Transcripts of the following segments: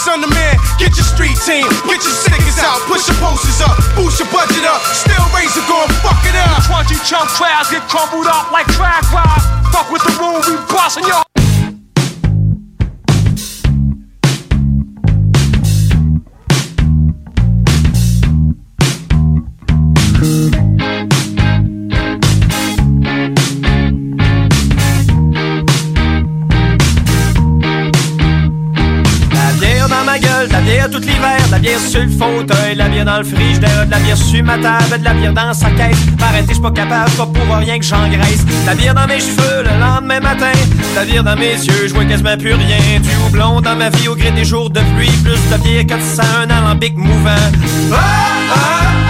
Son of man, get your street team, get your stickers out, push your posters up, boost your budget up, still razor going fuck it up. Twenty chump crowds get crumbled up like track rock. Fuck with the rule, we bustin' your bière tout l'hiver, de la bière sur le fauteuil, de la bière dans le frigidaire, de la bière sur ma table, de la bière dans sa caisse. M'arrêter, j'suis pas capable, pas pour rien que j'engraisse. De la bière dans mes cheveux le lendemain matin, de la bière dans mes yeux, je vois quasiment plus rien. Du houblon dans ma vie au gré des jours de pluie, plus de bière que ça, un alambic mouvant. Ah, ah,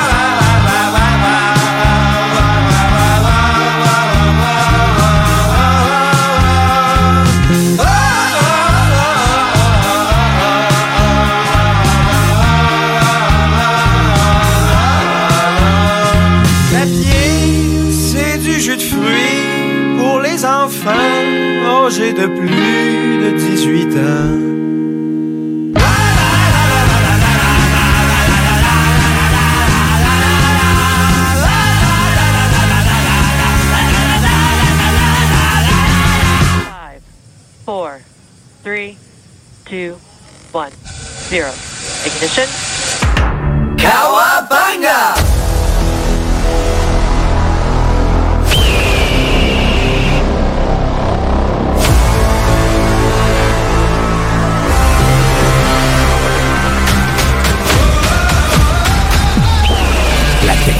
de plus de 18 ans. four, three, two, one, zero. Ignition. Cowabunga!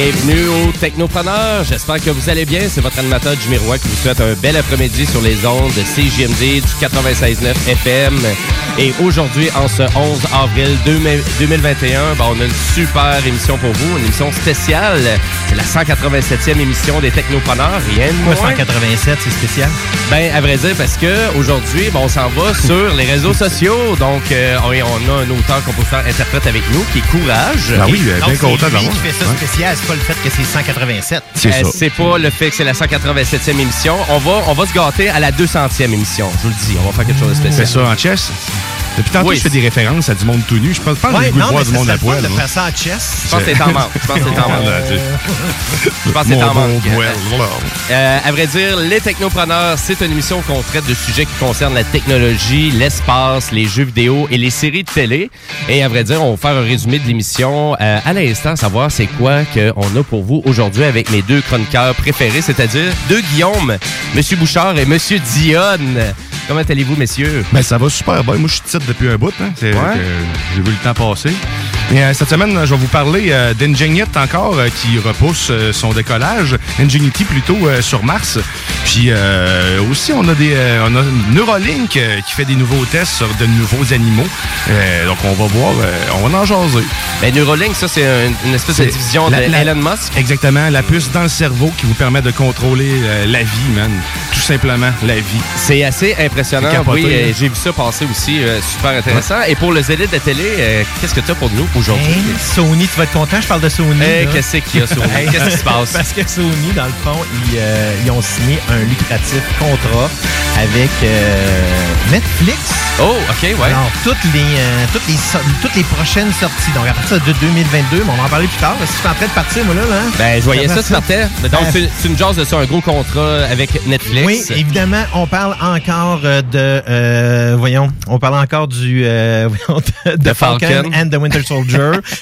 Bienvenue aux Technopreneurs. J'espère que vous allez bien. C'est votre animateur Jimmy Roy qui vous souhaite un bel après-midi sur les ondes de CGMD du 96.9 FM. Et aujourd'hui, en ce 11 avril 2021, ben, on a une super émission pour vous, une émission spéciale. C'est la 187e émission des Technopreneurs, rien de moins. Pourquoi 187, c'est spécial? Ben, à vrai dire, parce que aujourd'hui, ben, on s'en va sur les réseaux sociaux. Donc, euh, on, on a un auteur, compositeur, interprète avec nous qui est Courage. Ben oui, bien c'est content d'avoir. qui fait ça spécial, c'est pas le fait que c'est 187. C'est Euh, ça. c'est pas le fait que c'est la 187e émission. On va, on va se gâter à la 200e émission. Je vous le dis, on va faire quelque chose de C'est spécial. ça en chess. Depuis tantôt, Oui. je fais des références à du monde tout nu. Je pense pas que j'ai Ouais, voir mais du monde à poil. le fun de moi. faire ça en chess. Je pense que c'est en manque. Je pense que c'est en manque. Je pense que c'est en manque. bon poil, voilà. Euh, à vrai dire, les technopreneurs, c'est une émission qu'on traite de sujets qui concernent la technologie, l'espace, les jeux vidéo et les séries de télé. Et à vrai dire, on va faire un résumé de l'émission euh, à l'instant, savoir c'est quoi qu'on a pour vous aujourd'hui avec mes deux chroniqueurs préférés, c'est-à-dire deux Guillaume, Monsieur Bouchard et Monsieur Dionne. Comment allez-vous, messieurs? Ben, ça va super bien. Moi, je suis titre depuis un bout. Hein. C'est- Ouais. que J'ai vu le temps passer. Euh, cette semaine, je vais vous parler euh, d'Ingenuity encore, euh, qui repousse son décollage. Ingenuity plutôt sur Mars. Puis aussi, on a des, on a Neuralink qui fait des nouveaux tests sur de nouveaux animaux. Donc, on va voir, on va en jaser. Ben, Neuralink, ça, c'est un- une espèce de division la- de la- Elon Musk. Exactement, la puce dans le cerveau qui vous permet de contrôler la vie, man. Tout simplement, la vie. C'est assez impressionnant. Capoté, oui, j'ai vu ça passer aussi. super intéressant. Et pour le zélite de télé, euh, qu'est-ce que tu as pour nous? Aujourd'hui? Hein? Sony, tu vas être content, je parle de Sony. Qu'est-ce qu'il y a, Sony? Qu'est-ce qui se passe? Parce que Sony, dans le fond, ils, euh, ils ont signé un lucratif contrat avec euh, Netflix. Oh, OK, ouais. Alors, toutes les, euh, toutes, les, so- toutes les prochaines sorties, donc à partir de 2022, mais on va en parler plus tard, parce que je suis en train de partir, moi, là. là. Ben, je voyais ça, va tu partais. Donc, Ben, tu, tu me jases de ça, un gros contrat avec Netflix. Oui, évidemment, on parle encore de, voyons, on parle encore du, de, de Falcon. Falcon. and the Winter Soldier,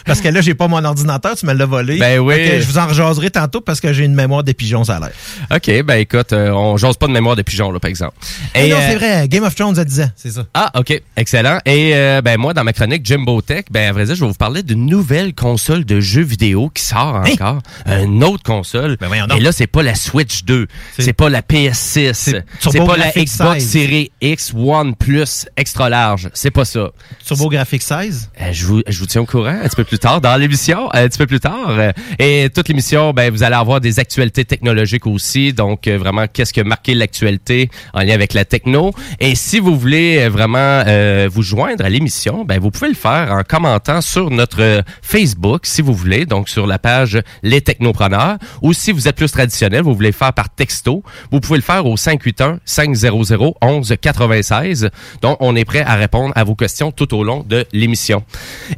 parce que là, j'ai pas mon ordinateur, tu me l'as volé. Ben oui. Je vous en rejaserai tantôt parce que j'ai une mémoire des pigeons, a l'air. OK, ben écoute, euh, on jase pas de mémoire de pigeon, là, par exemple. Et non, euh, c'est vrai, Game of Thrones à 10 ans, c'est ça. Ah, OK. Excellent. Et euh, ben moi, dans ma chronique Jimbo Tech, ben à vrai dire, je vais vous parler d'une nouvelle console de jeux vidéo qui sort Hein? encore. Une autre console. Ben. Et là, c'est pas la Switch 2. C'est- pas la PS6. C'est pas la Xbox 16. Series X One Plus extra large. C'est pas ça. Turbo Graphics 16. Euh, je, vous, je vous tiens au courant un petit peu plus tard dans l'émission, un petit peu plus tard. Euh, et toute l'émission, ben, vous allez avoir des actualités technologiques aussi. Donc, euh, vraiment, qu'est-ce que marqué l'actualité en lien avec la techno? Et si vous voulez euh, vraiment vous joindre à l'émission, ben, vous pouvez le faire en commentant sur notre Facebook, si vous voulez, donc sur la page Les Technopreneurs. Ou si vous êtes plus traditionnel, vous voulez le faire par texto, vous pouvez le faire au 581 500 11 96. Donc, on est prêt à répondre à vos questions tout au long de l'émission.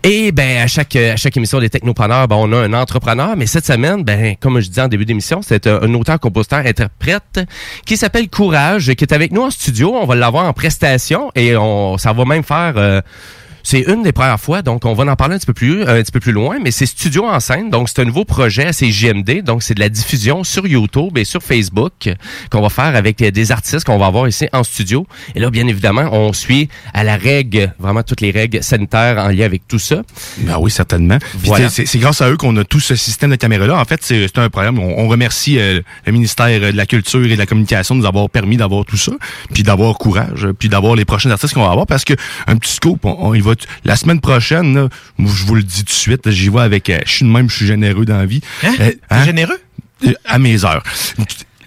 Et ben à chaque à chaque émission des technopreneurs, ben, on a un entrepreneur, mais cette semaine, ben comme je disais en début d'émission, c'est un, un auteur, compositeur, interprète qui s'appelle Courage, qui est avec nous en studio. On va l'avoir en prestation et on ça va même faire euh, c'est une des premières fois, donc on va en parler un petit peu plus, un petit peu plus loin, mais c'est Studio en scène, donc c'est un nouveau projet à CJMD, donc c'est de la diffusion sur YouTube et sur Facebook qu'on va faire avec euh, des artistes qu'on va avoir ici en studio. Et là, bien évidemment, on suit à la règle, vraiment toutes les règles sanitaires en lien avec tout ça. Ben oui, certainement. Puis Voilà. c'est- C'est grâce à eux qu'on a tout ce système de caméras-là. En fait, c'est c'est un problème. On, on remercie euh, le ministère de la Culture et de la Communication de nous avoir permis d'avoir tout ça, puis d'avoir courage, puis d'avoir les prochains artistes qu'on va avoir. Parce que un petit scoop, on, on y va la semaine prochaine. là, je vous le dis tout de suite, j'y vais avec. euh, je suis de même, je suis généreux dans la vie. Hein? Euh, hein? généreux? Euh, à mes heures.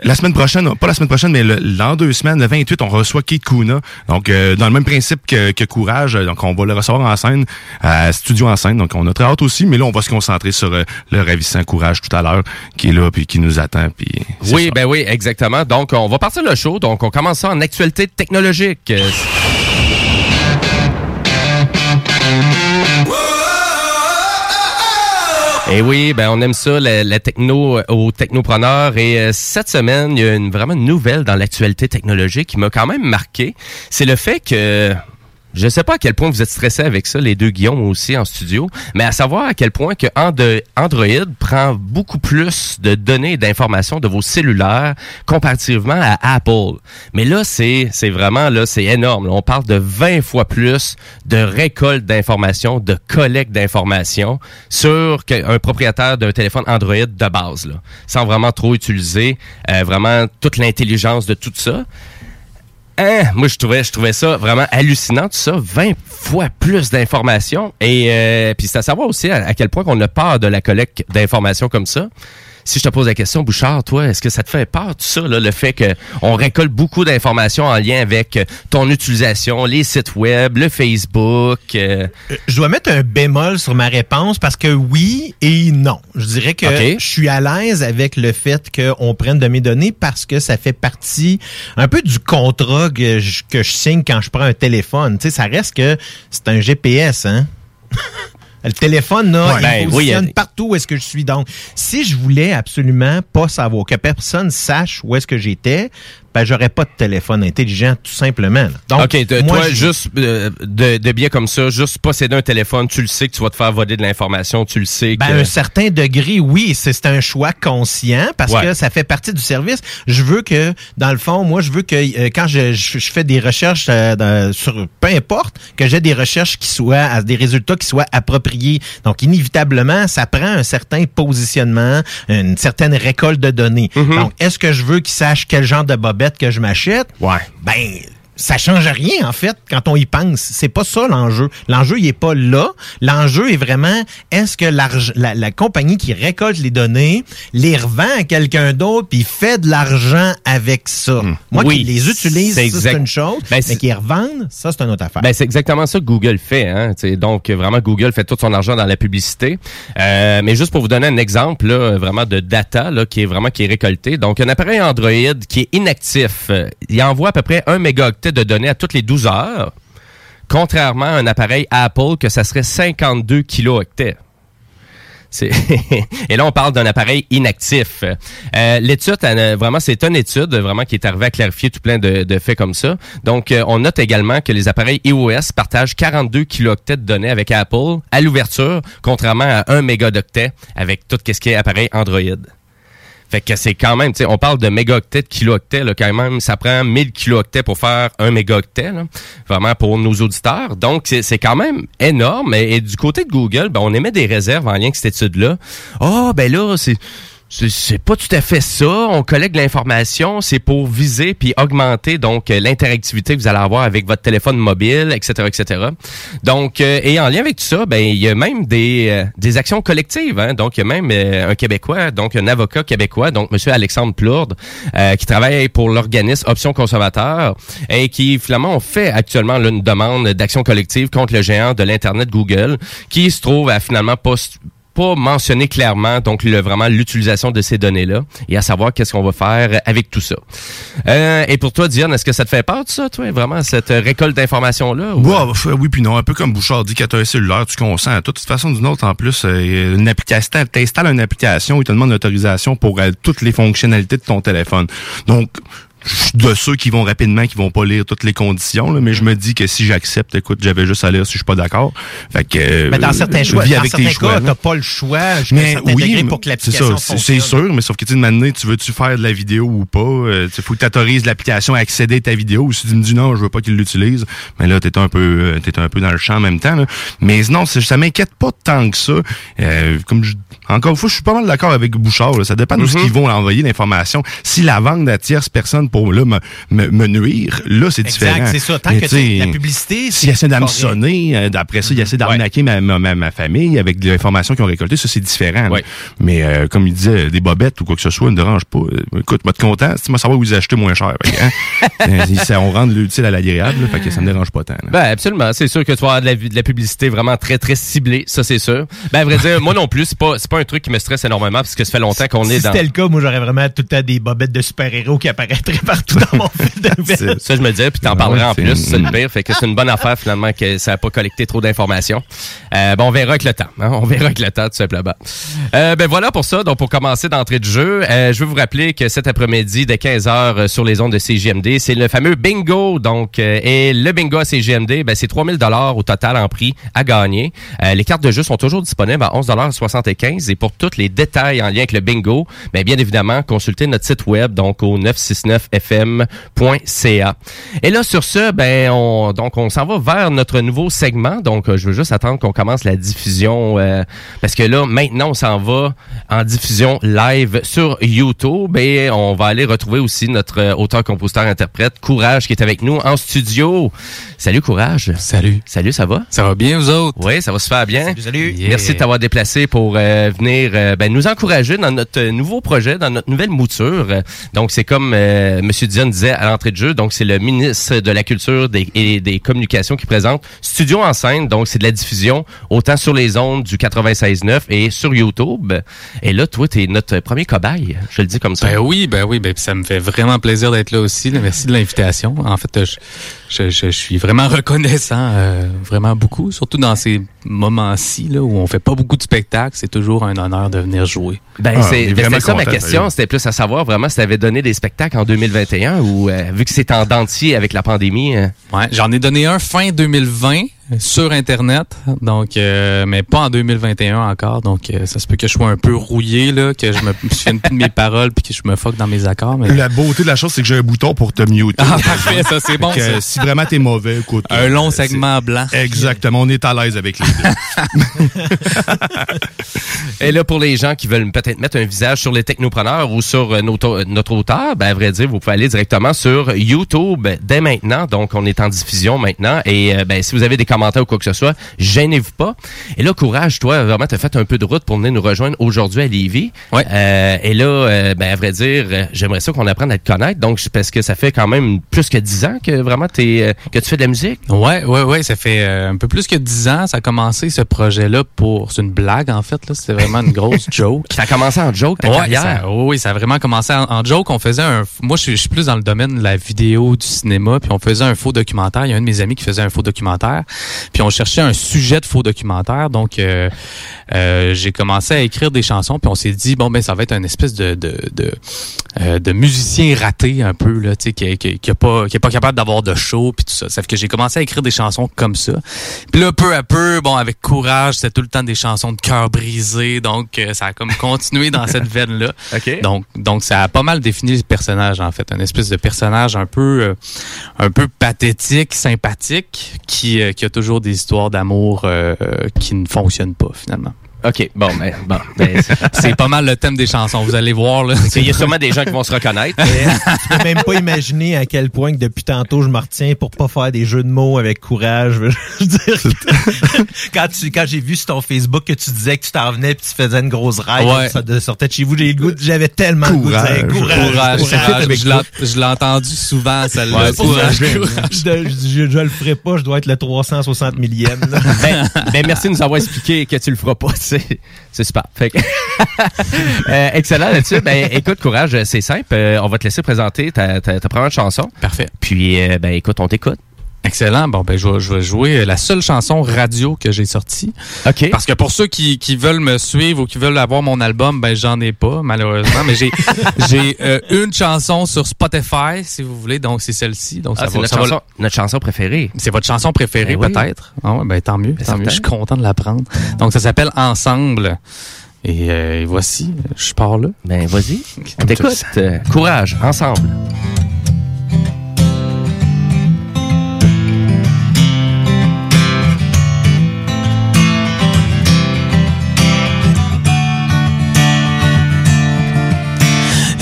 La semaine prochaine, pas la semaine prochaine, mais le- dans deux semaines, le 28, on reçoit Kate Kuna. Donc, euh, dans le même principe que, que Courage. Donc, on va le recevoir en scène, à Studio en scène. Donc, on a très hâte aussi, mais là, on va se concentrer sur euh, le ravissant Courage tout à l'heure, qui est là, puis qui nous attend. Puis c'est Oui, ça. ben oui, exactement. Donc, on va partir le show. Donc, on commence ça en actualité technologique. Et oui, ben on aime ça, la, la techno euh, aux technopreneurs. Et euh, cette semaine, il y a une, vraiment une nouvelle dans l'actualité technologique qui m'a quand même marqué. C'est le fait que je sais pas à quel point vous êtes stressés avec ça, les deux Guillaume aussi en studio, mais à savoir à quel point que Android prend beaucoup plus de données et d'informations de vos cellulaires comparativement à Apple. Mais là, c'est c'est vraiment là, c'est énorme. On parle de 20 fois plus de récolte d'informations, de collecte d'informations sur un propriétaire d'un téléphone Android de base, là, sans vraiment trop utiliser euh, vraiment toute l'intelligence de tout ça. Hein? Moi, je trouvais, je trouvais ça vraiment hallucinant, tout ça. 20 fois plus d'informations. Et euh, puis c'est à savoir aussi à, quel point on a peur de la collecte d'informations comme ça. Si je te pose la question, Bouchard, toi, est-ce que ça te fait peur, tout ça, là, le fait qu'on récolte beaucoup d'informations en lien avec euh, ton utilisation, les sites web, le Facebook? euh, Euh, Je dois mettre un bémol sur ma réponse parce que oui et non. Je dirais que je suis à l'aise avec le fait qu'on prenne de mes données parce que ça fait partie un peu du contrat que je, que je signe quand je prends un téléphone. Tu sais, ça reste que c'est un GPS, hein? Le téléphone, là, Ouais. il Ben, oui, a- partout où est-ce que je suis. Donc, si je voulais absolument pas savoir, que personne sache où est-ce que j'étais, ben, j'aurais pas de téléphone intelligent, tout simplement. là. Donc, OK, de- moi, toi, juste euh, de, de biais comme ça, juste posséder un téléphone, tu le sais que tu vas te faire voler de l'information, tu le sais Ben, que... à un certain degré, oui, c'est un choix conscient parce Ouais. que ça fait partie du service. Je veux que, dans le fond, moi, je veux que euh, quand je, je, je fais des recherches euh, dans- sur peu importe, que j'ai des recherches qui soient des résultats qui soient appropriés. Donc, inévitablement, ça prend un certain positionnement, une certaine récolte de données. Mm-hmm. Donc, est-ce que je veux qu'ils sachent quel genre de bobette que je m'achète? Ouais. Ben, ça change rien, en fait, quand on y pense. C'est pas ça l'enjeu. L'enjeu, il est pas là. L'enjeu est vraiment, est-ce que la, la compagnie qui récolte les données les revend à quelqu'un d'autre puis fait de l'argent avec ça? Moi, Hmm. Oui, qui les utilise, c'est exact. une chose. Ben, mais qui revendent, ça, c'est une autre affaire. Ben, c'est exactement ça que Google fait. Hein? Tu sais, Donc, vraiment, Google fait tout son argent dans la publicité. Euh, mais juste pour vous donner un exemple là, vraiment de data là, qui est vraiment qui est récolté. Donc, un appareil Android qui est inactif, euh, il envoie à peu près un mégaoctet de données à toutes les 12 heures, contrairement à un appareil Apple que ça serait 52 kilooctets. Et là, on parle d'un appareil inactif. Euh, L'étude, euh, vraiment, c'est une étude vraiment qui est arrivée à clarifier tout plein de, faits comme ça. Donc, euh, on note également que les appareils iOS partagent 42 kilooctets de données avec Apple à l'ouverture, contrairement à 1 mégadoctet avec tout ce qui est appareil Android. Fait que c'est quand même, tu sais, on parle de mégaoctets, de kilooctets, là, quand même, ça prend 1000 kilooctets pour faire un mégaoctet, là, vraiment pour nos auditeurs. Donc, c'est quand même énorme. Et, du côté de Google, ben, on émet des réserves en lien avec cette étude-là. Ah, ben là, c'est... C'est- pas tout à fait ça. On collecte l'information, c'est pour viser puis augmenter donc euh, l'interactivité que vous allez avoir avec votre téléphone mobile, etc., etc. Donc, euh, et en lien avec tout ça, ben il y a même des, euh, des actions collectives. Hein? Donc, il y a même euh, un Québécois, donc un avocat québécois, donc Monsieur Alexandre Plourde, euh, qui travaille pour l'organisme Options Consommateurs et qui finalement on fait actuellement là, une demande d'action collective contre le géant de l'internet Google, qui se trouve à finalement pas pas mentionné clairement donc le, vraiment l'utilisation de ces données-là et à savoir qu'est-ce qu'on va faire avec tout ça. Euh, et pour toi, Diane, est-ce que ça te fait peur tout ça, toi, vraiment, cette récolte d'informations-là? ou- Ouais, bah, oui, puis non. Un peu comme Bouchard dit, quand tu as un cellulaire, tu consens à tout. De toute façon, d'une autre, en plus, euh, une application, t'installes une application, il te demande l'autorisation pour euh, toutes les fonctionnalités de ton téléphone. Donc, de ceux qui vont rapidement, qui vont pas lire toutes les conditions, là, mais je me dis que si j'accepte, écoute, j'avais juste à lire si je suis pas d'accord. Fait que, euh, mais dans certains choix, dans avec certains choix, cas, t'as pas le choix jusqu'à Mais oui, degré pour que c'est l'application ça, c'est- c'est sûr, mais sauf que tu m'amener, tu veux-tu faire de la vidéo ou pas? Euh, Il faut que tu autorises l'application à accéder à ta vidéo. Ou si tu me dis non, je veux pas qu'il l'utilise, mais là, t'es un peu euh, t'es un peu dans le champ en même temps. là. Mais non, c'est- ça m'inquiète pas tant que ça. Euh, comme je- encore une fois, je suis pas mal d'accord avec Bouchard. là. Ça dépend de ce Mm-hmm. qu'ils vont envoyer l'information. Si la vente à tierce personne pour là, me, me, me nuire, là, c'est Exact, différent. c'est ça. Tant Mais que la publicité, S'il essaie c'est d'hameçonner, euh, d'après ça, il essaie d'arnaquer ma, ma, ma, ma famille avec de l'information qu'ils ont récoltée, ça, c'est différent. là. Mais euh, comme il disait, des bobettes ou quoi que ce soit ne dérange pas. Euh, Écoute, moi, te content, tu vas savoir où ils acheter moins cher. Hein, ça, on rend l'utile à l'agréable, fait que ça me dérange pas tant. là. Ben absolument, c'est sûr que tu vas avoir de la, de la publicité vraiment très très ciblée, ça c'est sûr. Ben à vrai dire, moi non plus, c'est pas c'est pas un truc qui me stresse énormément parce que ça fait longtemps qu'on Si est dans c'était le cas, moi, j'aurais vraiment tout le temps des bobettes de super-héros qui apparaîtraient partout dans mon fil de. Ça, je me disais, puis t'en Ouais, parleras en plus, c'est le pire. Fait que c'est une bonne affaire, finalement, que ça n'a pas collecté trop d'informations. Euh, ben, on verra avec le temps. hein. On verra avec le temps, tout simplement. Euh, ben, voilà pour ça. Donc, pour commencer d'entrée de jeu, euh, je veux vous rappeler que cet après-midi, dès 15h sur les ondes de CGMD, c'est le fameux bingo. Donc, euh, et le bingo à CGMD, ben, c'est 3000 dollars au total en prix à gagner. Euh, les cartes de jeu sont toujours disponibles à 11,75 Et pour tous les détails en lien avec le bingo, ben, bien évidemment, consultez notre site web, donc au 969fm.ca. Et là, sur ce, ben, on, donc, on s'en va vers notre nouveau segment. Donc, euh, je veux juste attendre qu'on commence la diffusion, euh, parce que là, maintenant, on s'en va en diffusion live sur YouTube et on va aller retrouver aussi notre euh, auteur, compositeur, interprète, Courage, qui est avec nous en studio. Salut, Courage. Salut. Salut, ça va? Ça va bien, vous autres? Oui, ça va super bien. Salut, salut. Yeah. Merci de t'avoir déplacé pour euh, euh, ben, nous encourager dans notre euh, nouveau projet, dans notre nouvelle mouture. Donc, c'est comme euh, M. Dion disait à l'entrée de jeu, donc c'est le ministre de la Culture et des Communications qui présente Studio en scène. Donc, c'est de la diffusion autant sur les ondes du 96.9 et sur YouTube. Et là, toi, tu es notre premier cobaye. Je le dis comme ça. Ben oui, ben oui, ben ça me fait vraiment plaisir d'être là aussi. Merci de l'invitation. En fait, je, suis vraiment reconnaissant, vraiment beaucoup, surtout dans ces moments-ci là où on fait pas beaucoup de spectacles. C'est toujours un honneur de venir jouer. Ben, Ah, c'est ben, ça ma question. C'était plus à savoir vraiment si tu avais donné des spectacles en 2021 ou euh, vu que c'est en dentier avec la pandémie. euh, Ouais, j'en ai donné un fin 2020 sur internet, donc euh, mais pas en 2021 encore. Donc euh, ça se peut que je sois un peu rouillé là, que je me souvienne plus de mes paroles puis que je me fuck dans mes accords. Mais... La beauté de la chose, c'est que j'ai un bouton pour te muter. Ah parfait, ça c'est bon. Ça. euh, si vraiment t'es mauvais, écoute. Un euh, long c'est- segment blanc. Exactement, on est à l'aise avec les deux. Et là, pour les gens qui veulent peut-être mettre un visage sur les technopreneurs ou sur euh, notre, notre auteur, ben, à vrai dire, vous pouvez aller directement sur YouTube dès maintenant. Donc, on est en diffusion maintenant. Et euh, ben, si vous avez des commentaires ou quoi que ce soit, gênez-vous pas. Et là, courage, toi, vraiment, tu as fait un peu de route pour venir nous rejoindre aujourd'hui à Lévis. Ouais. Euh, et là, euh, ben, à vrai dire, euh, j'aimerais ça qu'on apprenne à te connaître. Donc, parce que ça fait quand même plus que dix ans que vraiment t'es, euh, que tu fais de la musique. Ouais, ouais, ouais, ça fait un peu plus que dix ans. Ça a commencé ce projet-là pour. C'est une blague en fait. Là, c'était vraiment une grosse joke. Ça a commencé en joke, ta Ouais, carrière. ça- oui, oui, ça a vraiment commencé en, en joke. On faisait un. Moi, je suis, je suis plus dans le domaine de la vidéo, du cinéma, puis on faisait un faux documentaire. Il y a un de mes amis qui faisait un faux documentaire, puis on cherchait un sujet de faux documentaire. Donc, euh, euh, j'ai commencé à écrire des chansons, puis on s'est dit bon ben ça va être une espèce de de de, euh, de musicien raté un peu là, tu sais, qui, qui, qui a pas qui est pas capable d'avoir de show puis tout ça. Ça fait que j'ai commencé à écrire des chansons comme ça. Puis là, peu à peu, bon, avec courage, c'était tout le temps des chansons de cœur brisé, donc euh, ça a comme continué dans cette veine là. OK. Donc, donc ça a pas mal défini le personnage en fait, un espèce de personnage un peu, euh, un peu pathétique, sympathique, qui, euh, qui a toujours des histoires d'amour euh, qui ne fonctionnent pas finalement. OK, bon, ben, bon. Ben, c'est- pas mal le thème des chansons, vous allez voir là. il y a sûrement des gens qui vont se reconnaître. tu peux même pas imaginer à quel point que depuis tantôt je me retiens pour pas faire des jeux de mots avec courage. Je veux dire, que- quand tu quand j'ai vu sur ton Facebook que tu disais que tu t'en venais puis tu faisais une grosse ride Ouais. ça de sortait de chez vous, j'ai le goût- j'avais tellement le goût de dire Courage. courage. Courage, courage. Je l'ai- je l'ai entendu souvent celle-là. Ouais, Courage, courage. Je, je, je le ferai pas, je dois être le 360 millième. ben, ben, merci de nous avoir expliqué que tu le feras pas. C'est, c'est super. Fait que- Euh, excellent là-dessus. Ben, écoute, courage, c'est simple. Euh, on va te laisser présenter ta, ta, ta première chanson. Parfait. Puis, euh, ben, écoute, on t'écoute. Excellent. Bon, ben, je vais, je vais jouer la seule chanson radio que j'ai sortie. OK. Parce que pour ceux qui, qui veulent me suivre ou qui veulent avoir mon album, ben, j'en ai pas, malheureusement. mais j'ai, j'ai euh, une chanson sur Spotify, si vous voulez. Donc, c'est celle-ci. Donc, Ah, ça c'est va, notre ça va- chanson, notre chanson préférée. C'est votre chanson préférée, Ben oui. peut-être. Ah ouais, ben, tant mieux. Ben, tant mieux. Je suis content de la prendre. Donc, ça s'appelle Ensemble. Et, euh, et voici, je pars là. Ben, vas-y. On t'écoute. Euh, courage, ensemble.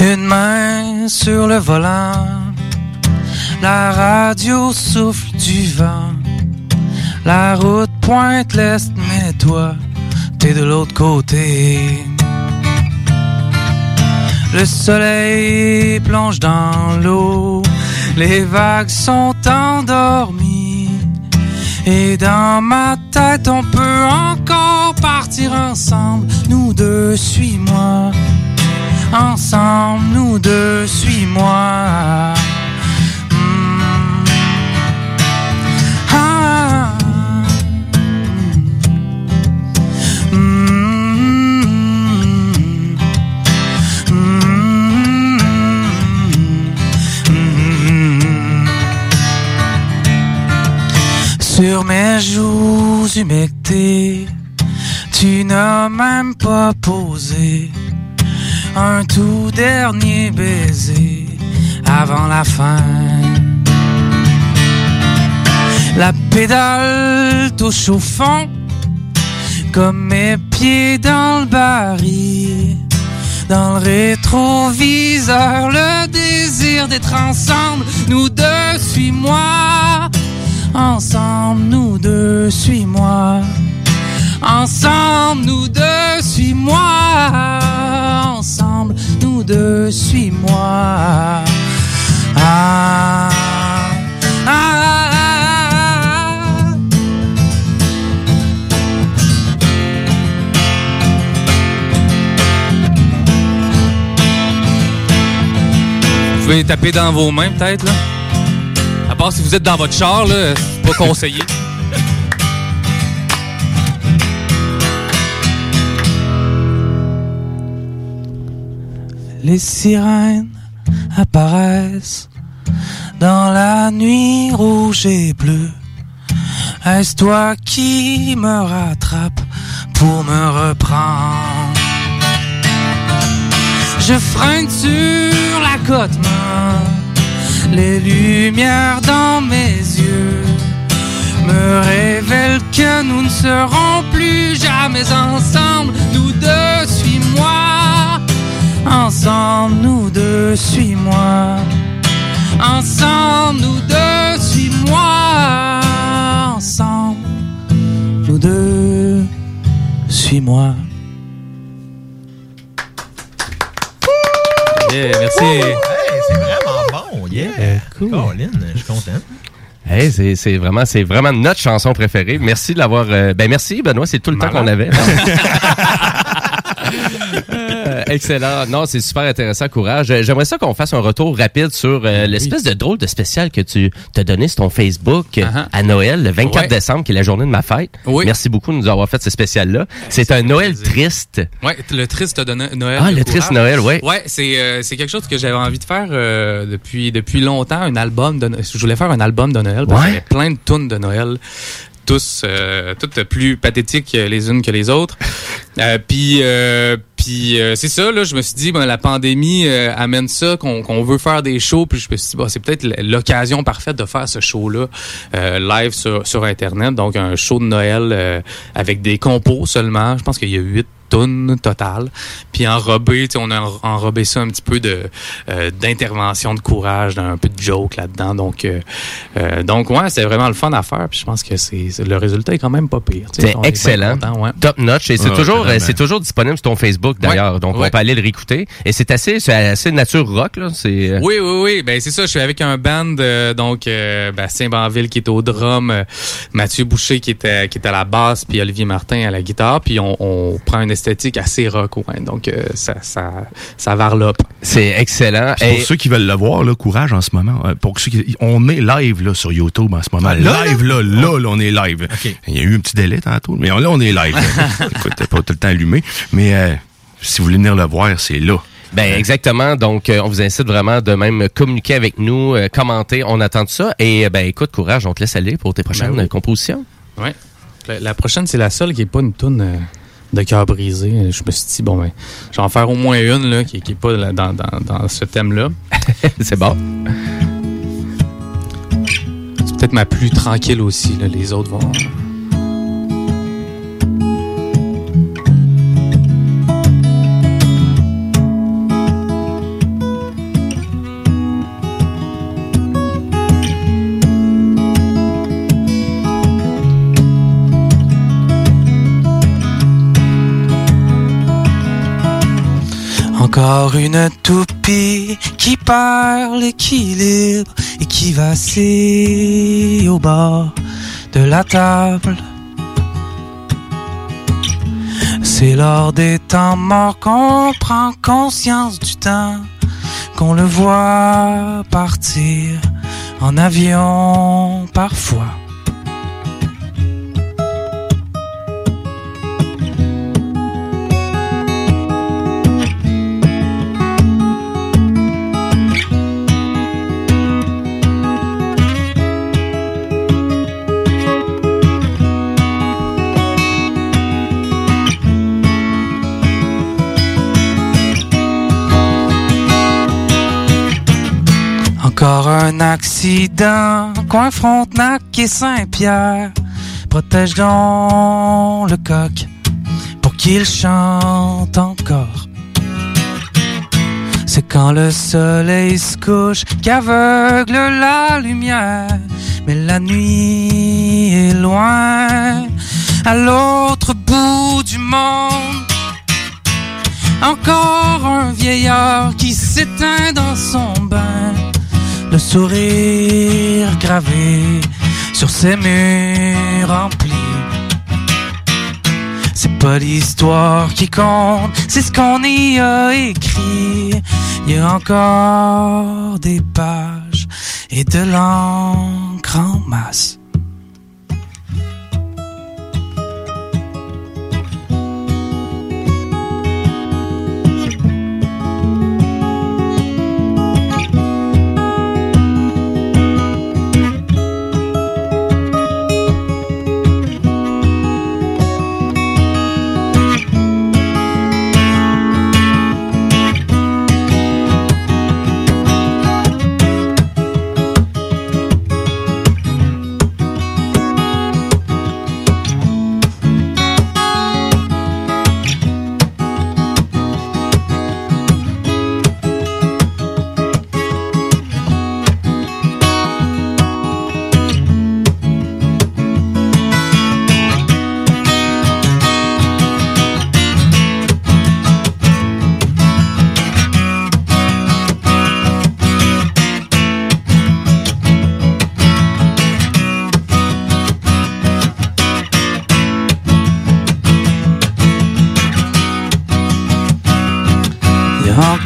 Une main sur le volant, la radio souffle du vent, la route pointe l'est, mais toi, t'es de l'autre côté. Le soleil plonge dans l'eau, les vagues sont endormies. Et dans ma tête, on peut encore partir ensemble, nous deux, suis-moi ensemble, nous deux, suis-moi. Hmm. Ah. Hmm. Hmm. Sur mes joues humectées, Tu n'as même pas posé un tout dernier baiser avant la fin. La pédale touche au fond, comme mes pieds dans le baril. Dans le rétroviseur, le désir d'être ensemble, nous deux, suis-moi. Ensemble, nous deux, suis-moi. Ensemble, nous deux, suis-moi. Ensemble, nous deux, suis-moi. Ah, ah, ah. Vous pouvez taper dans vos mains, peut-être, là. À part si vous êtes dans votre char, là, c'est pas conseillé. Les sirènes apparaissent dans la nuit rouge et bleue. Est-ce toi qui me rattrape pour me reprendre? Je freine sur la côte les lumières dans mes yeux me révèlent que nous ne serons plus jamais ensemble. Nous deux, suis-moi. Ensemble, nous deux, suis-moi. Ensemble, nous deux, suis-moi. Ensemble, nous deux, suis-moi. Yeah, merci. c'est vraiment bon. Yeah. cool. Colin, je suis content. Hey, c'est, c'est vraiment, c'est vraiment notre chanson préférée. Merci de l'avoir. euh, ben merci, Benoît. C'est tout le temps qu'on avait. Excellent. Non, c'est super intéressant. Courage. Euh, J'aimerais ça qu'on fasse un retour rapide sur euh, l'espèce de drôle de spécial que tu t'as donné sur ton Facebook euh, à Noël, le 24 Uh-huh. Ouais. décembre, qui est la journée de ma fête. Oui. Merci beaucoup de nous avoir fait ce spécial-là. C'est un Noël triste. Ouais, le triste de No- Noël. Ah, le triste. Noël, ouais. Ouais, c'est euh, c'est quelque chose que j'avais envie de faire euh, depuis depuis longtemps, un album de No- je voulais faire un album de Noël parce Ouais. qu'il plein de tunes de Noël tous euh, toutes plus pathétiques les unes que les autres. Euh, puis euh, puis euh, c'est ça là, je me suis dit ben la pandémie euh, amène ça qu'on veut faire des shows. Puis je me suis dit bah, c'est peut-être l'occasion parfaite de faire ce show là live sur sur internet. Donc un show de Noël euh, avec des compos seulement, je pense qu'il y a huit tonnes total puis enrobé tu sais on a enrobé ça un petit peu de euh, d'intervention de courage un peu de joke là-dedans donc euh, euh, donc ouais c'est vraiment le fun à faire puis je pense que c'est c'est- le résultat est quand même pas pire tu sais. C'est excellent. content, ouais. Top notch. Et c'est toujours, c'est toujours disponible sur ton Facebook d'ailleurs. Donc, Ouais. on peut aller le réécouter. Et c'est assez, c'est assez nature rock, là. C'est, euh, Oui, oui, oui. Ben c'est ça. Je suis avec un band, euh, donc euh, Bastien Banville qui est au drum, euh, Mathieu Boucher qui était qui est à la basse, puis Olivier Martin à la guitare. Puis on, on prend une esthétique assez rock, ouais. Donc euh, ça ça ça varlope. C'est excellent. Puis Pour ceux qui veulent le voir, là, courage en ce moment. euh, Pour ceux qui, on est live là, sur YouTube en ce moment. Ah, là, live là, là, là, on est live. Il y a eu un petit délai tantôt, mais là, on est live. Écoute, pas tout le temps allumé. Mais euh, si vous voulez venir le voir, c'est là. Ben exactement. Donc, euh, on vous incite vraiment de même communiquer avec nous, euh, commenter. On attend de ça. Et euh, ben écoute, courage, on te laisse aller pour tes prochaines Ben oui. compositions. Ouais. La, la prochaine c'est la seule qui est pas une tune euh, de cœur brisé. Je me suis dit bon ben, je vais en faire au moins une là qui qui est pas là- dans dans dans ce thème là. c'est bon. C'est peut-être ma plus tranquille aussi là. Les autres vont. Encore une toupie qui perd l'équilibre et qui vacille au bord de la table. C'est lors des temps morts qu'on prend conscience du temps, qu'on le voit partir en avion parfois. Un accident, coin Frontenac et Saint-Pierre. Protège donc le coq pour qu'il chante encore. C'est quand le soleil se couche qu'aveugle la lumière. Mais la nuit est loin, à l'autre bout du monde. Encore un vieillard qui s'éteint dans son bain, le sourire gravé sur ses murs remplis. C'est pas l'histoire qui compte, c'est ce qu'on y a écrit. Il y a encore des pages et de l'encre en masse.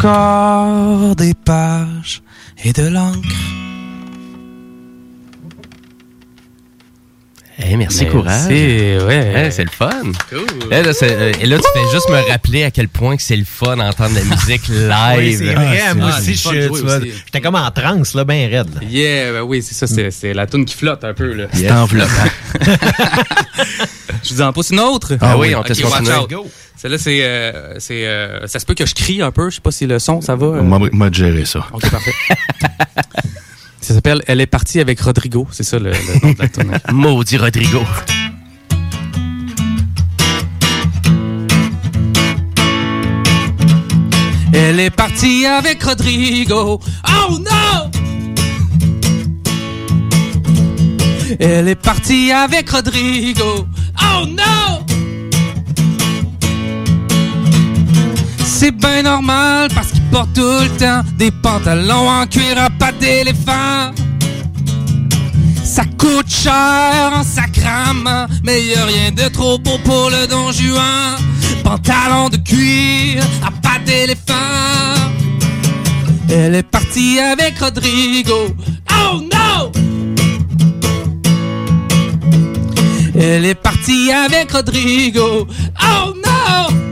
Encore des pages et de l'encre. Merci, Mais courage. c'est- ouais. Eh, c'est le fun. Eh, là, c'est- euh, et là, tu fais juste me rappeler à quel point que c'est le fun d'entendre la musique live. Oui, c'est vrai. Ah, moi c'est aussi, j'étais comme en transe, là, bien raide. là. Yeah, ben oui, c'est ça, c'est, c'est la toune qui flotte un peu. Là. C'est enveloppant. Je vous en pose une autre. Ah oui, on te Ok, laisse watch continuer. out. Go. Celle-là, c'est, euh, c'est, euh, ça se peut que je crie un peu. Je sais pas si le son, ça va. euh. Moi, moi, de gérer ça. Ok, parfait. ça s'appelle Elle est partie avec Rodrigo. C'est ça le, le nom de la tournée. Maudit Rodrigo. Elle est partie avec Rodrigo. Oh non! Elle est partie avec Rodrigo. Oh non! C'est bien normal parce qu'il porte tout le temps des pantalons en cuir à pattes d'éléphant. Ça coûte cher en sacrament, mais y a rien de trop beau pour le don Juan. Pantalon de cuir à pattes d'éléphant. Elle est partie avec Rodrigo. Oh no! Elle est partie avec Rodrigo. Oh no!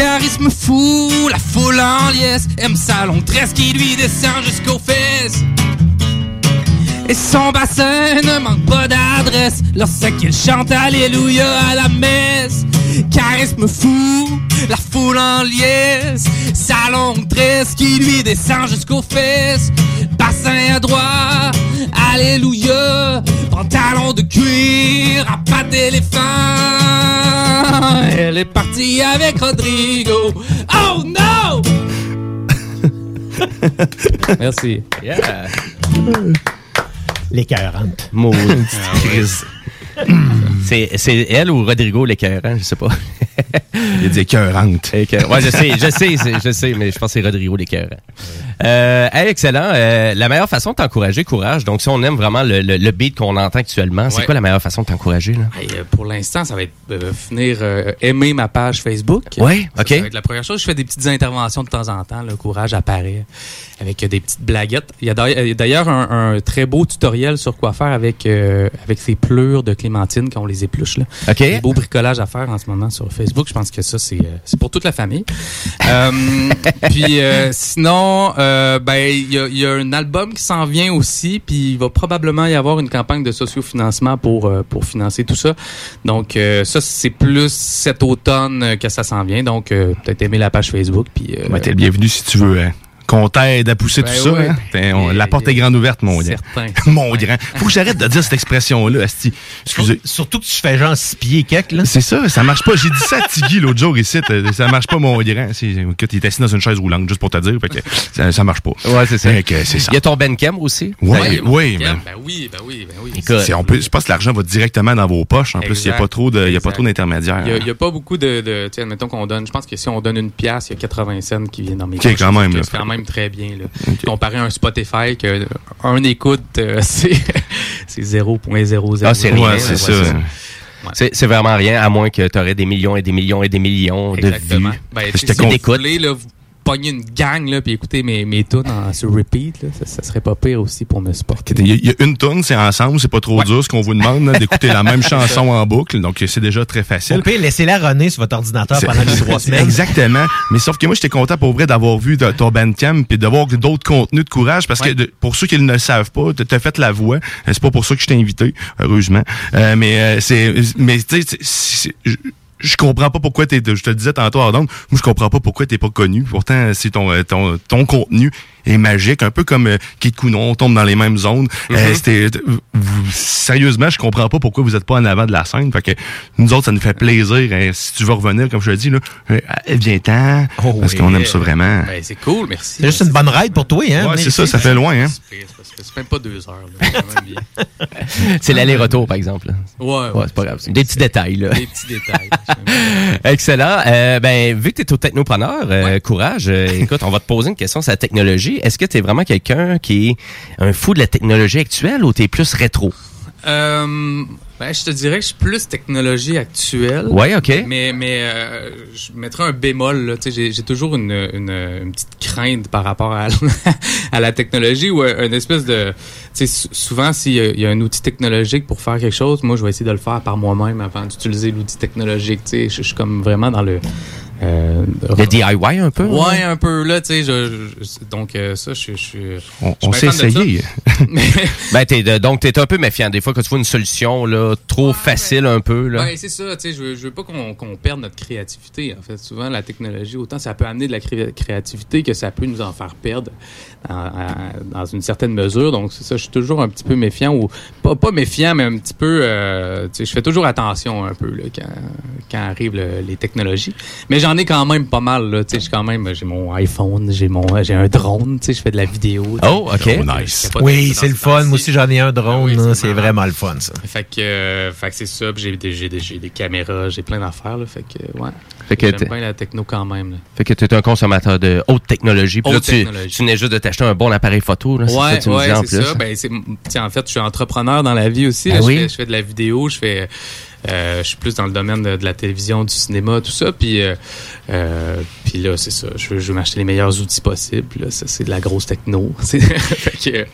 Charisme fou, la foule en liesse, aime sa longue tresse qui lui descend jusqu'aux fesses. Et son bassin ne manque pas d'adresse lorsqu'il chante Alléluia à la messe. Charisme fou, la foule en liesse, sa longue tresse qui lui descend jusqu'aux fesses. Bassin à droite, Alléluia, pantalon de cuir à pattes d'éléphant. Elle est partie avec Rodrigo. Oh no! Merci. Yeah. L'écœurante. Maudite crise. C'est, c'est elle ou Rodrigo l'écœurant, je sais pas. Il dit écœurante. Écœur- Ouais, je sais, je sais, je sais, mais je pense que c'est Rodrigo l'écœurant. Euh, hey, excellent. Euh, la meilleure façon de t'encourager, courage. Donc, si on aime vraiment le, le, le beat qu'on entend actuellement, c'est Ouais. quoi la meilleure façon de t'encourager? Là? Hey, euh, pour l'instant, ça va être euh, finir euh, aimer ma page Facebook. Ouais, Ça, ok. Ça va être la première chose. Je fais des petites interventions de temps en temps. Le courage apparaît avec euh, des petites blaguettes. Il y a d'ailleurs- un, un très beau tutoriel sur quoi faire avec euh, avec ces pleurs de quand on les épluche. Là. OK. Des beaux bricolages à faire en ce moment sur Facebook. Je pense que ça, c'est euh, c'est pour toute la famille. Euh, puis euh, sinon, euh, ben il y a, il y a un album qui s'en vient aussi, puis il va probablement y avoir une campagne de sociofinancement pour pour financer tout ça. Donc ça c'est plus cet automne que ça s'en vient. Donc peut-être aimer la page Facebook puis Ben, t'es le bienvenu si tu veux hein, qu'on t'aide à pousser Ben tout ça. ouais. hein? T'es- on- la porte est grande ouverte, mon grand. Certain. mon grand. Faut que j'arrête de dire cette expression-là, Asti. Excusez. Surtout que tu fais genre six pieds quelques, là. C'est ça, ça marche pas. J'ai dit ça à Tiggy l'autre jour ici. euh, Ça marche pas, mon grand. Il est assis dans une chaise roulante, juste pour te dire. Fait que ça, ça marche pas. Ouais, c'est ça. Que. Il y a ton Benkem aussi? Oui, Ben, oui, mais- Ben oui, ben oui, ben oui. Écoute, c'est- on peut, je pense que l'argent va directement dans vos poches. En plus, il n'y a pas trop de, il y a pas Exact. trop d'intermédiaires. Il n'y a, pas beaucoup de. de tu sais, admettons qu'on donne. Je pense que si on donne une pièce, il y a 80 cents qui viennent dans mes poches. quand même, là. C'est quand même très bien. Là. Comparé à un Spotify, que un écoute, euh, c'est c'est 0.00. Ah, c'est rien. Ouais, c'est ça. C'est c'est vraiment rien, à moins que tu aurais des millions et des millions et des millions Exactement. de vues. Ben, Je si te vous compte. voulez, là, vous pognez une gang, là, puis écoutez mes, mes tunes en, sur repeat, là, ça, ça serait pas pire aussi pour me supporter. Il y, a- il y a une tonne, c'est ensemble, c'est pas trop dur ce qu'on vous demande, là, d'écouter la même chanson en boucle, donc c'est déjà très facile. Au pire, laissez-la runner sur votre ordinateur pendant les trois semaines. Exactement. Mais sauf que moi, j'étais content pour vrai d'avoir vu de- ton Bandcamp et d'avoir d'autres contenus de courage parce que de- pour ceux qui ne le savent pas, tu as fait la voix. Euh, C'est pas pour ça que je t'ai invité, heureusement. Euh, mais euh, c'est, mais tu sais, je- comprends pas pourquoi t'es, je te le disais tantôt, Ardon, moi je comprends pas pourquoi t'es pas connu. Pourtant, c'est ton, euh, ton contenu est magique, un peu comme euh, Counon, on tombe dans les mêmes zones. Euh, Mhm. c'était, vous- sérieusement, je comprends pas pourquoi vous êtes pas en avant de la scène. Fait que nous autres, ça nous fait plaisir. hein, si tu veux revenir, comme je te dis, là, euh, viens-t'en, parce oui. qu'on aime ça vraiment. Ben, c'est cool, merci. C'est juste une bonne ride pour toi, hein? Ouais, c'est ça, ça fait loin, hein? C'est même pas deux heures. C'est l'aller-retour, par exemple. Ouais, ouais. c'est pas grave. Des petits détails, là. Des petits détails. Excellent. Euh, ben, vu que tu es au technopreneur, euh, courage, euh, écoute, on va te poser une question sur la technologie. Est-ce que tu es vraiment quelqu'un qui est un fou de la technologie actuelle ou tu es plus rétro? Euh, ben, je te dirais que je suis plus technologie actuelle. Ouais, ok. Mais, mais euh, je mettrais un bémol. J'ai j'ai toujours une, une, une petite crainte par rapport à, à la technologie ou un- une espèce de... Souvent, s'il y, a- il y a un outil technologique pour faire quelque chose, moi, je vais essayer de le faire par moi-même avant d'utiliser l'outil technologique. Je suis comme vraiment dans le... Euh, Le DIY un peu? Ouais, un peu là, tu sais, je, je- donc euh, ça, je, je, je On, suis s'est essayé. Ben, t'es donc, t'es un peu méfiant. Des fois, quand tu vois une solution là, trop facile un peu, là. Ouais, c'est ça, tu sais, je veux, pas qu'on qu'on perde notre créativité. En fait, souvent, la technologie, autant ça peut amener de la cré- créativité que ça peut nous en faire perdre dans, à- dans une certaine mesure. Donc, c'est ça, je suis toujours un petit peu méfiant ou pas, pas méfiant, mais un petit peu, euh, tu sais, je fais toujours attention un peu là, quand, quand arrivent le- les technologies. Mais j'en ai quand même pas mal, là, tu sais, j'ai quand même, j'ai mon iPhone, j'ai mon, j'ai un drone, tu sais, je fais de la vidéo. Oh, ok. Oh, peu Oui, c'est le fun. Moi aussi, j'en ai un drone. Ah oui, c'est vraiment le fun, ça. Fait que, euh, fait que c'est ça. J'ai des, j'ai des, j'ai des caméras, j'ai plein d'affaires. Là, fait que, ouais. Fait que J'aime t'es- bien la techno quand même. Là. Fait que tu es un consommateur de haute technologie. Puis là, Haute tu, technologie. tu venais juste de t'acheter un bon appareil photo. Là, c'est ça Ouais, que tu me ouais, disais en c'est plus. ça. Ben, en fait, je suis entrepreneur dans la vie aussi. là. Ah je, fais, je fais de la vidéo, je fais, je suis plus dans le domaine de, la télévision, du cinéma, tout ça. Puis, euh, euh, puis là, c'est ça. Je veux, veux m'acheter les meilleurs outils possibles. Là, c'est de la grosse techno. Fait que, euh,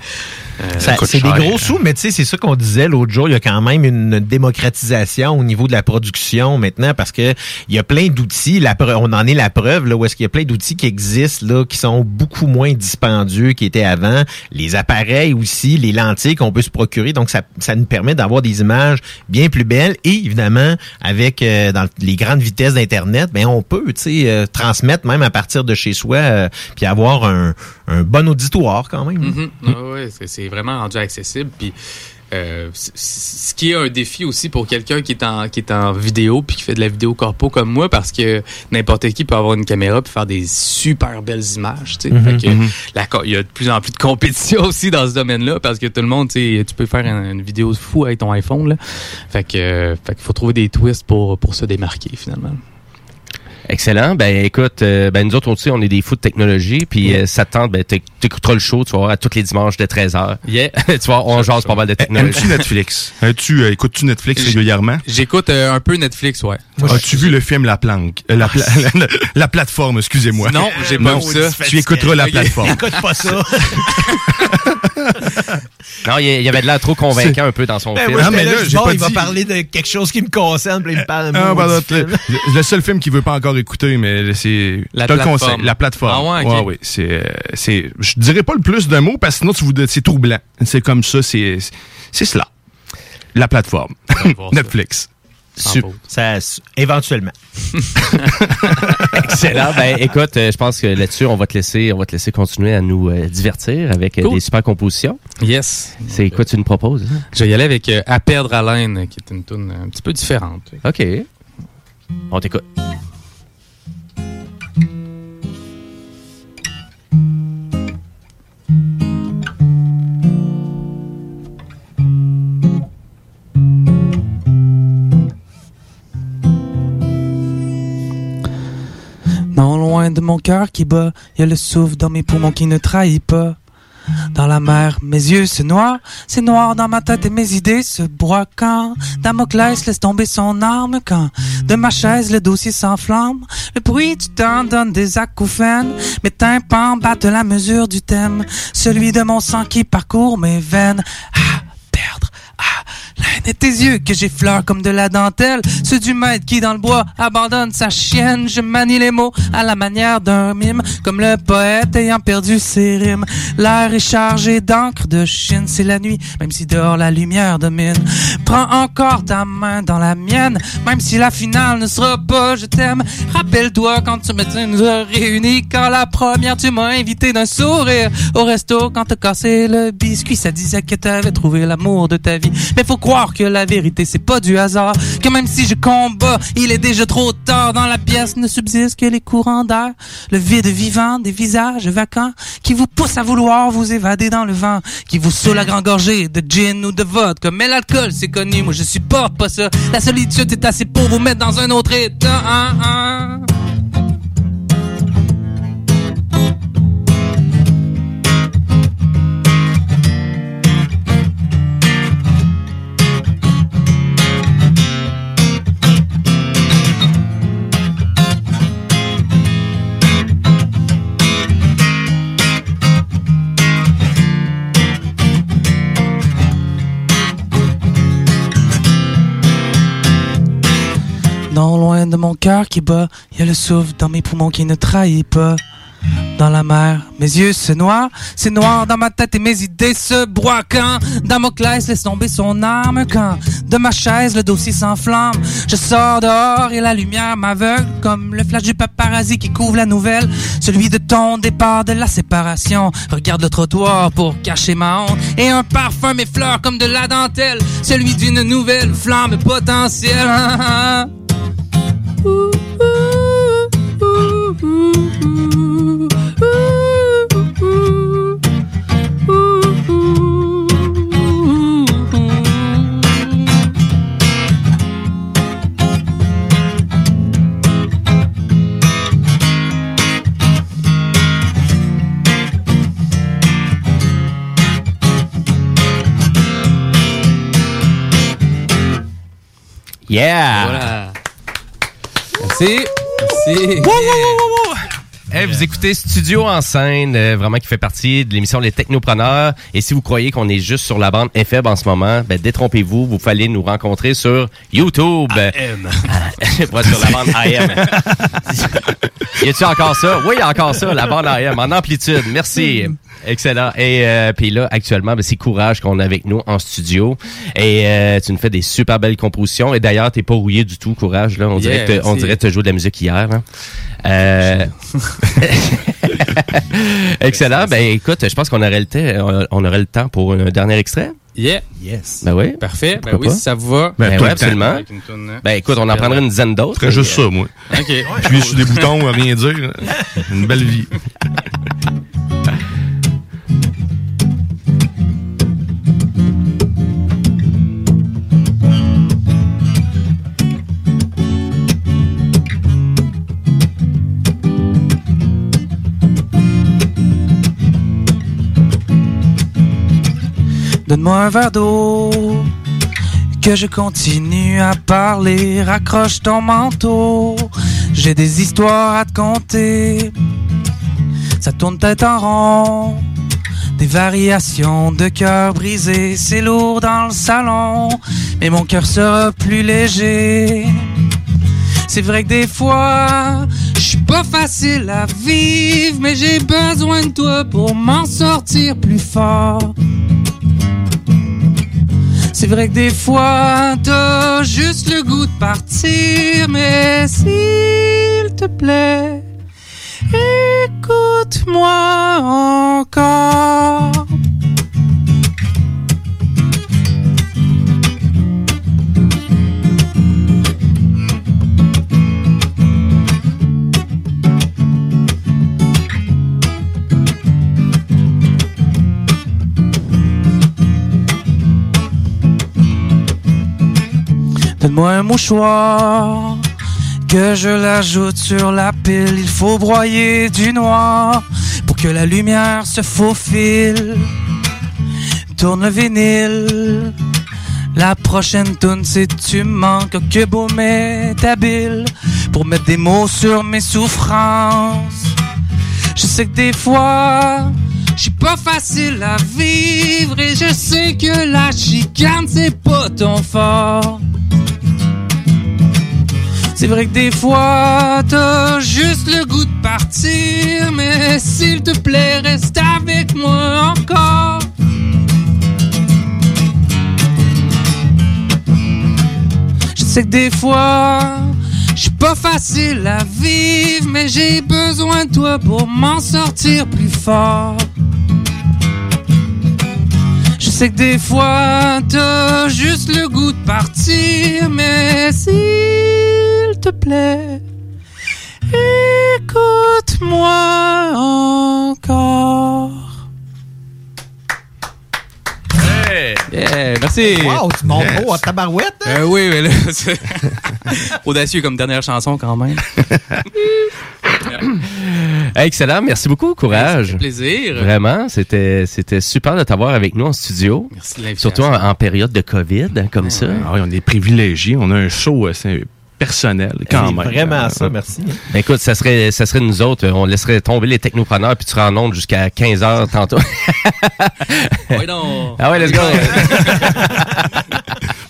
C'est des gros sous, mais tu sais, c'est ça qu'on disait l'autre jour. Il y a quand même une démocratisation au niveau de la production maintenant parce que il y a plein d'outils. On en est la preuve là où est-ce qu'il y a plein d'outils qui existent là qui sont beaucoup moins dispendieux qu'ils étaient avant. Les appareils aussi, les lentilles qu'on peut se procurer. Donc ça, ça nous permet d'avoir des images bien plus belles et évidemment avec euh, dans les grandes vitesses d'internet, ben on peut tu sais euh, transmettre même à partir de chez soi euh, puis avoir un, un bon auditoire quand même. Mhm. Ah ouais, c'est- c'est vraiment rendu accessible. Puis, euh, ce qui est un défi aussi pour quelqu'un qui est en qui est en vidéo puis qui fait de la vidéo corpo comme moi parce que n'importe qui peut avoir une caméra puis faire des super belles images tu sais. Mhm. Fait que Mhm. la il y a de plus en plus de compétition aussi dans ce domaine-là parce que tout le monde tu tu peux faire un- une vidéo fou avec ton iPhone là fait que euh, fait qu'il faut trouver des twists pour pour se démarquer finalement Excellent. Ben écoute, euh, ben nous autres aussi, on est des fous de technologie. Puis euh, ça te tente, ben t'éc- t'écouteras le show, tu vas voir, à tous les dimanches de 13h. Yeah. tu vois, on jase pas mal de technologie. Aimes-tu Netflix? tu euh, écoutes-tu Netflix J- régulièrement? j'écoute euh, un peu Netflix ouais As-tu vu le film La Planque? Euh, la, pla- la, la plateforme, excusez-moi. Non, j'ai pas Non, vu ça. Tu écouteras la plateforme. Écoute pas ça. Non, il y, avait de l'air trop convaincant un peu dans son Ben, film. moi, Ah, mais là, là, je j'ai dis, bon, pas il va parler de quelque chose qui me concerne, puis il me parle de Ah, pardon, le, le seul film qu'il veut pas encore écouter, mais c'est. La plateforme. La plateforme. Ah ouais, ok. oui. C'est, c'est, je dirais pas le plus de mots parce que sinon tu vous, c'est troublant. C'est comme ça, c'est, c'est cela. La plateforme. Netflix. Ça, éventuellement. Excellent. Ben, écoute, euh, je pense que là-dessus, on va te laisser, on va te laisser continuer à nous euh, divertir avec euh, Cool. des super compositions. Yes. C'est quoi tu nous proposes? hein? Je vais y aller avec À perdre à laine, qui est une tune un petit peu différente. OK. On t'écoute. De mon cœur qui bat, y a le souffle dans mes poumons qui ne trahit pas. Dans la mer, mes yeux se noient, c'est noir dans ma tête et mes idées se broient quand Damoclès laisse tomber son arme quand de ma chaise le dossier s'enflamme. Le bruit du temps donne des acouphènes, mes tympans battent la mesure du thème, celui de mon sang qui parcourt mes veines. Ah, perdre, ah, la haine tes yeux que j'effleure comme de la dentelle, ceux du maître qui dans le bois abandonne sa chienne. Je manie les mots à la manière d'un mime, comme le poète ayant perdu ses rimes. L'air est chargé d'encre de Chine, c'est la nuit, même si dehors la lumière domine. Prends encore ta main dans la mienne, même si la finale ne sera pas je t'aime. Rappelle-toi quand tu me nous a réunis, quand la première tu m'as invité d'un sourire au resto, quand t'as cassé le biscuit, ça disait que t'avais trouvé l'amour de ta vie. Croire que la vérité c'est pas du hasard, que même si je combats, il est déjà trop tard. Dans la pièce ne subsistent que les courants d'air, le vide vivant des visages vacants qui vous poussent à vouloir vous évader dans le vent, qui vous saoule à grand gorgée de gin ou de vodka. Mais l'alcool c'est connu, moi je supporte pas ça. La solitude est assez pour vous mettre dans un autre état. hein, hein. Non loin de mon cœur qui bat, y a le souffle dans mes poumons qui ne trahit pas. Dans la mer, mes yeux se noient, c'est noir dans ma tête et mes idées se broient quand Damoclès laisse tomber son arme quand de ma chaise le dossier s'enflamme. Je sors dehors et la lumière m'aveugle comme le flash du paparazzi qui couvre la nouvelle, celui de ton départ de la séparation. Regarde le trottoir pour cacher ma honte et un parfum m'effleure comme de la dentelle, celui d'une nouvelle flamme potentielle. Yeah! Merci. Merci. Eh, vous écoutez Studio en scène, euh, vraiment qui fait partie de l'émission Les Technopreneurs. Et si vous croyez qu'on est juste sur la bande FM en ce moment, ben détrompez-vous, vous fallait nous rencontrer sur YouTube. AM. Pas sur la bande AM. y a-tu encore ça? Oui, il y a encore ça, la bande AM, en amplitude. Merci. Excellent. Et euh, puis là, actuellement, ben, c'est Courage qu'on a avec nous en studio. Et euh, tu nous fais des super belles compositions. Et d'ailleurs, t'es pas rouillé du tout, Courage. Là. On, Yeah, dirait que, on merci. dirait que tu joué de la musique hier. hein. Euh... Excellent. Ben écoute, je pense qu'on aurait le temps, on aurait le temps pour un dernier extrait. Yeah. Yes. Ben oui. Parfait. Ben Pourquoi oui, pas? si ça vous va. Ben, le temps. absolument. Toune, hein. Ben écoute, on en prendrait une dizaine d'autres. Je ferais juste Et, ça, moi. OK. Puis sur des boutons, à rien dire. Une belle vie. Donne-moi un verre d'eau, que je continue à parler. Raccroche ton manteau, j'ai des histoires à te conter. Ça tourne tête en rond, des variations de cœur brisé. C'est lourd dans le salon, mais mon cœur sera plus léger. C'est vrai que des fois, je suis pas facile à vivre, mais j'ai besoin de toi pour m'en sortir plus fort. C'est vrai que des fois, t'as juste le goût de partir, mais s'il te plaît, écoute-moi encore. Donne-moi un mouchoir que je l'ajoute sur la pile. Il faut broyer du noir pour que la lumière se faufile. Tourne le vinyle. La prochaine tune c'est tu manques que beau habile pour mettre des mots sur mes souffrances. Je sais que des fois, je suis pas facile à vivre et je sais que la chicane c'est pas ton fort. C'est vrai que des fois, t'as juste le goût de partir, mais s'il te plaît, reste avec moi encore. Je sais que des fois, suis pas facile à vivre, mais j'ai besoin de toi pour m'en sortir plus fort. Je sais que des fois, t'as juste le goût de partir, mais s'il te plaît, écoute-moi encore. Yeah, merci. Wow, tu montes haut à tabarouette. hein? Euh, oui, mais là, c'est audacieux comme dernière chanson quand même. Excellent, merci beaucoup, courage. Ça fait plaisir. Vraiment, c'était c'était super de t'avoir avec nous en studio. Merci de l'invitation. Surtout en, en période de COVID, hein, comme ça. Ah oui, on est privilégiés. On a un show assez personnel, quand C'est même. vraiment ça, Euh, merci. Ben, écoute, ça serait, ça serait nous autres. On laisserait tomber les technopreneurs puis tu seras en onde jusqu'à 15 heures tantôt. Oui, non. Ah ouais, let's go.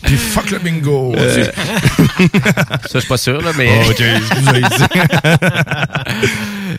Puis fuck le bingo. Euh, ça, je suis pas sûr, là, mais. Oh, ok, excusez.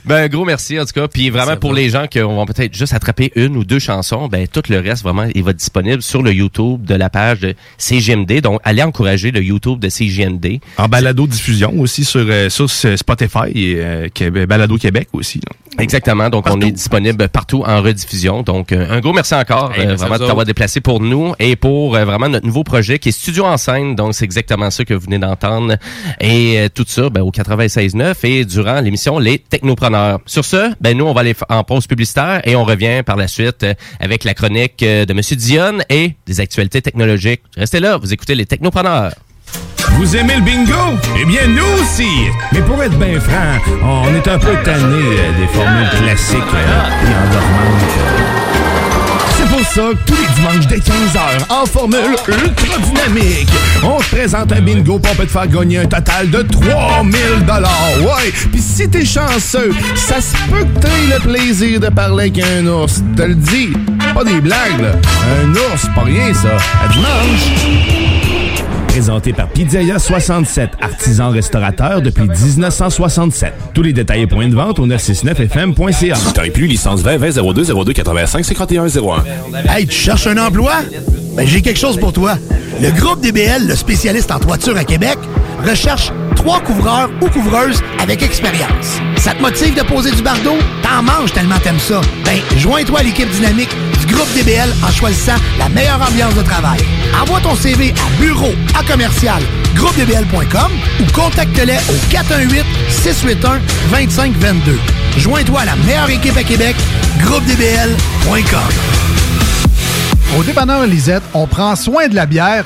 ben, un gros merci, en tout cas. Puis vraiment, pour les gens qui vont peut-être juste attraper une ou deux chansons, ben, tout le reste, vraiment, il va être disponible sur le YouTube de la page de CGMD. Donc, allez encourager le YouTube de CGMD. En balado-diffusion aussi sur, euh, sur Spotify et euh, Québec- Balado Québec aussi. là. Exactement. Donc, on est disponible partout en rediffusion. Donc, euh, un gros merci encore, Hey, euh, merci à vraiment, de t'avoir déplacé pour nous et pour euh, vraiment notre nouveau projet qui est Studio en scène. Donc, c'est exactement ça que vous venez d'entendre. Et euh, tout ça, ben, au 96.9 et durant l'émission Les Technopreneurs. Sur ce, ben, nous, on va aller en pause publicitaire et on revient par la suite euh, avec la chronique euh, de Monsieur Dionne et des actualités technologiques. Restez là, vous écoutez Les Technopreneurs. Vous aimez le bingo? Eh bien, nous aussi! Mais pour être bien franc, on est un peu tanné euh, des formules classiques euh, et endormantes. C'est pour ça que tous les dimanches dès 15h, en formule ultra dynamique, on se présente un bingo pour peut te faire gagner un total de 3000 Ouais! Puis si t'es chanceux, ça se peut que t'aies le plaisir de parler avec un ours. Te le dis, pas des blagues, là. Un ours, pas rien, ça. À dimanche! Présenté par Pizzeria 67, artisan restaurateur depuis 1967. Tous les détails et points de vente au 969fm.ca. T'aurais plus licence 20 20 02 02 85 51 01. Hey, tu cherches un emploi? Ben, j'ai quelque chose pour toi. Le groupe DBL, le spécialiste en toiture à Québec, recherche trois couvreurs ou couvreuses avec expérience. Ça te motive de poser du bardeau? T'en manges tellement t'aimes ça. Ben, joins-toi à l'équipe dynamique groupe DBL en choisissant la meilleure ambiance de travail. Envoie ton CV à bureau à commercial groupedbl.com ou contacte-les au 418 681 2522. Joins-toi à la meilleure équipe à Québec, groupedbl.com. Au dépanneur Lisette, on prend soin de la bière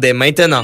dès maintenant.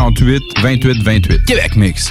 648 28 28. Québec Mix.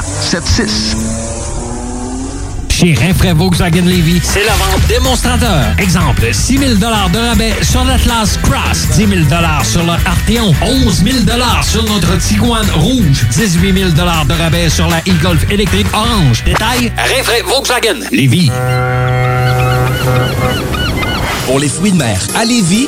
681 4476. Chez Rinfraie Volkswagen Levy, c'est la vente démonstrateur. Exemple, 6 000 de rabais sur l'Atlas Cross, 10 000 sur le Arteon, 11 000 sur notre Tiguan Rouge, 18 000 de rabais sur la e-Golf électrique orange. Détail, Rinfraie Volkswagen Levy. Pour les fruits de mer à Lévis,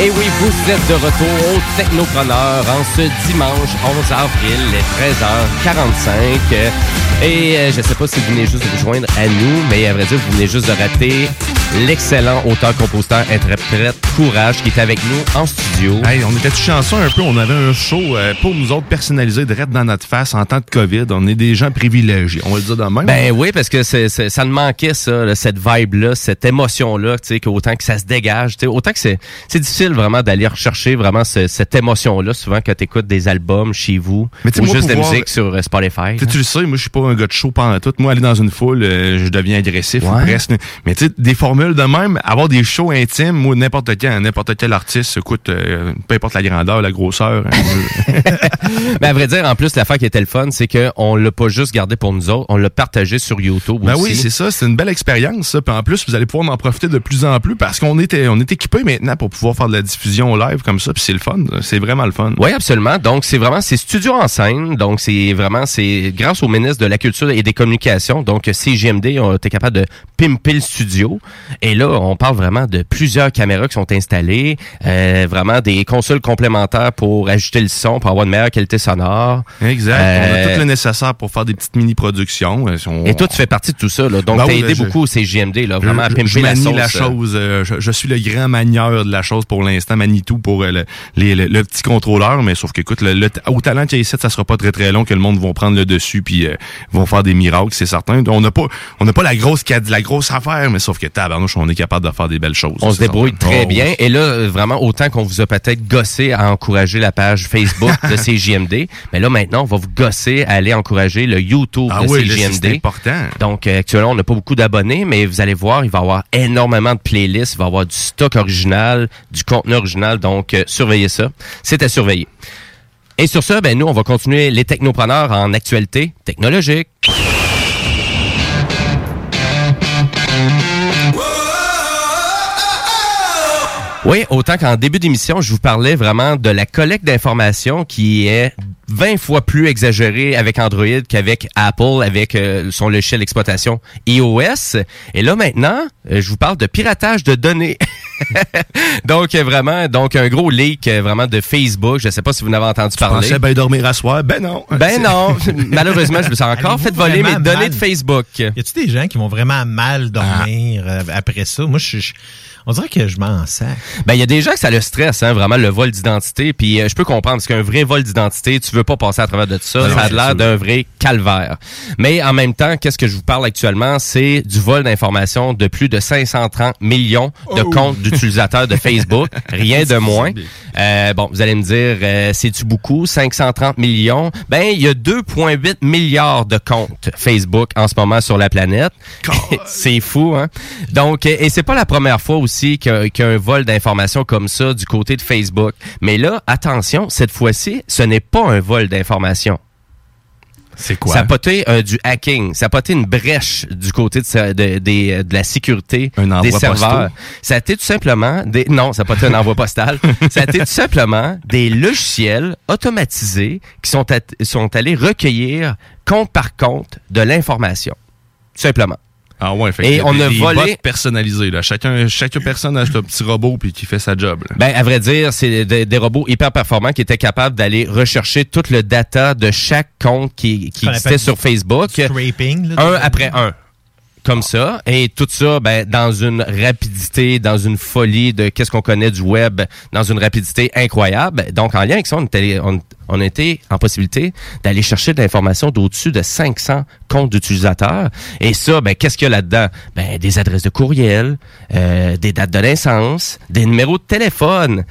Et oui, vous êtes de retour au Technopreneur en ce dimanche 11 avril, les 13h45. Et euh, je sais pas si vous venez juste de vous joindre à nous, mais à vrai dire, vous venez juste de rater l'excellent auteur, compositeur, interprète Courage qui est avec nous en studio. Hey, on était chanceux un peu. On avait un show euh, pour nous autres personnalisé direct dans notre face en temps de COVID. On est des gens privilégiés. On va le dire de même. Ben oui, parce que c'est, c'est- ça nous manquait, ça, là, cette vibe-là, cette émotion-là, tu sais, autant que ça se dégage, tu sais, autant que c'est, c'est difficile vraiment d'aller rechercher vraiment ce- cette émotion-là, souvent quand tu écoutes des albums chez vous, Mais ou moi, juste de la musique sur euh, Spotify. Tu sais, tu le sais, moi, je suis pas un gars de show pendant tout. Moi, aller dans une foule, euh, je deviens agressif ou Ouais. presque. Mais tu sais, des formules de même, avoir des shows intimes, moi, n'importe quand, n'importe quel artiste, écoute, euh, peu importe la grandeur, la grosseur. hein, Mais à vrai dire, en plus, l'affaire qui était le fun, c'est qu'on l'a pas juste gardé pour nous autres, on l'a partagé sur YouTube Ben aussi. oui, c'est ça, c'est une belle expérience, ça. Puis en plus, vous allez pouvoir en profiter de plus en plus parce qu'on est, on est équipé maintenant pour pouvoir faire de la diffusion live comme ça. Puis c'est le fun, c'est vraiment le fun. Oui, absolument. Donc, c'est vraiment, c'est studio en scène. Donc, c'est vraiment, c'est grâce au ministre de la Culture et des Communications. Donc, CGMD, on été capable de pimper le studio. Et là, on parle vraiment de plusieurs caméras qui sont installées, euh, vraiment des consoles complémentaires pour ajuster le son, pour avoir une meilleure qualité sonore. Exact. On a Euh, tout le nécessaire pour faire des petites mini-productions. Euh, on- Et toi, tu fais partie de tout ça. Là. Donc, Ben t'as oui, aidé je- beaucoup au CGMD, là, vraiment à je, pimper je la manie sauce. la euh. chose. euh, je, je suis le grand manieur de la chose pour l'instant. Manie tout pour le, les- le, le petit contrôleur. Mais sauf que, écoute, le, le- au talent qu'il y a ici, ça sera pas très très long que le monde vont prendre le dessus puis euh, vont faire des miracles, c'est certain. On n'a pas, on n'a pas la grosse la grosse affaire, mais sauf que tabarnouche, on est capable de faire des belles choses. On se débrouille très Oh, bien. Et là, vraiment, autant qu'on vous a peut-être gossé à encourager la page Facebook de CJMD, mais là, maintenant, on va vous gosser à aller encourager le YouTube Ah de oui, CJMD. c'est important. Donc, euh, actuellement, on n'a pas beaucoup d'abonnés, mais vous allez voir, il va y avoir énormément de playlists, il va y avoir du stock original, du contenu original. Donc, euh, surveillez ça. C'est à surveiller. Et sur ça, ben, nous, on va continuer les technopreneurs en actualité technologique. Oui, autant qu'en début d'émission, je vous parlais vraiment de la collecte d'informations qui est 20 fois plus exagérée avec Android qu'avec Apple, avec euh, son logiciel d'exploitation iOS. Et là maintenant, euh, je vous parle de piratage de données. donc euh, vraiment, donc un gros leak euh, vraiment de Facebook. Je sais pas si vous en avez entendu Je parler. pensais bien dormir à soir? Ben non. Ben non, malheureusement, je me suis encore fait voler mes données mal? de Facebook. Y a-tu des gens qui vont vraiment mal dormir après ça? Moi, je, je- on dirait que je m'en sers. Ben il y a des gens que ça le stresse, hein, vraiment le vol d'identité. Puis euh, je peux comprendre parce qu'un vrai vol d'identité, tu veux pas passer à travers de ça. Non, ça a l'air d'un vrai calvaire. Mais en même temps, qu'est-ce que je vous parle actuellement, c'est du vol d'informations de plus de 530 millions de Oh. comptes d'utilisateurs de Facebook, rien de moins. Euh, bon, vous allez me dire, euh, c'est-tu beaucoup? 530 millions? Ben il y a 2,8 milliards de comptes Facebook en ce moment sur la planète. c'est fou, hein? Donc, et c'est pas la première fois aussi qu'il y a- qu'il y a un vol d'informations comme ça du côté de Facebook. Mais là, attention, cette fois-ci, ce n'est pas un vol d'informations. C'est quoi? Ça a poté euh, du hacking. Ça a poté une brèche du côté de, de la sécurité Un des serveurs. Ça a été tout simplement des. Non, ça n'a pas été un envoi postal. Ça a été tout simplement des logiciels automatisés qui sont, sont allés recueillir compte par compte de l'information. Tout simplement. Ah ouais, fait Et on des, a des volé- bots personnalisés. Là. Chacun, chaque personne a un petit robot puis qui fait sa job. là. Ben, à vrai dire, c'est des, des robots hyper performants qui étaient capables d'aller rechercher tout le data de chaque compte qui, qui existait sur Facebook. Scraping. là, un après un. Comme ça. Et tout ça, ben, dans une rapidité, dans une folie de qu'est-ce qu'on connaît du web, dans une rapidité incroyable. Donc, en lien avec ça, on était, on, on été en possibilité d'aller chercher de l'information d'au-dessus de 500 comptes d'utilisateurs. Et ça, ben, qu'est-ce qu'il y a là-dedans? Ben, des adresses de courriel, euh, des dates de naissance, des numéros de téléphone.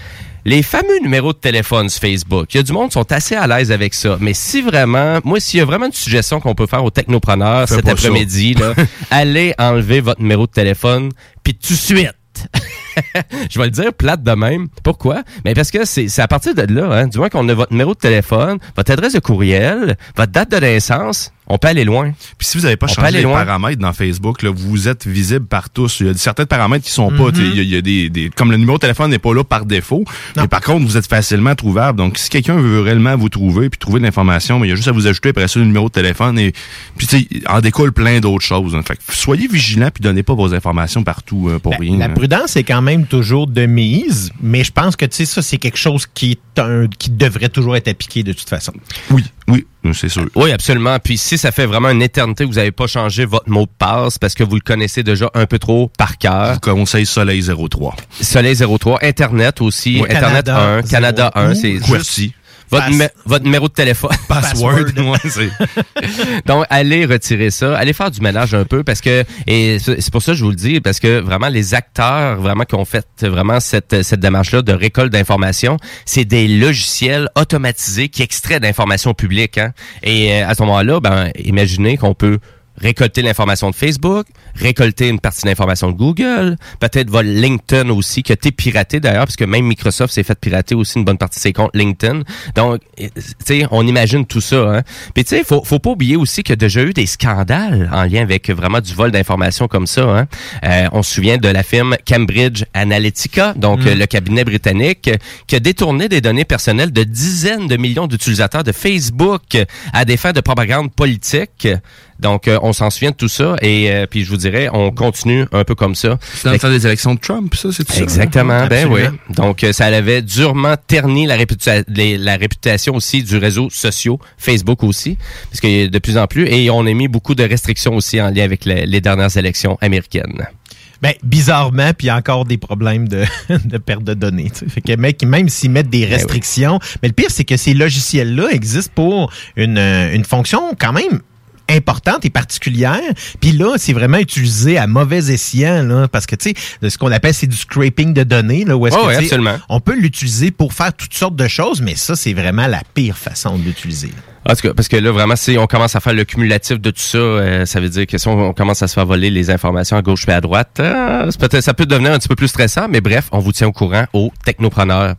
Les fameux numéros de téléphone sur Facebook, il y a du monde qui sont assez à l'aise avec ça. Mais si vraiment, moi, s'il y a vraiment une suggestion qu'on peut faire aux technopreneurs Fais cet après-midi, allez enlever votre numéro de téléphone, puis tout de suite. je vais le dire plate de même. Pourquoi? Mais parce que c'est c'est à partir de là, hein, du moins qu'on a votre numéro de téléphone, votre adresse de courriel, votre date de naissance, on peut aller loin. Puis si vous n'avez pas On changé les loin. paramètres dans Facebook, là, vous êtes visible par tous. Il y a certains paramètres qui sont pas. Mhm. tu sais, Il y a, il y a des, des- comme le numéro de téléphone n'est pas là par défaut. Mais par contre, vous êtes facilement trouvable. Donc, si quelqu'un veut réellement vous trouver puis trouver de l'information, il y a juste à vous ajouter après ça le numéro de téléphone et puis tu sais, en découle plein d'autres choses. hein. Fait que soyez vigilants puis donnez pas vos informations partout euh, pour rien. La hein. prudence est quand même toujours de mise, mais je pense que tu sais ça c'est quelque chose qui est un, qui devrait toujours être appliqué de toute façon. Oui, oui, c'est sûr. Oui, absolument. Puis si ça fait vraiment une éternité que vous n'avez pas changé votre mot de passe parce que vous le connaissez déjà un peu trop par cœur. Je vous conseille Soleil 03. Soleil 03, Internet aussi, Oui. Internet Canada 1, Canada 1, c'est juste votre, Pass- votre numéro de téléphone. Password, c'est- Donc, allez retirer ça, allez faire du ménage un peu parce que, et c'est c'est pour ça que je vous le dis, parce que vraiment les acteurs vraiment qui ont fait vraiment cette, cette démarche-là de récolte d'informations, c'est des logiciels automatisés qui extraient d'informations publiques. Hein? Et euh, à ce moment-là, ben, imaginez qu'on peut récolter l'information de Facebook, récolter une partie de l'information de Google, peut-être votre LinkedIn aussi, qui a été piraté d'ailleurs, parce que même Microsoft s'est fait pirater aussi une bonne partie de ses comptes LinkedIn. Donc, tu sais, on imagine tout ça. Hein. Puis tu sais, faut, faut pas oublier aussi qu'il y a déjà eu des scandales en lien avec vraiment du vol d'informations comme ça. Hein. Euh, on se souvient de la firme Cambridge Analytica, donc Mm. le cabinet britannique, qui a détourné des données personnelles de dizaines de millions d'utilisateurs de Facebook à des fins de propagande politique. Donc, euh, on s'en souvient de tout ça et euh, puis je vous dirais, on continue un peu comme ça. C'est dans le temps des élections de Trump, ça, c'est tout ça? Exactement, ben oui. Donc, euh, ça avait durement terni la, réputa- les- la réputation aussi du réseau sociaux, Facebook aussi, parce que de plus en plus, et on a mis beaucoup de restrictions aussi en lien avec les, les dernières élections américaines. Ben, bizarrement, puis il y a encore des problèmes de, de perte de données. tu sais. Fait que mec, même s'ils mettent des restrictions, mais le pire, c'est que ces logiciels-là existent pour une, une fonction quand même importante et particulière. Puis là, c'est vraiment utilisé à mauvais escient, là, parce que, tu sais, ce qu'on appelle, c'est du scraping de données, là, où est-ce Ouais, que, on peut l'utiliser pour faire toutes sortes de choses, mais ça, c'est vraiment la pire façon de l'utiliser. En tout cas, parce que là, vraiment, si on commence à faire le cumulatif de tout ça, euh, ça veut dire que si on, on commence à se faire voler les informations à gauche et à droite, euh, ça peut devenir un petit peu plus stressant, mais bref, on vous tient au courant aux technopreneurs.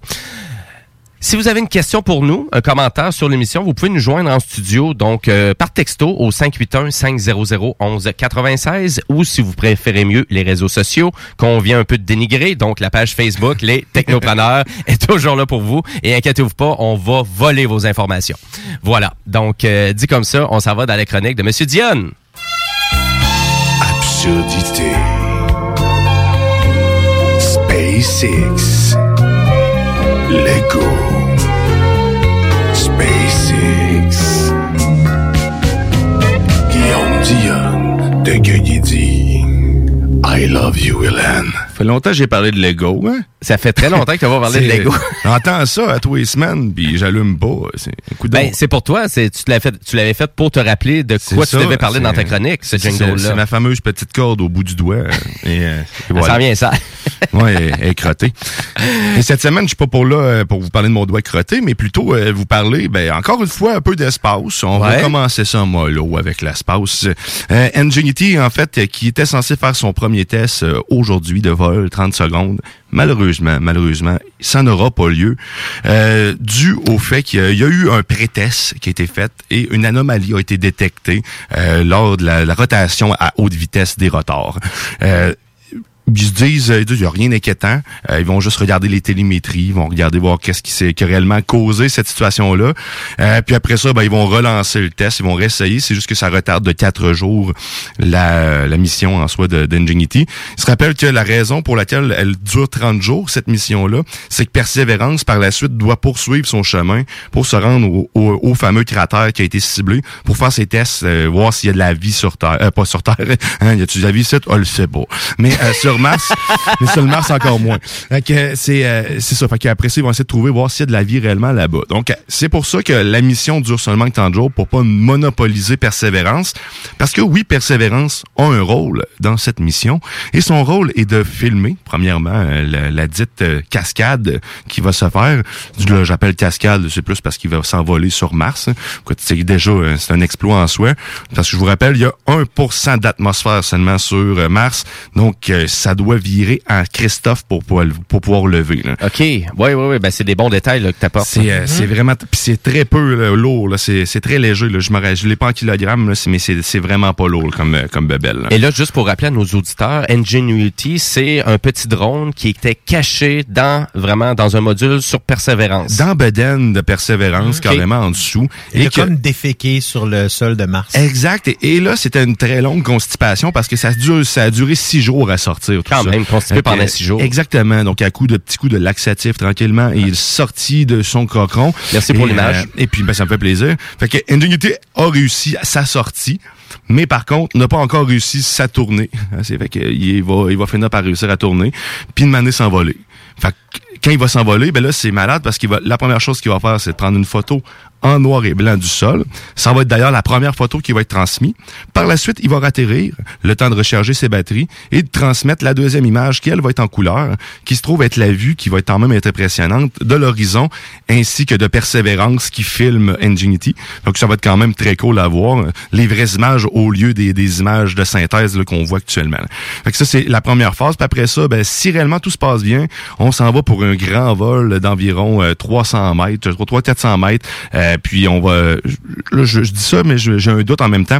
Si vous avez une question pour nous, un commentaire sur l'émission, vous pouvez nous joindre en studio, donc euh, par texto au 581-500-1196 ou si vous préférez mieux les réseaux sociaux qu'on vient un peu de dénigrer, donc la page Facebook, les technopreneurs est toujours là pour vous et inquiétez-vous pas, on va voler vos informations. Voilà, donc euh, dit comme ça, on s'en va dans la chronique de Monsieur Dionne. Absurdité. SpaceX. Lego. SpaceX. Guillaume Dion de Gueugui I love you, Hélène. Fait longtemps que j'ai parlé de Lego, hein? Ça fait très longtemps que tu vas parler de Lego. J'entends ça à tous les semaines, puis j'allume pas. C'est un coup Ben, c'est pour toi, c'est tu l'avais fait tu l'avais fait pour te rappeler de quoi tu devais parler dans ta chronique, ce C'est jingle c'est là. ma fameuse petite corde au bout du doigt. euh, Et, euh, et Ça vient, ça. ouais, elle- est crottée. Et cette semaine, je suis pas pour là euh, pour vous parler de mon doigt crotté, mais plutôt euh, vous parler, ben, encore une fois, un peu d'espace. On va commencer ça en mollo avec l'espace. Euh, Ingenuity, en fait, qui était censé faire son premier test euh, aujourd'hui de vol, 30 secondes, malheureusement, malheureusement, ça n'aura pas lieu, euh, dû au fait qu'il y a- eu un pré-test qui a été fait et une anomalie a été détectée euh, lors de la, la rotation à haute vitesse des rotors. Euh, ils se disent, ils il n'y a rien d'inquiétant. Euh, ils vont juste regarder les télémétries, ils vont regarder voir qu'est-ce qui, s'est- a réellement causé cette situation-là. Euh, puis après ça, ben, ils vont relancer le test, ils vont réessayer. C'est juste que ça retarde de quatre jours la, la mission en soi d'Ingenuity. Il se rappelle que la raison pour laquelle elle dure 30 jours, cette mission-là, c'est que Persévérance, par la suite, doit poursuivre son chemin pour se rendre au, au- au fameux cratère qui a été ciblé pour faire ses tests, euh, voir s'il y a de la vie sur Terre. Euh, pas sur Terre, hein, y a-tu de la vie ici? On le sait pas. Mais euh, sur Mars, mais sur le Mars encore moins. C'est euh, c'est ça. Fait qu'après ça, ils vont essayer de trouver, voir s'il y a de la vie réellement là-bas. Donc, c'est pour ça que la mission dure seulement 30 jours pour pas monopoliser Persévérance. Parce que oui, Persévérance a un rôle dans cette mission. Et son rôle est de filmer, premièrement, euh, la, la dite euh, cascade qui va se faire. J'appelle cascade, c'est plus parce qu'il va s'envoler sur Mars. C'est déjà c'est un exploit en soi. Parce que je vous rappelle, il y a 1% d'atmosphère seulement sur Mars. Donc, ça doit virer en Christophe pour, pouvoir- pour pouvoir lever. là. OK. Oui, oui, oui. Ben, c'est des bons détails là, que tu apportes. C'est euh, c'est vraiment puis c'est très peu là, lourd là, c'est très léger là, je me ra- je l'ai pas en kilogrammes mais c'est vraiment pas lourd comme euh, comme bebelle. Et là, juste pour rappeler à nos auditeurs, Ingenuity, c'est un petit drone qui était caché dans vraiment dans un module sur Persévérance. Dans Beden de persévérance carrément en dessous Il a que- comme déféqué sur le sol de Mars. Exact. Et, et là, c'était une très longue constipation parce que ça, dure, ça a duré six jours à sortir. Tout Quand ça. même, constipé que, pendant six jours. Exactement. Donc, à coup de petits coups de laxatif, tranquillement, et il est sorti de son cocon. Merci pour l'image. euh, et puis, ben, ça me fait plaisir. Fait que Ingenuity a réussi sa sortie. Mais par contre, n'a pas encore réussi sa tournée. C'est fait qu'il va, il va finir par réussir à tourner, puis demander s'envoler. Fait que quand il va s'envoler, ben là, c'est malade parce qu'il va, la première chose qu'il va faire, c'est de prendre une photo en noir et blanc du sol. Ça va être d'ailleurs la première photo qui va être transmise. Par la suite, il va ratterrir, le temps de recharger ses batteries et de transmettre la deuxième image qui, elle, va être en couleur, qui se trouve être la vue qui va être quand même être impressionnante de l'horizon ainsi que de Persévérance qui filme Ingenuity. Donc, ça va être quand même très cool à voir. Les vraies images au lieu des, des images de synthèse qu'on voit actuellement. Fait que ça, c'est la première phase. Puis après ça, ben, si réellement tout se passe bien, on s'en va pour un grand vol d'environ euh, 300 mètres, 300-400 mètres. Euh, puis on va... Là, je, je dis ça, mais j'ai un doute en même temps.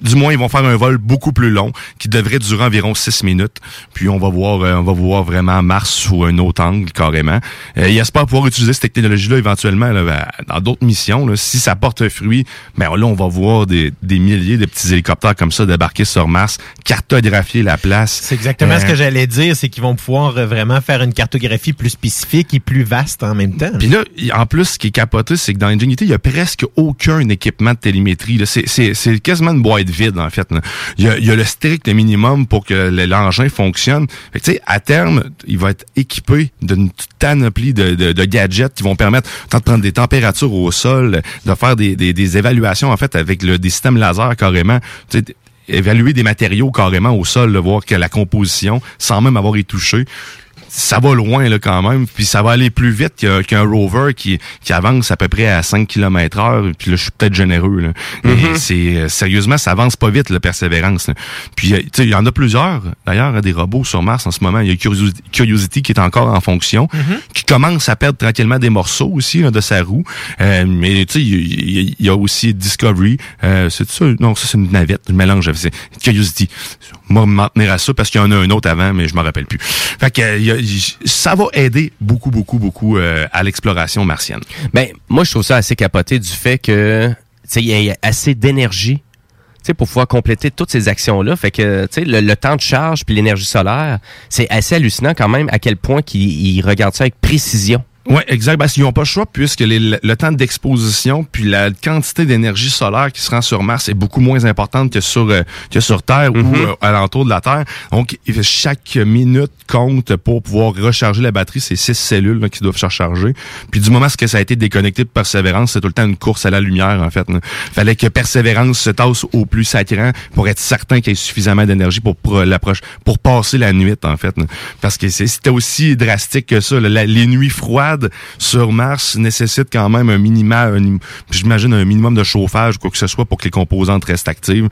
Du moins, ils vont faire un vol beaucoup plus long qui devrait durer environ 6 minutes. Puis on va voir euh, on va voir vraiment Mars sous un autre angle, carrément. Euh, il espère pouvoir utiliser cette technologie-là éventuellement là, ben, dans d'autres missions. là. Si ça porte fruit, ben là, on va voir des, des milliers de petits hélicoptères comme ça débarquer sur Mars, cartographier la place. C'est exactement Euh, ce que j'allais dire, c'est qu'ils vont pouvoir euh, vraiment faire une cartographie plus spécifique et plus vaste en même temps. Puis là, en plus, ce qui est capoté, c'est que dans Ingenuity, y a presque aucun équipement de télémétrie. C'est- quasiment une boîte vide, en fait. Il y a, il y a le strict minimum pour que le- l'engin fonctionne. Fait que, à terme, il va être équipé d'une panoplie de, de, de gadgets qui vont permettre de prendre des températures au sol, de faire des, des, des évaluations, en fait, avec le, des systèmes laser carrément. Évaluer des matériaux carrément au sol, là, voir que la composition, sans même avoir été touché. Ça va loin là quand même, puis ça va aller plus vite qu'un rover qui, qui avance à peu près à 5 km heure, puis là je suis peut-être généreux là. Mais Mhm. c'est euh, sérieusement ça avance pas vite la persévérance. là. Puis euh, tu sais il y en a plusieurs d'ailleurs des robots sur Mars en ce moment, il y a Curiosity, Curiosity qui est encore en fonction, qui commence à perdre tranquillement des morceaux aussi là, de sa roue. Euh, mais tu sais il y, a aussi Discovery, euh, c'est ça? Non ça c'est une navette, je mélange c'est Curiosity. Moi m'en tenir à ça parce qu'il y en a un autre avant mais je m'en rappelle plus. Fait que ça va aider beaucoup beaucoup beaucoup euh, à l'exploration martienne. Ben, moi, je trouve ça assez capoté du fait que, il y a assez d'énergie, tu sais, pour pouvoir compléter toutes ces actions-là. Fait que, tu le, le temps de charge puis l'énergie solaire, c'est assez hallucinant quand même à quel point qu'ils ils regardent ça avec précision. Ouais, exact. Ben, ils n'ont pas le choix puisque les- le, le temps d'exposition puis la quantité d'énergie solaire qui se rend sur Mars est beaucoup moins importante que sur euh, que sur Terre ou euh, alentour de la Terre. Donc, chaque minute compte pour pouvoir recharger la batterie. C'est six cellules là, qui doivent se recharger. Puis du moment que ça a été déconnecté de Persévérance, c'est tout le temps une course à la lumière en fait. là. Fallait que Persévérance se tasse au plus sacrant pour être certain qu'il y ait suffisamment d'énergie pour pour l'approche pour passer la nuit en fait. là. Parce que c'était aussi drastique que ça. les nuits froides sur Mars nécessitent quand même un minimum, j'imagine un minimum de chauffage, quoi que ce soit, pour que les composantes restent actives.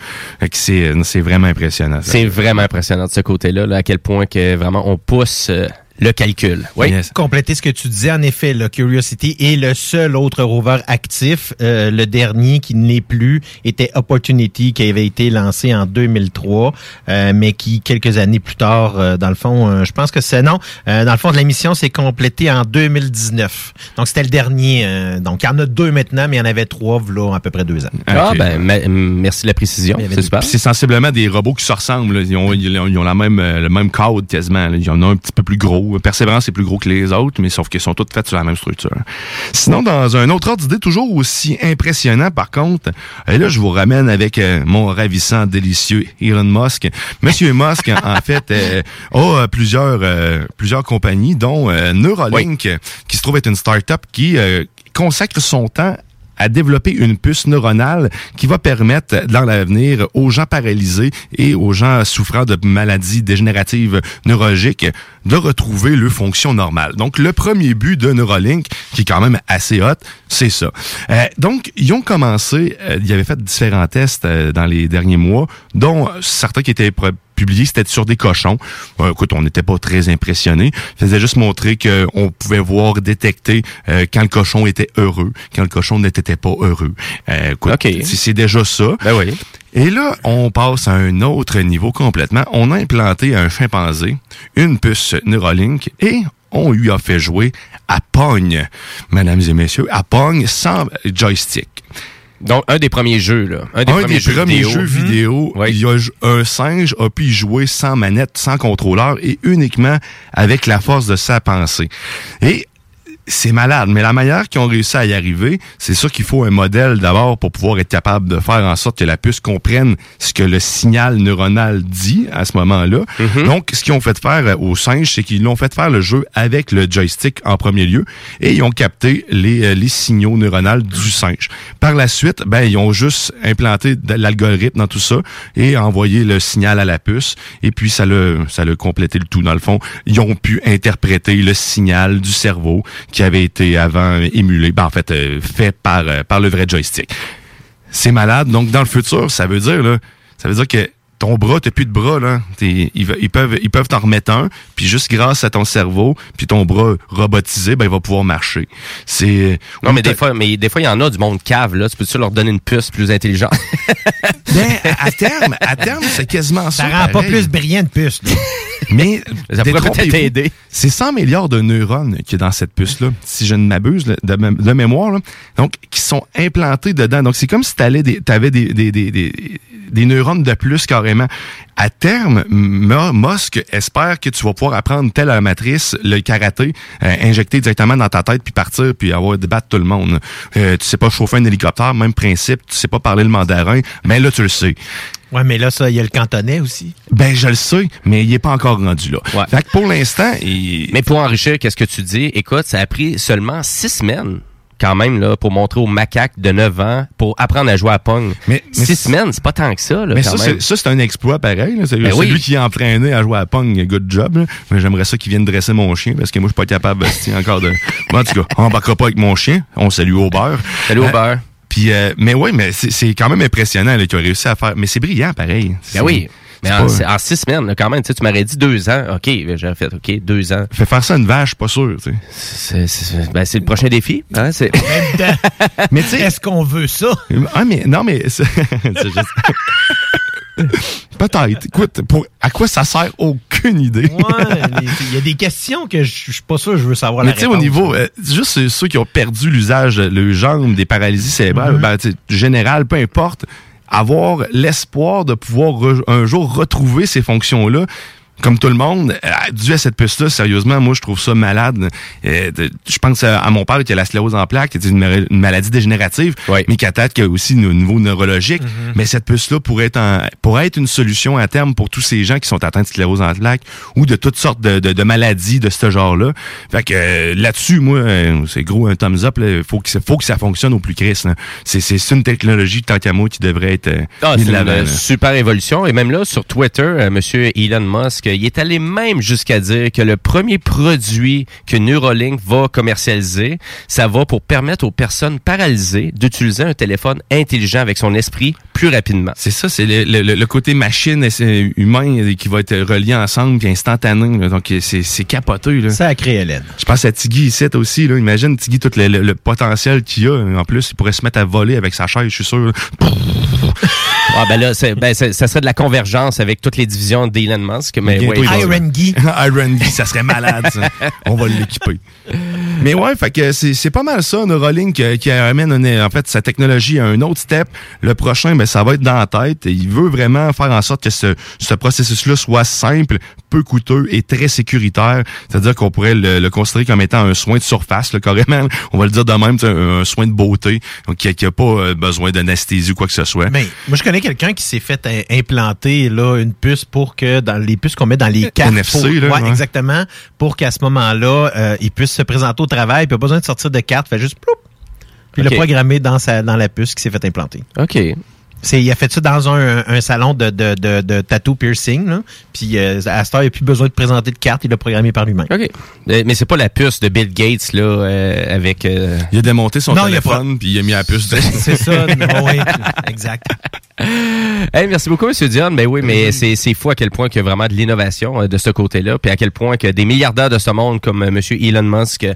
C'est vraiment impressionnant. C'est vraiment impressionnant de ce côté-là, là, à quel point que vraiment on pousse euh, le calcul. Oui. Compléter ce que tu disais, en effet, le Curiosity est le seul autre rover actif. Euh, le dernier qui ne l'est plus était Opportunity, qui avait été lancé en 2003, euh, mais qui, quelques années plus tard, euh, dans le fond, euh, je pense que c'est non, euh, dans le fond de la mission, c'est complété en 2019. Donc, c'était le dernier. euh, donc, il y en a deux maintenant, mais il y en avait trois, là, à peu près deux ans. Ah, ben, me- merci de la précision. C'est super. Puis c'est sensiblement des robots qui se ressemblent. là. Ils, ont, ils ont- ils ont la même, le même code quasiment. là. Il y en a un petit peu plus gros. Persévérance est plus gros que les autres, mais sauf qu'ils sont toutes faites sur la même structure. Sinon, dans un autre ordre d'idée, toujours aussi impressionnant par contre, et là, je vous ramène avec euh, mon ravissant, délicieux Elon Musk. Monsieur Musk, en fait, euh, a euh, plusieurs, euh, plusieurs compagnies, dont euh, Neuralink, qui se trouve être une start-up qui euh, consacre son temps à développer une puce neuronale qui va permettre dans l'avenir aux gens paralysés et aux gens souffrant de maladies dégénératives neurologiques de retrouver leur fonction normale. Donc le premier but de Neuralink, qui est quand même assez hot, c'est ça. Euh, donc ils ont commencé, euh, ils avaient fait différents tests euh, dans les derniers mois, dont certains qui étaient publiés, c'était sur des cochons. Euh, écoute, on n'était pas très impressionnés. Ça faisait juste montrer qu'on pouvait voir, détecter euh, quand le cochon était heureux, quand le cochon n'était pas heureux. Euh, écoute, c'est- c'est déjà ça. Et là, on passe à un autre niveau complètement. On a implanté à un chimpanzé une puce Neuralink et on lui a fait jouer à Pogne, mesdames et messieurs, à Pogne sans joystick. Donc, un des premiers jeux, là. Un des premiers jeux vidéo. jeux vidéo, il y a un singe a pu y jouer sans manette, sans contrôleur et uniquement avec la force de sa pensée. Et c'est malade, mais la manière qu'ils ont réussi à y arriver, c'est sûr qu'il faut un modèle d'abord pour pouvoir être capable de faire en sorte que la puce comprenne ce que le signal neuronal dit à ce moment-là. Donc, ce qu'ils ont fait faire euh, aux singes, c'est qu'ils l'ont fait faire le jeu avec le joystick en premier lieu et ils ont capté les, euh, les signaux neuronaux du singe. Par la suite, ben, ils ont juste implanté l'algorithme dans tout ça et envoyé le signal à la puce et puis ça l'a, ça l'a complété le tout dans le fond. Ils ont pu interpréter le signal du cerveau qui avait été avant émulé, ben, en fait, euh, fait par, euh, par le vrai joystick. C'est malade. Donc, dans le futur, ça veut dire, là, ça veut dire que ton bras, t'as plus de bras, là. Ils, ils peuvent ils peuvent t'en remettre un, puis juste grâce à ton cerveau, puis ton bras robotisé, ben, il va pouvoir marcher. C'est... Non, mais des fois, mais des fois, il y en a du monde cave, là. Tu peux-tu leur donner une puce plus intelligente? Ben, à terme, à terme, c'est quasiment ça. Ça rend pas plus brillant de puce. là. Mais Ça pourrait. C'est 100 milliards de neurones qu'il y a dans cette puce-là, si je ne m'abuse là, de, mé- de mémoire, là. donc qui sont implantés dedans. Donc c'est comme si tu avais des, t'avais des, des, des, des, des neurones de plus carrément. À terme, Musk espère que tu vas pouvoir apprendre telle matrice, le karaté, euh, injecter directement dans ta tête puis partir puis avoir débattre tout le monde. Euh, tu sais pas chauffer un hélicoptère, même principe. Tu sais pas parler le mandarin, mais là tu le sais. Ouais, mais là, ça, il y a le cantonais aussi. Ben, je le sais, mais il est pas encore rendu là. Fait que pour l'instant, il... Mais pour enrichir, qu'est-ce que tu dis? Écoute, ça a pris seulement six semaines quand même, là, pour montrer aux macaques de 9 ans, pour apprendre à jouer à Pong. Mais, Six semaines, c'est pas tant que ça, là, Mais quand ça, même. c'est, ça, c'est un exploit pareil. C'est Ben celui oui. qui est entraîné à jouer à Pong, good job. là. Mais j'aimerais ça qu'il vienne dresser mon chien parce que moi, je suis pas capable encore de. Bon, en tout cas, on embarquera pas avec mon chien. On salue Aubert. Salut, Euh, Aubert. Puis, euh, mais ouais, mais c'est, c'est quand même impressionnant là, qu'il a réussi à faire. Mais c'est brillant, pareil. Ben oui. Mais en, pas- en six semaines, là, quand même, tu sais, tu m'aurais dit deux ans. OK, ben, j'aurais fait, OK, deux ans. Fait faire ça à une vache, pas sûr, tu sais. C'est, ben, c'est le prochain défi. Hein, c'est... Mais tu sais. Est-ce qu'on veut ça? Ah, mais non, mais. c'est juste- Peut-être. Écoute, pour, à quoi ça sert? Aucune idée. Ouais, il y a des questions que je suis pas sûr que je veux savoir Mais tu sais, au niveau, euh, juste ceux qui ont perdu l'usage, de le jambe, des paralysies cérébrales, ben, tu sais, général, peu importe, avoir l'espoir de pouvoir un jour retrouver ces fonctions-là, comme tout le monde, euh, dû à cette piste-là, sérieusement, moi, je trouve ça malade. Euh, je pense à, mon père qui a la sclérose en plaques, qui est une, ma- une maladie dégénérative, mais qui attaque aussi au niveau neurologique. Mais cette puce-là pourrait être, en- pourrait être une solution à terme pour tous ces gens qui sont atteints de sclérose en plaques ou de toutes sortes de, de- de maladies de ce genre-là. Fait que euh, là-dessus, moi, c'est gros un thumbs up. Il faut que, ça- faut que ça fonctionne au plus Christ. C'est une technologie, tant qu'à moi, qui devrait être Ah, mise c'est de l'avant. super évolution. Et même là, sur Twitter, Monsieur Elon Musk, il est allé même jusqu'à dire que le premier produit que Neuralink va commercialiser, ça va pour permettre aux personnes paralysées d'utiliser un téléphone intelligent avec son esprit plus rapidement. C'est ça, c'est le, le- le côté machine et humain qui va être relié ensemble puis instantané. là. Donc, c'est c'est capoteux. Là. Sacré Hélène. Je pense à Tiggy ici aussi. Là. Imagine Tiggy tout le, le- le potentiel qu'il a. En plus, il pourrait se mettre à voler avec sa chaise, je suis sûr. Ah ben là, c'est- ben, c'est- ça serait de la convergence avec toutes les divisions d'Elon Musk. Mais ouais, Iron Geek. Iron Geek, ça serait malade, ça. On va l'équiper. Mais ouais, fait que c'est c'est pas mal ça, Neuralink, euh, qui amène un- en fait sa technologie à un autre step. Le prochain, ben, ça va être dans la tête. Il veut vraiment faire en sorte que ce, ce processus-là soit simple, peu coûteux et très sécuritaire. C'est-à-dire qu'on pourrait le, le considérer comme étant un soin de surface, là, carrément. On va le dire de même, un, un soin de beauté, donc qui n'a pas euh, besoin d'anesthésie ou quoi que ce soit. Mais moi, je connais quelqu'un qui s'est fait euh, implanter là, une puce pour que dans les puces qu'on met dans les cartes. NFC, pour- là, ouais, ouais. exactement. Pour qu'à ce moment-là, euh, il puisse se présenter au travail, puis il a pas besoin de sortir de carte, fait juste ploup. Puis il Ok. l'a programmé dans, sa, dans la puce qui s'est fait implanter. OK. C'est, il a fait ça dans un, un salon de, de, de, de tattoo piercing. Là. Puis euh, à cette heure, il n'a plus besoin de présenter de carte, il l'a programmé par lui-même. OK. Mais c'est pas la puce de Bill Gates, là, euh, avec... euh, Il a démonté son Non, téléphone, puis il a mis la puce de... C'est ça, oui, exact. Hey, merci beaucoup, M. Dion. Ben oui, mais c'est, c'est fou à quel point qu'il y a vraiment de l'innovation euh, de ce côté-là, puis à quel point que des milliardaires de ce monde comme M. Elon Musk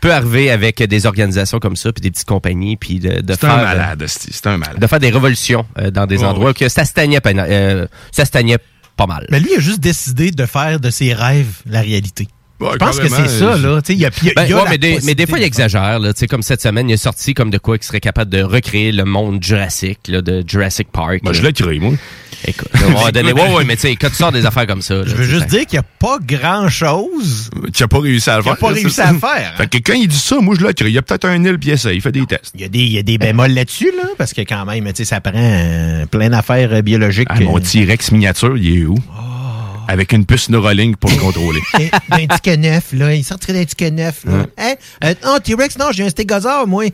peut arriver avec des organisations comme ça, puis des petites compagnies, puis de, de C'est faire... un malade, c'est un malade. De faire des révolutions euh, dans des Oh, endroits que ça stagnait, pas- euh, ça stagnait pas mal. Mais lui, il a juste décidé de faire de ses rêves la réalité. Ouais, je pense que c'est ça, là. Tu sais, il y a, il y a- Ben, il y a ouais, la mais, des, mais des fois, il exagère. Là, Tu sais, comme cette semaine, il est sorti comme de quoi qu'il serait capable de recréer le monde Jurassic, là, de Jurassic Park. Moi, là. je l'ai créé, moi. Écoute, ouais, ouais, mais tu sais, quand tu sors des affaires comme ça. là, Je veux tu juste dire qu'il n'y a pas grand-chose. Qui a pas réussi à le faire. pas c'est réussi ça. à le faire, hein. Fait que quand il dit ça, moi, je l'ai créé. Il y a peut-être un nil puis. Il fait des tests. Il y a des, il y a des bémols là-dessus, là, parce que quand même, tu sais, ça prend euh, plein d'affaires euh, biologiques. Ah, mon euh, T-Rex miniature, il est où? Avec une puce Neuralink pour le contrôler. d'un ticket neuf, là. Il sortirait d'un ticket neuf, là. Hein? Euh, non, T-Rex, non, j'ai un stégosaure, moi.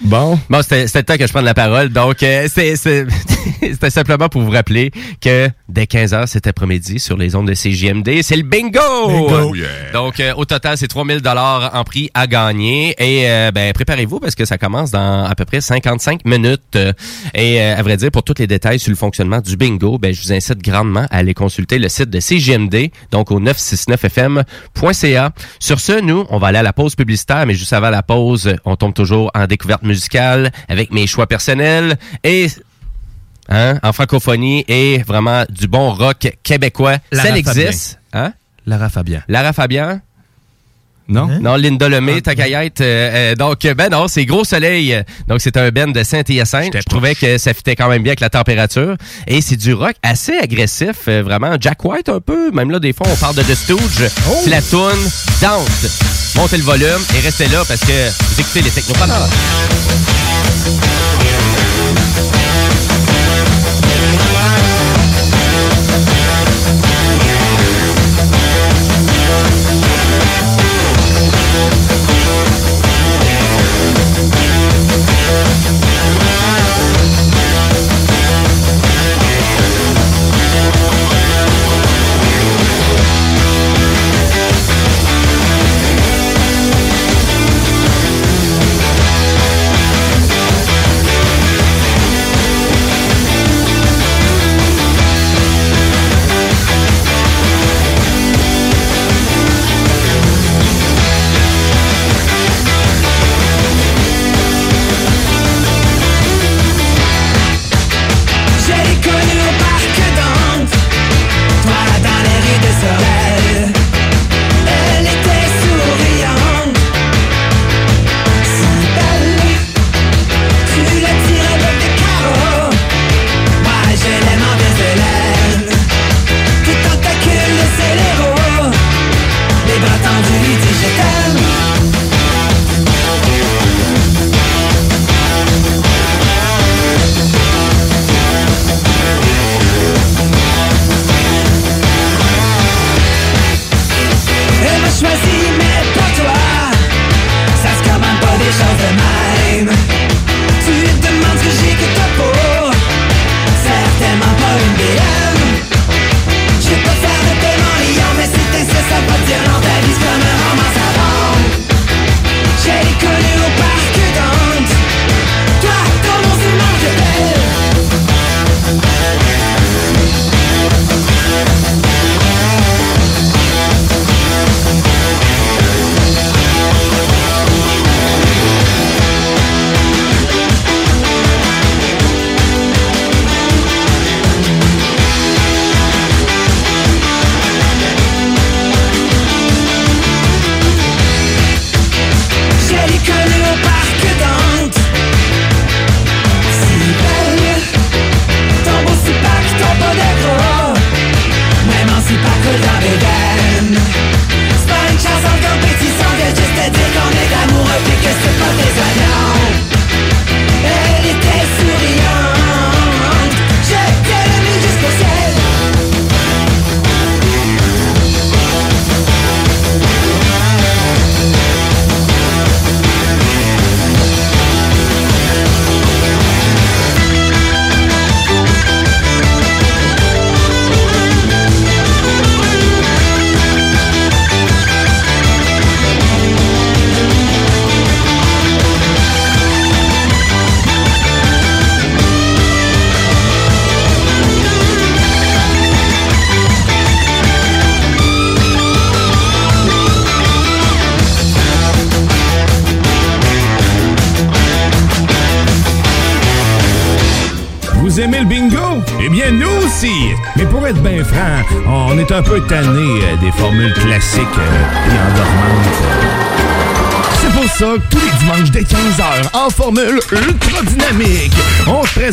Bon. Bon, c'était le temps que je prenne la parole. Donc, euh, c'était simplement pour vous rappeler que dès 15h cet après-midi, sur les ondes de CJMD, c'est le bingo! Bingo. Yeah. Donc, euh, au total, c'est 3000 dollars en prix à gagner. Et euh, ben, préparez-vous parce que ça commence dans à peu près 55 minutes. Euh, Et euh, à vrai dire, pour tous les détails sur le fonctionnement du bingo, ben, je vous incite grandement à aller consulter le site de CJMD, donc au 969fm.ca. Sur ce, nous, on va aller à la pause publicitaire, mais juste avant la pause, on tombe toujours en découverte musicale avec mes choix personnels et hein, en francophonie et vraiment du bon rock québécois. Lara Ça existe. Hein? Lara Fabian. Lara Fabian? Non? Non, Linda Lemay, Takayette. euh, euh, donc, euh, ben non, c'est Gros Soleil. Donc, c'est un band de Saint-Hyacinthe. Je trouvais que ça fitait quand même bien avec la température. Et c'est du rock assez agressif, euh, vraiment. Jack White un peu. Même là, des fois, on parle de The Stooge. C'est la toune Dance. Montez le volume et restez là parce que vous écoutez les technopreneurs.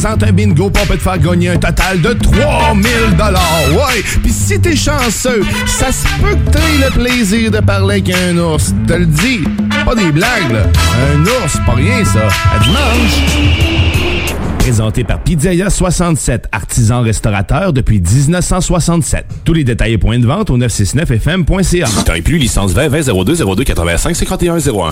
présente un bingo pour peut te faire gagner un total de 3000 dollars. Ouais, puis si t'es chanceux, ça se peut que t'aies le plaisir de parler avec un ours. Te le dis, pas des blagues, là. Un ours, pas rien ça. À dimanche. Présenté par Pizzeria 67, artisan restaurateur depuis 1967. Tous les détails et points de vente au 969fm.ca. Temps et plus, licence 20 20 02 02 85 51 01.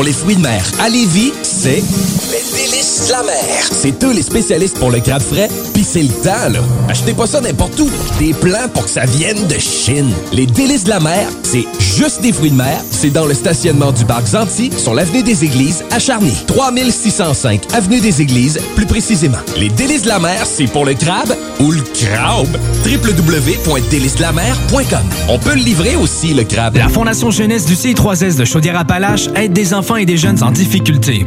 Pour les fruits de mer. À Lévis, c'est les délices de la mer. C'est eux les spécialistes pour le crabe frais, pis c'est le temps, là. Achetez pas ça n'importe où. Des plans pour que ça vienne de Chine. Les délices de la mer, c'est juste des fruits de mer. C'est dans le stationnement du parc Zanti, sur l'avenue des Églises, à Charny. 3605 avenue des Églises, plus précisément. Les délices de la mer, c'est pour le crabe ou le crabe. www.délicesdelamer.com On peut le livrer aussi, le crabe. La Fondation Jeunesse du CI3S de Chaudière-Appalaches aide des enfants et des jeunes en difficulté.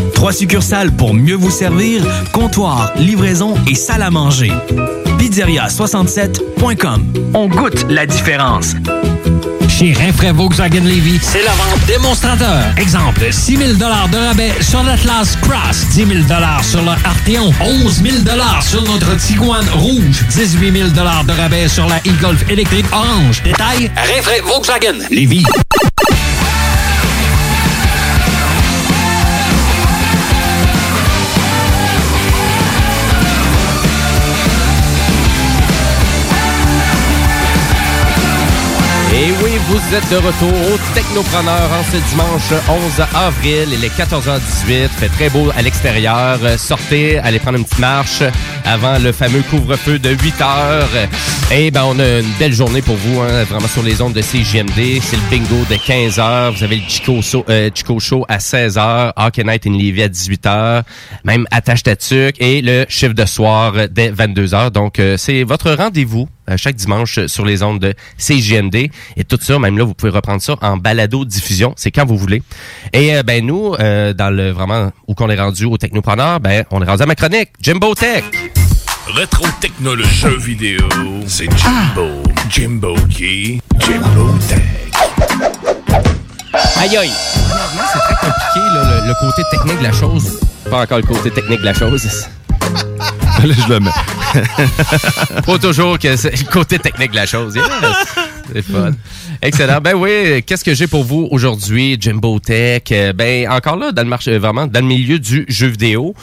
Trois succursales pour mieux vous servir, comptoir, livraison et salle à manger. Pizzeria67.com. On goûte la différence. Chez Rinfraie Volkswagen Levy, c'est la vente démonstrateur. Exemple, 6 000 de rabais sur l'Atlas Cross, 10 000 sur le Arteon, 11 000 sur notre Tiguan Rouge, 18 000 de rabais sur la e-Golf électrique orange. Détail, Rinfraie Volkswagen Levy. Et oui, vous êtes de retour au Technopreneur en ce dimanche 11 avril. Il est 14h18. Fait très beau à l'extérieur. Sortez, allez prendre une petite marche avant le fameux couvre-feu de 8 heures. Et ben, on a une belle journée pour vous, hein, vraiment sur les ondes de CGMD. C'est le bingo de 15 heures. Vous avez le Chico, euh, Chico Show à 16 heures. Hockey Night in Levy à 18 heures. Même Attache Tatuc et le chiffre de soir dès 22 heures. Donc, euh, c'est votre rendez-vous euh, chaque dimanche sur les ondes de CGMD. Et tout ça, même là, vous pouvez reprendre ça en balado-diffusion. C'est quand vous voulez. Et ben nous, dans le vraiment où qu'on est rendu au Technopreneur, ben on est rendu à ma chronique, Jimbo Tech. Rétro technologie jeux vidéo, c'est Jimbo. Jimbo qui? Jimbo Tech. Aïe aïe! Honnêtement, c'est très compliqué, là, le, le côté technique de la chose. Pas encore le côté technique de la chose. Là, je le mets. Pas toujours que c'est le côté technique de la chose. Yes! C'est fun. Excellent. Ben oui, qu'est-ce que j'ai pour vous aujourd'hui, Jimbo Tech? Euh, Ben encore là, dans le marché, vraiment, dans le milieu du jeu vidéo.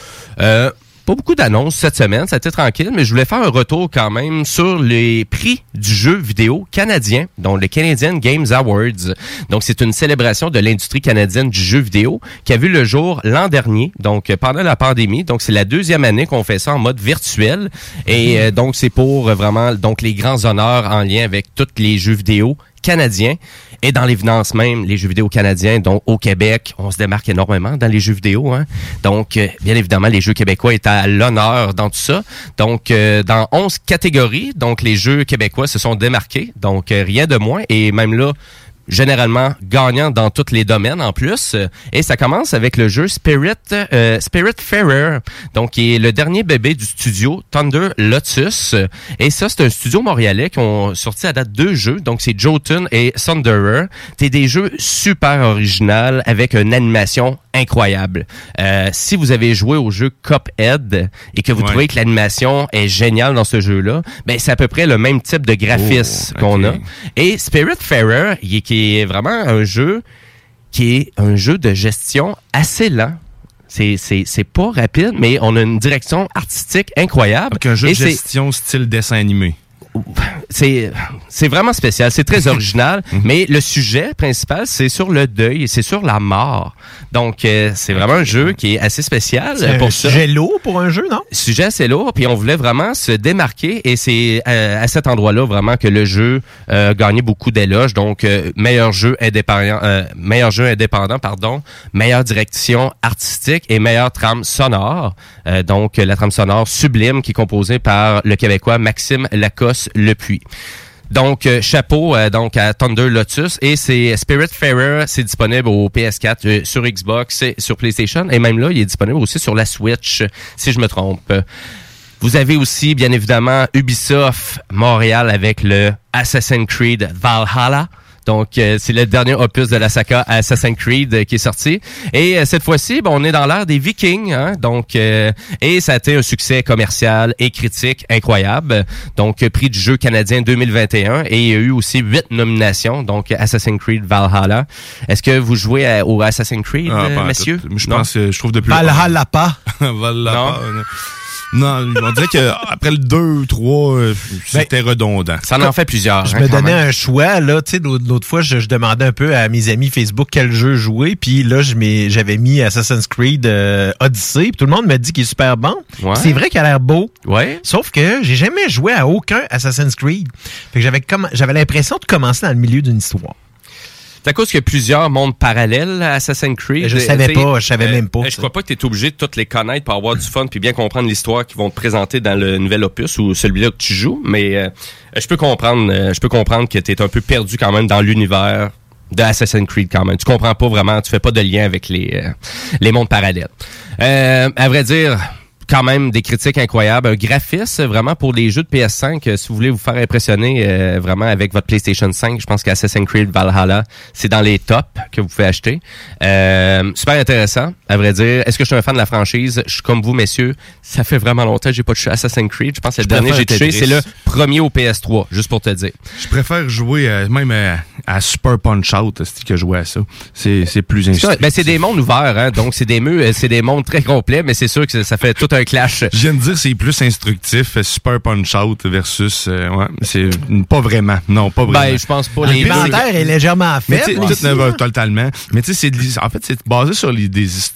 Euh, pas beaucoup d'annonces cette semaine, ça a été tranquille, mais je voulais faire un retour quand même sur les prix du jeu vidéo canadien, dont le Canadian Games Awards. Donc, c'est une célébration de l'industrie canadienne du jeu vidéo qui a vu le jour l'an dernier, donc euh, pendant la pandémie. Donc, c'est la deuxième année qu'on fait ça en mode virtuel. Et euh, donc, c'est pour vraiment donc les grands honneurs en lien avec tous les jeux vidéo canadiens. Et dans l'évidence même les jeux vidéo canadiens dont au Québec on se démarque énormément dans les jeux vidéo hein. donc euh, bien évidemment les jeux québécois étaient à l'honneur dans tout ça. Donc euh, dans 11 catégories donc les jeux québécois se sont démarqués. Donc euh, rien de moins. Et même là généralement gagnant dans tous les domaines en plus. Et ça commence avec le jeu Spirit euh, Spirit donc qui est le dernier bébé du studio Thunder Lotus. Et ça, c'est un studio montréalais qui ont sorti à date deux jeux, donc c'est Jotun et Thunderer. C'est des jeux super originaux avec une animation incroyable. Euh, si vous avez joué au jeu Cuphead et que vous Ouais. trouvez que l'animation est géniale dans ce jeu-là, ben c'est à peu près le même type de graphisme Oh, qu'on a. Et Spirit Fairer, il est- qui est vraiment un jeu qui est un jeu de gestion assez lent. C'est, c'est, c'est pas rapide, mais on a une direction artistique incroyable. Donc, un jeu Et de gestion style dessin animé. C'est c'est vraiment spécial, c'est très original, mais le sujet principal c'est sur le deuil, et c'est sur la mort. Donc euh, c'est vraiment un jeu qui est assez spécial C'est euh, un pour ça. sujet lourd pour un jeu, non? Sujet assez lourd, puis on voulait vraiment se démarquer et c'est euh, à cet endroit-là vraiment que le jeu euh, gagnait beaucoup d'éloges. Donc meilleur jeu indépendant, meilleur jeu indépendant, pardon, meilleure direction artistique et meilleure trame sonore. Donc la trame sonore sublime qui est composée par le Québécois Maxime Lacoste Lepuis. Donc euh, chapeau euh, donc à Thunder Lotus et c'est Spirit Fairer, c'est disponible au PS4, euh, sur Xbox, sur PlayStation et même là il est disponible aussi sur la Switch si je me trompe. Vous avez aussi bien évidemment Ubisoft Montréal avec le Assassin's Creed Valhalla. Donc, euh, c'est le dernier opus de la saga Assassin's Creed euh, qui est sorti. Et euh, cette fois-ci, bon, on est dans l'ère des Vikings. Hein? Donc, euh, et ça a été un succès commercial et critique incroyable. Donc, euh, prix du jeu canadien 2021. Et il y a eu aussi huit nominations. Donc, Assassin's Creed Valhalla. Est-ce que vous jouez à- au Assassin's Creed, Ah, euh, pas en messieurs? Je Non? pense, je trouve depuis Valhalla pas. Valhalla. Non, on dirait qu'après le 2, 3, c'était redondant. Ça en fait plusieurs. Je hein, me donnais même. un choix, là, tu sais, l'autre fois, je, je demandais un peu à mes amis Facebook quel jeu jouer, puis là, j'avais mis Assassin's Creed euh, Odyssey, puis tout le monde me dit qu'il est super bon. Ouais. C'est vrai qu'il a l'air beau. Ouais. Sauf que j'ai jamais joué à aucun Assassin's Creed. Fait que j'avais comme j'avais l'impression de commencer dans le milieu d'une histoire. C'est à cause qu'il y a plusieurs mondes parallèles à Assassin's Creed. Je Euh, savais pas, je savais même pas, Je ça. crois pas que tu es obligé de toutes les connaître pour avoir du fun puis bien comprendre l'histoire qu'ils vont te présenter dans le nouvel opus ou celui-là que tu joues. Mais euh, je peux comprendre, euh, je peux comprendre que tu es un peu perdu quand même dans l'univers de Assassin's Creed quand même. Tu comprends pas vraiment, tu fais pas de lien avec les euh, les mondes parallèles. Euh, à vrai dire, quand même des critiques incroyables, un graphisme vraiment pour les jeux de PS5. euh, si vous voulez vous faire impressionner euh, vraiment avec votre PlayStation 5, je pense qu'Assassin's Creed Valhalla, c'est dans les tops que vous pouvez acheter. Euh, super intéressant, à vrai dire. Est-ce que je suis un fan de la franchise? Je suis comme vous, messieurs. Ça fait vraiment longtemps que j'ai pas touché Assassin's Creed. Je pense que le dernier que j'ai touché, c'est le premier au PS3, juste pour te dire. Je préfère jouer euh, même euh, à Super Punch Out c'est que jouer à ça. C'est c'est plus instructif. ben, c'est des mondes ouverts, hein, donc c'est des murs, c'est des mondes très complets, mais c'est sûr que ça- ça fait tout un clash. Je viens de dire c'est plus instructif, euh, Super Punch Out versus euh, ouais, c'est pas vraiment. Non, pas vraiment. Ben, je pense pas. L'inventaire est légèrement Mais faible. là. totalement. Mais tu sais, c'est en fait, c'est basé sur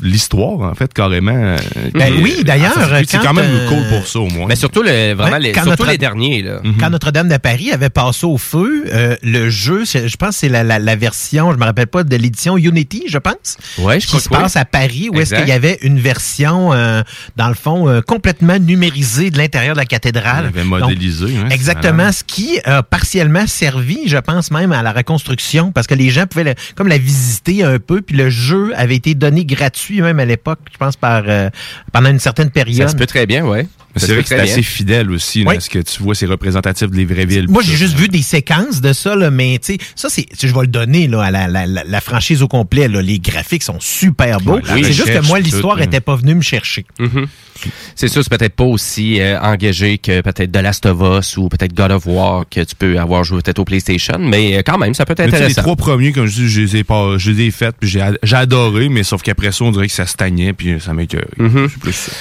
l'histoire, en fait, carrément. euh, Ben qui- oui, d'ailleurs, c'est quand, même euh, cool pour ça, au moins. Mais surtout, le, vraiment, Ouais, les, quand surtout notre- les derniers. Là. Quand Notre-Dame de Paris avait passé au feu, euh, le jeu, je pense que c'est la, la, la version, je me rappelle pas, de l'édition Unity, je pense. Ouais, je qui crois se que oui. passe à Paris, où est-ce qu'il y avait une version, euh, dans le fond, euh, complètement numérisée de l'intérieur de la cathédrale. Il avait Donc, modélisé. hein, Exactement, ce qui a partiellement servi, je pense même, à la reconstruction, parce que les gens pouvaient comme la visiter un peu, puis le jeu avait été donné gratuit même à l'époque, je pense par euh, pendant une certaine Ça période. se peut très bien, ouais. C'est vrai que c'est assez fidèle aussi. là, Ce que tu vois, c'est représentatif des vraies villes. Moi, j'ai juste vu des séquences de ça, là, mais tu sais, ça, c'est, je vais le donner là, à la, la, la, la franchise au complet. Là. Les graphiques sont super beaux. C'est juste que moi, l'histoire là. était pas venue me chercher. Mhm. C'est sûr, c'est peut-être pas aussi euh, engagé que peut-être The Last of Us ou peut-être God of War que tu peux avoir joué peut-être au PlayStation, mais euh, quand même, ça peut être Mais sais, les intéressant. trois premiers, comme je dis, je les ai, pas, je les ai faits, puis j'ai adoré, mais sauf qu'après ça, on dirait que ça stagnait, puis ça. C'est plus ça.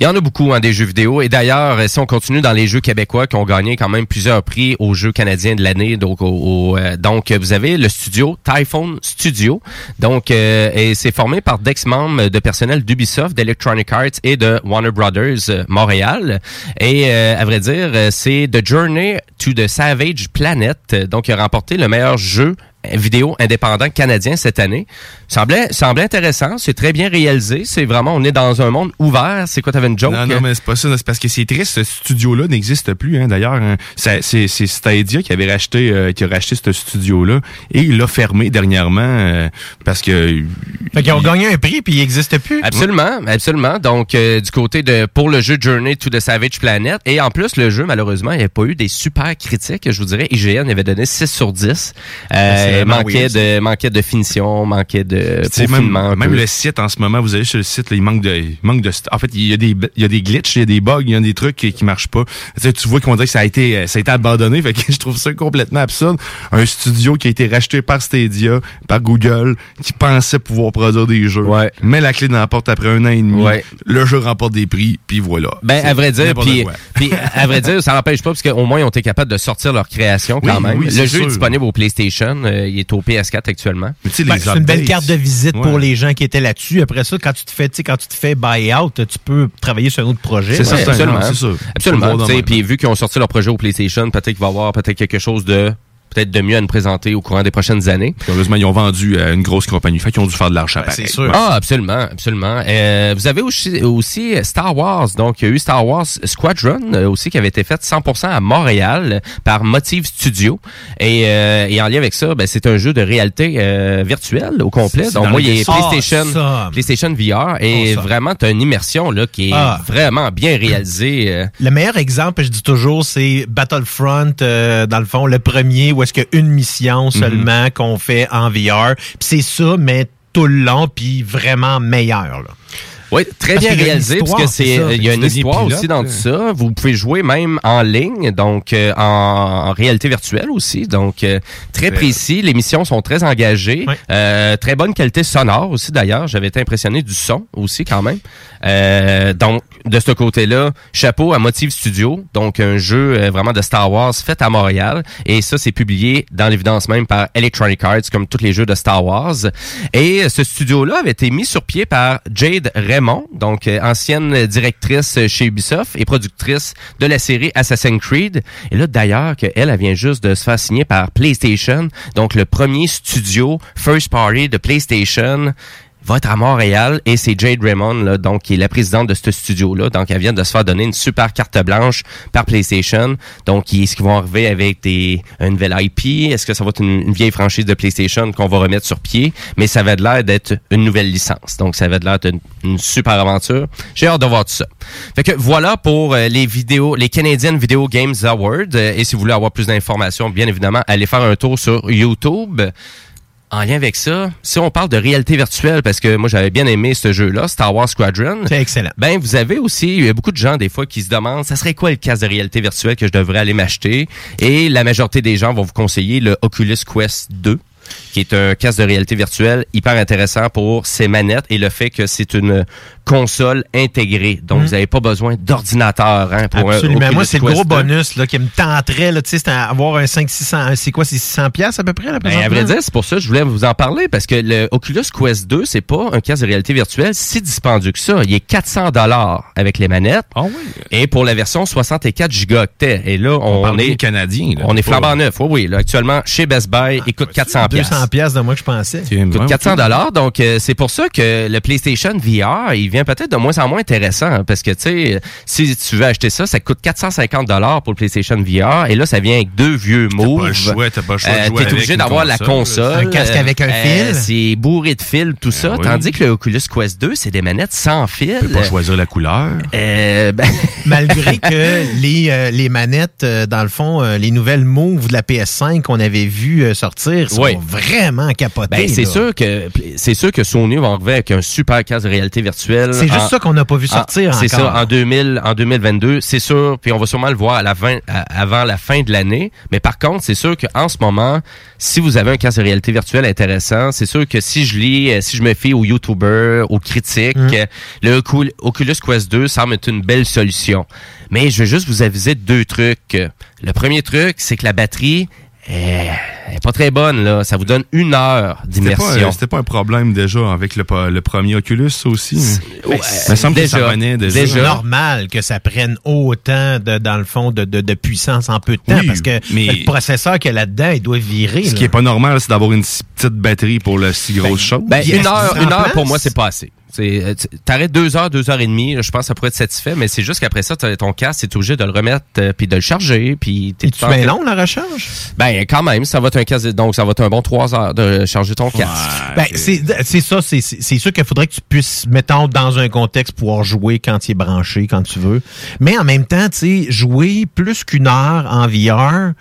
Il y en a beaucoup, hein, des jeux vidéo. Et d'ailleurs, si on continue dans les jeux québécois qui ont gagné quand même plusieurs prix aux Jeux canadiens de l'année, donc, au, euh, donc vous avez le studio Typhoon Studio. Donc, euh, et c'est formé par d'ex-membres de personnel d'Ubisoft, d'Electronic Arts et de Warner Brothers euh, Montréal. Et euh, à vrai dire, euh, c'est The Journey to the Savage Planet. Donc, il a remporté le meilleur jeu vidéo indépendant canadien cette année. Semblait, semblait intéressant. C'est très bien réalisé. C'est vraiment, on est dans un monde ouvert. C'est quoi, t'avais une joke? Non, non, mais c'est pas ça. C'est parce que c'est triste. Ce studio-là n'existe plus. Hein. D'ailleurs, hein. C'est c'est Stadia qui avait racheté, euh, qui a racheté ce studio-là et il l'a fermé dernièrement euh, parce que. Fait qu'ils ont gagné un prix puis il n'existe plus. Absolument, absolument. Donc, euh, du côté de pour le jeu Journey to the Savage Planet. Et en plus, le jeu, malheureusement, il n'y a pas eu des super critiques. Je vous dirais, IGN avait donné 6 sur 10. Euh, Vraiment manquait, weird, de, manquait de finition, manquait de même, même le site en ce moment, vous allez sur le site, là, il manque de, il manque de, en fait, il y a des, il y a des glitches, il y a des bugs, il y a des trucs qui, qui marchent pas. Tu, sais, tu vois qu'on dirait que ça a été, euh, ça a été abandonné, fait que je trouve ça complètement absurde. Un studio qui a été racheté par Stadia, par Google, qui pensait pouvoir produire des jeux, met la clé dans la porte après un an et demi, Ouais. le jeu remporte des prix, puis voilà. Ben, à vrai dire, puis, à vrai dire, ça n'empêche pas parce qu'au moins ils ont été capables de sortir leur création quand Oui, même. oui, le jeu est disponible au PlayStation, euh, il est au PS4 actuellement. Ben, c'est une belle carte de visite pour les gens qui étaient là-dessus. Après ça, quand tu te fais, quand tu te fais buy out, tu peux travailler sur un autre projet. C'est Ouais. ça, absolument. c'est ça. Absolument. Puis vu qu'ils ont sorti leur projet au PlayStation, peut-être qu'il va y avoir peut-être quelque chose de peut-être de mieux à nous présenter au courant des prochaines années. Puis heureusement, ils ont vendu à une grosse compagnie, fait qu'ils ont dû faire de l'argent pareil. Ah, absolument, absolument. Euh, vous avez aussi, aussi Star Wars. Donc, il y a eu Star Wars Squadron euh, aussi qui avait été fait 100% à Montréal par Motive Studio. Et, euh, et en lien avec ça, ben, c'est un jeu de réalité euh, virtuelle au complet. C'est Donc, moi, il y a. PlayStation, Awesome. PlayStation VR et Awesome. vraiment, tu as une immersion là qui est Ah. vraiment bien réalisée. euh. Le meilleur exemple, je dis toujours, c'est Battlefront, euh, dans le fond, le premier, où est-ce qu'il y a une mission seulement qu'on fait en VR. Puis c'est ça, mais tout le long, puis vraiment meilleur. Là. Oui, très Parce bien réalisé parce que c'est ça. il y a une histoire aussi dans tout ça. Vous pouvez jouer même en ligne, donc euh, en, en réalité virtuelle aussi. Donc euh, très précis, les missions sont très engagées, Euh, très bonne qualité sonore aussi d'ailleurs. J'avais été impressionné du son aussi quand même. Euh, donc de ce côté-là, chapeau à Motive Studio, donc un jeu euh, vraiment de Star Wars fait à Montréal et ça c'est publié dans l'évidence même par Electronic Arts comme tous les jeux de Star Wars. Et euh, ce studio-là avait été mis sur pied par Jade Raymond, donc euh, ancienne directrice chez Ubisoft et productrice de la série Assassin's Creed. Et là d'ailleurs qu'elle elle vient juste de se faire signer par PlayStation, donc le premier studio first party de PlayStation va être à Montréal et c'est Jade Raymond donc qui est la présidente de ce studio là donc elle vient de se faire donner une super carte blanche par PlayStation. Donc est-ce qu'ils vont arriver avec des une nouvelle IP est-ce que ça va être une, vieille franchise de PlayStation qu'on va remettre sur pied? Mais ça va de l'air d'être une nouvelle licence. Donc ça va de l'air d'être une, super aventure. J'ai hâte de voir tout ça. Fait que voilà pour euh, les vidéos les Canadian Video Games Awards. Et si vous voulez avoir plus d'informations bien évidemment allez faire un tour sur YouTube en lien avec ça, si on parle de réalité virtuelle, parce que moi j'avais bien aimé ce jeu-là, Star Wars Squadron. C'est excellent. Ben vous avez aussi, il y a beaucoup de gens des fois qui se demandent, ça serait quoi le casque de réalité virtuelle que je devrais aller m'acheter? Et la majorité des gens vont vous conseiller le Oculus Quest 2 qui est un casque de réalité virtuelle hyper intéressant pour ses manettes et le fait que c'est une console intégrée. Donc, Mm. vous n'avez pas besoin d'ordinateur hein, pour un Absolument. Oculus Moi, c'est le gros 2. bonus là, qui me tenterait. Tu sais, c'est à avoir un 500-600... C'est quoi, c'est 600 pièces à peu près? Là, Ben, à vrai dire, c'est pour ça que je voulais vous en parler parce que le Oculus Quest 2, c'est pas un casque de réalité virtuelle si dispendieux que ça. Il est 400 dollars avec les manettes. Et pour la version 64 gigaoctets. Et là, on, parle est canadien. là, on est flambant neuf. Oui, oui. Là, actuellement, chez Best Buy, il coûte 400 200 pièces de que je pensais. coûte 400 dollars. Donc, euh, c'est pour ça que le PlayStation VR, il vient peut-être de moins en moins intéressant. hein, parce que, tu sais, si tu veux acheter ça, ça coûte 450 dollars pour le PlayStation VR. Et là, ça vient avec deux vieux moves. pas le choix, t'as pas le choix de Euh, jouer T'es avec obligé d'avoir la console. Un casque avec un fil. C'est bourré de fils, tout ça. oui. Tandis que le Oculus Quest 2, c'est des manettes sans fil. Tu peux pas choisir la couleur. Euh, ben, Malgré que les, euh, les manettes, euh, dans le fond, euh, les nouvelles moves de la PS5 qu'on avait vu euh, sortir sont Oui. Vraiment capotées. Ben, c'est sûr que c'est sûr que Sony va arriver avec un super casque de réalité virtuelle. C'est juste ça qu'on n'a pas vu sortir en- C'est ça en 2000 en 2022, c'est sûr, puis on va sûrement le voir à la fin à- avant la fin de l'année, mais par contre, c'est sûr qu'en ce moment, si vous avez un casque de réalité virtuelle intéressant, c'est sûr que si je lis euh, si je me fie aux YouTubers, aux critiques, Mm. euh, le Ocul- Oculus Quest 2 semble être une belle solution. Mais je veux juste vous aviser de deux trucs. Le premier truc, c'est que la batterie elle est pas très bonne là, ça vous donne une heure C'était pas, d'immersion. euh, c'était pas un problème déjà avec le, premier Oculus, ça aussi. Ouais, il me semble que ça déjà, revenait déjà. C'est normal que ça prenne autant, de, dans le fond, de, de, de puissance en peu de temps, Oui, parce que mais- le processeur qu'il y a là-dedans, il doit virer. Ce là. qui est pas normal, c'est d'avoir une si petite batterie pour le si grosse chose. Ben, une heure, une heure pour moi, c'est pas assez. Euh, tu- T'arrêtes deux heures, deux heures et demie, je pense que ça pourrait être satisfait, mais c'est juste qu'après ça, ton casque, t'es obligé de le remettre euh, puis de le charger, puis t'es tu bien long, la recharge? Ben, quand même, ça va être un casque, donc ça va être un bon trois heures de charger ton casque. Ben, c'est c'est ça, c'est- sûr qu'il faudrait que tu puisses, mettons, dans un contexte, pouvoir jouer quand il est branché, quand tu veux. Mais en même temps, tu sais, jouer plus qu'une heure en VR,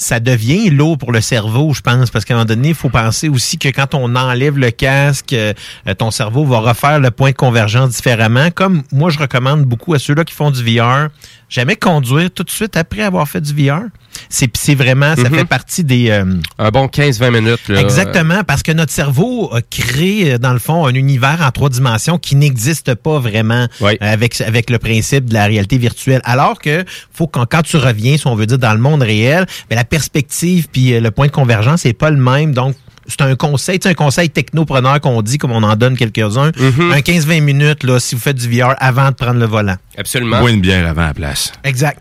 ça devient lourd pour le cerveau, je pense, parce qu'à un moment donné, il faut penser aussi que quand on enlève le casque, euh, ton cerveau va refaire le point de convergence différemment. Comme moi, je recommande beaucoup à ceux-là qui font du VR, jamais conduire tout de suite après avoir fait du VR. C'est c'est vraiment, ça Mhm. fait partie des... euh, Un bon 15-20 minutes. Là, Exactement, parce que notre cerveau a créé, euh, dans le fond, un univers en trois dimensions qui n'existe pas vraiment Oui. euh, avec, avec le principe de la réalité virtuelle. Alors que faut qu'en quand tu reviens, si on veut dire, dans le monde réel, ben, la perspective puis le point de convergence n'est pas le même. Donc, c'est un conseil, tu sais, un conseil technopreneur qu'on dit, comme on en donne quelques-uns. Mhm. Un 15-20 minutes, là, si vous faites du VR avant de prendre le volant. Absolument. Bois une bière avant la place. Exact.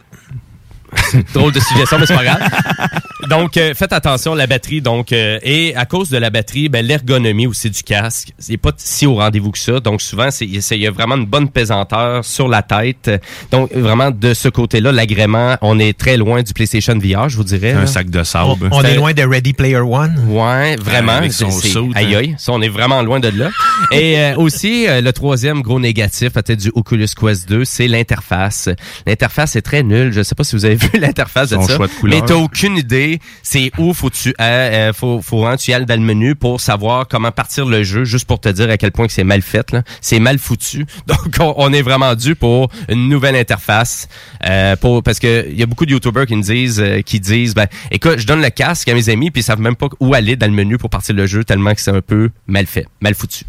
Drôle de suggestion, mais c'est pas grave. Donc, euh, faites attention, la batterie. Donc, euh, et à cause de la batterie, ben, l'ergonomie aussi du casque, c'est pas si au rendez-vous que ça. Donc, souvent, c'est c'est- il y a vraiment une bonne pesanteur sur la tête. Donc, vraiment, de ce côté-là, l'agrément, on est très loin du PlayStation VR, je vous dirais. Un là. sac de sable. on est loin de Ready Player One. Ouais, vraiment. Avec son C'est- c'est- saut, Aïe hein. aïe, ça, on est vraiment loin de là. Et euh, aussi, euh, le troisième gros négatif, peut-être du Oculus Quest 2, c'est l'interface. L'interface est très nulle. Je sais pas si vous avez vu l'interface de Son ça. choix de couleur. Mais t'as aucune idée. C'est où faut tu euh, faut faut tu y ailles dans le menu pour savoir comment partir le jeu, juste pour te dire à quel point c'est mal fait. C'est mal foutu. Donc on, est vraiment dû pour une nouvelle interface. Euh, parce que il y a beaucoup de youtubeurs qui me disent euh, qui disent ben écoute, je donne le casque à mes amis puis ils savent même pas où aller dans le menu pour partir le jeu tellement que c'est un peu mal fait, mal foutu.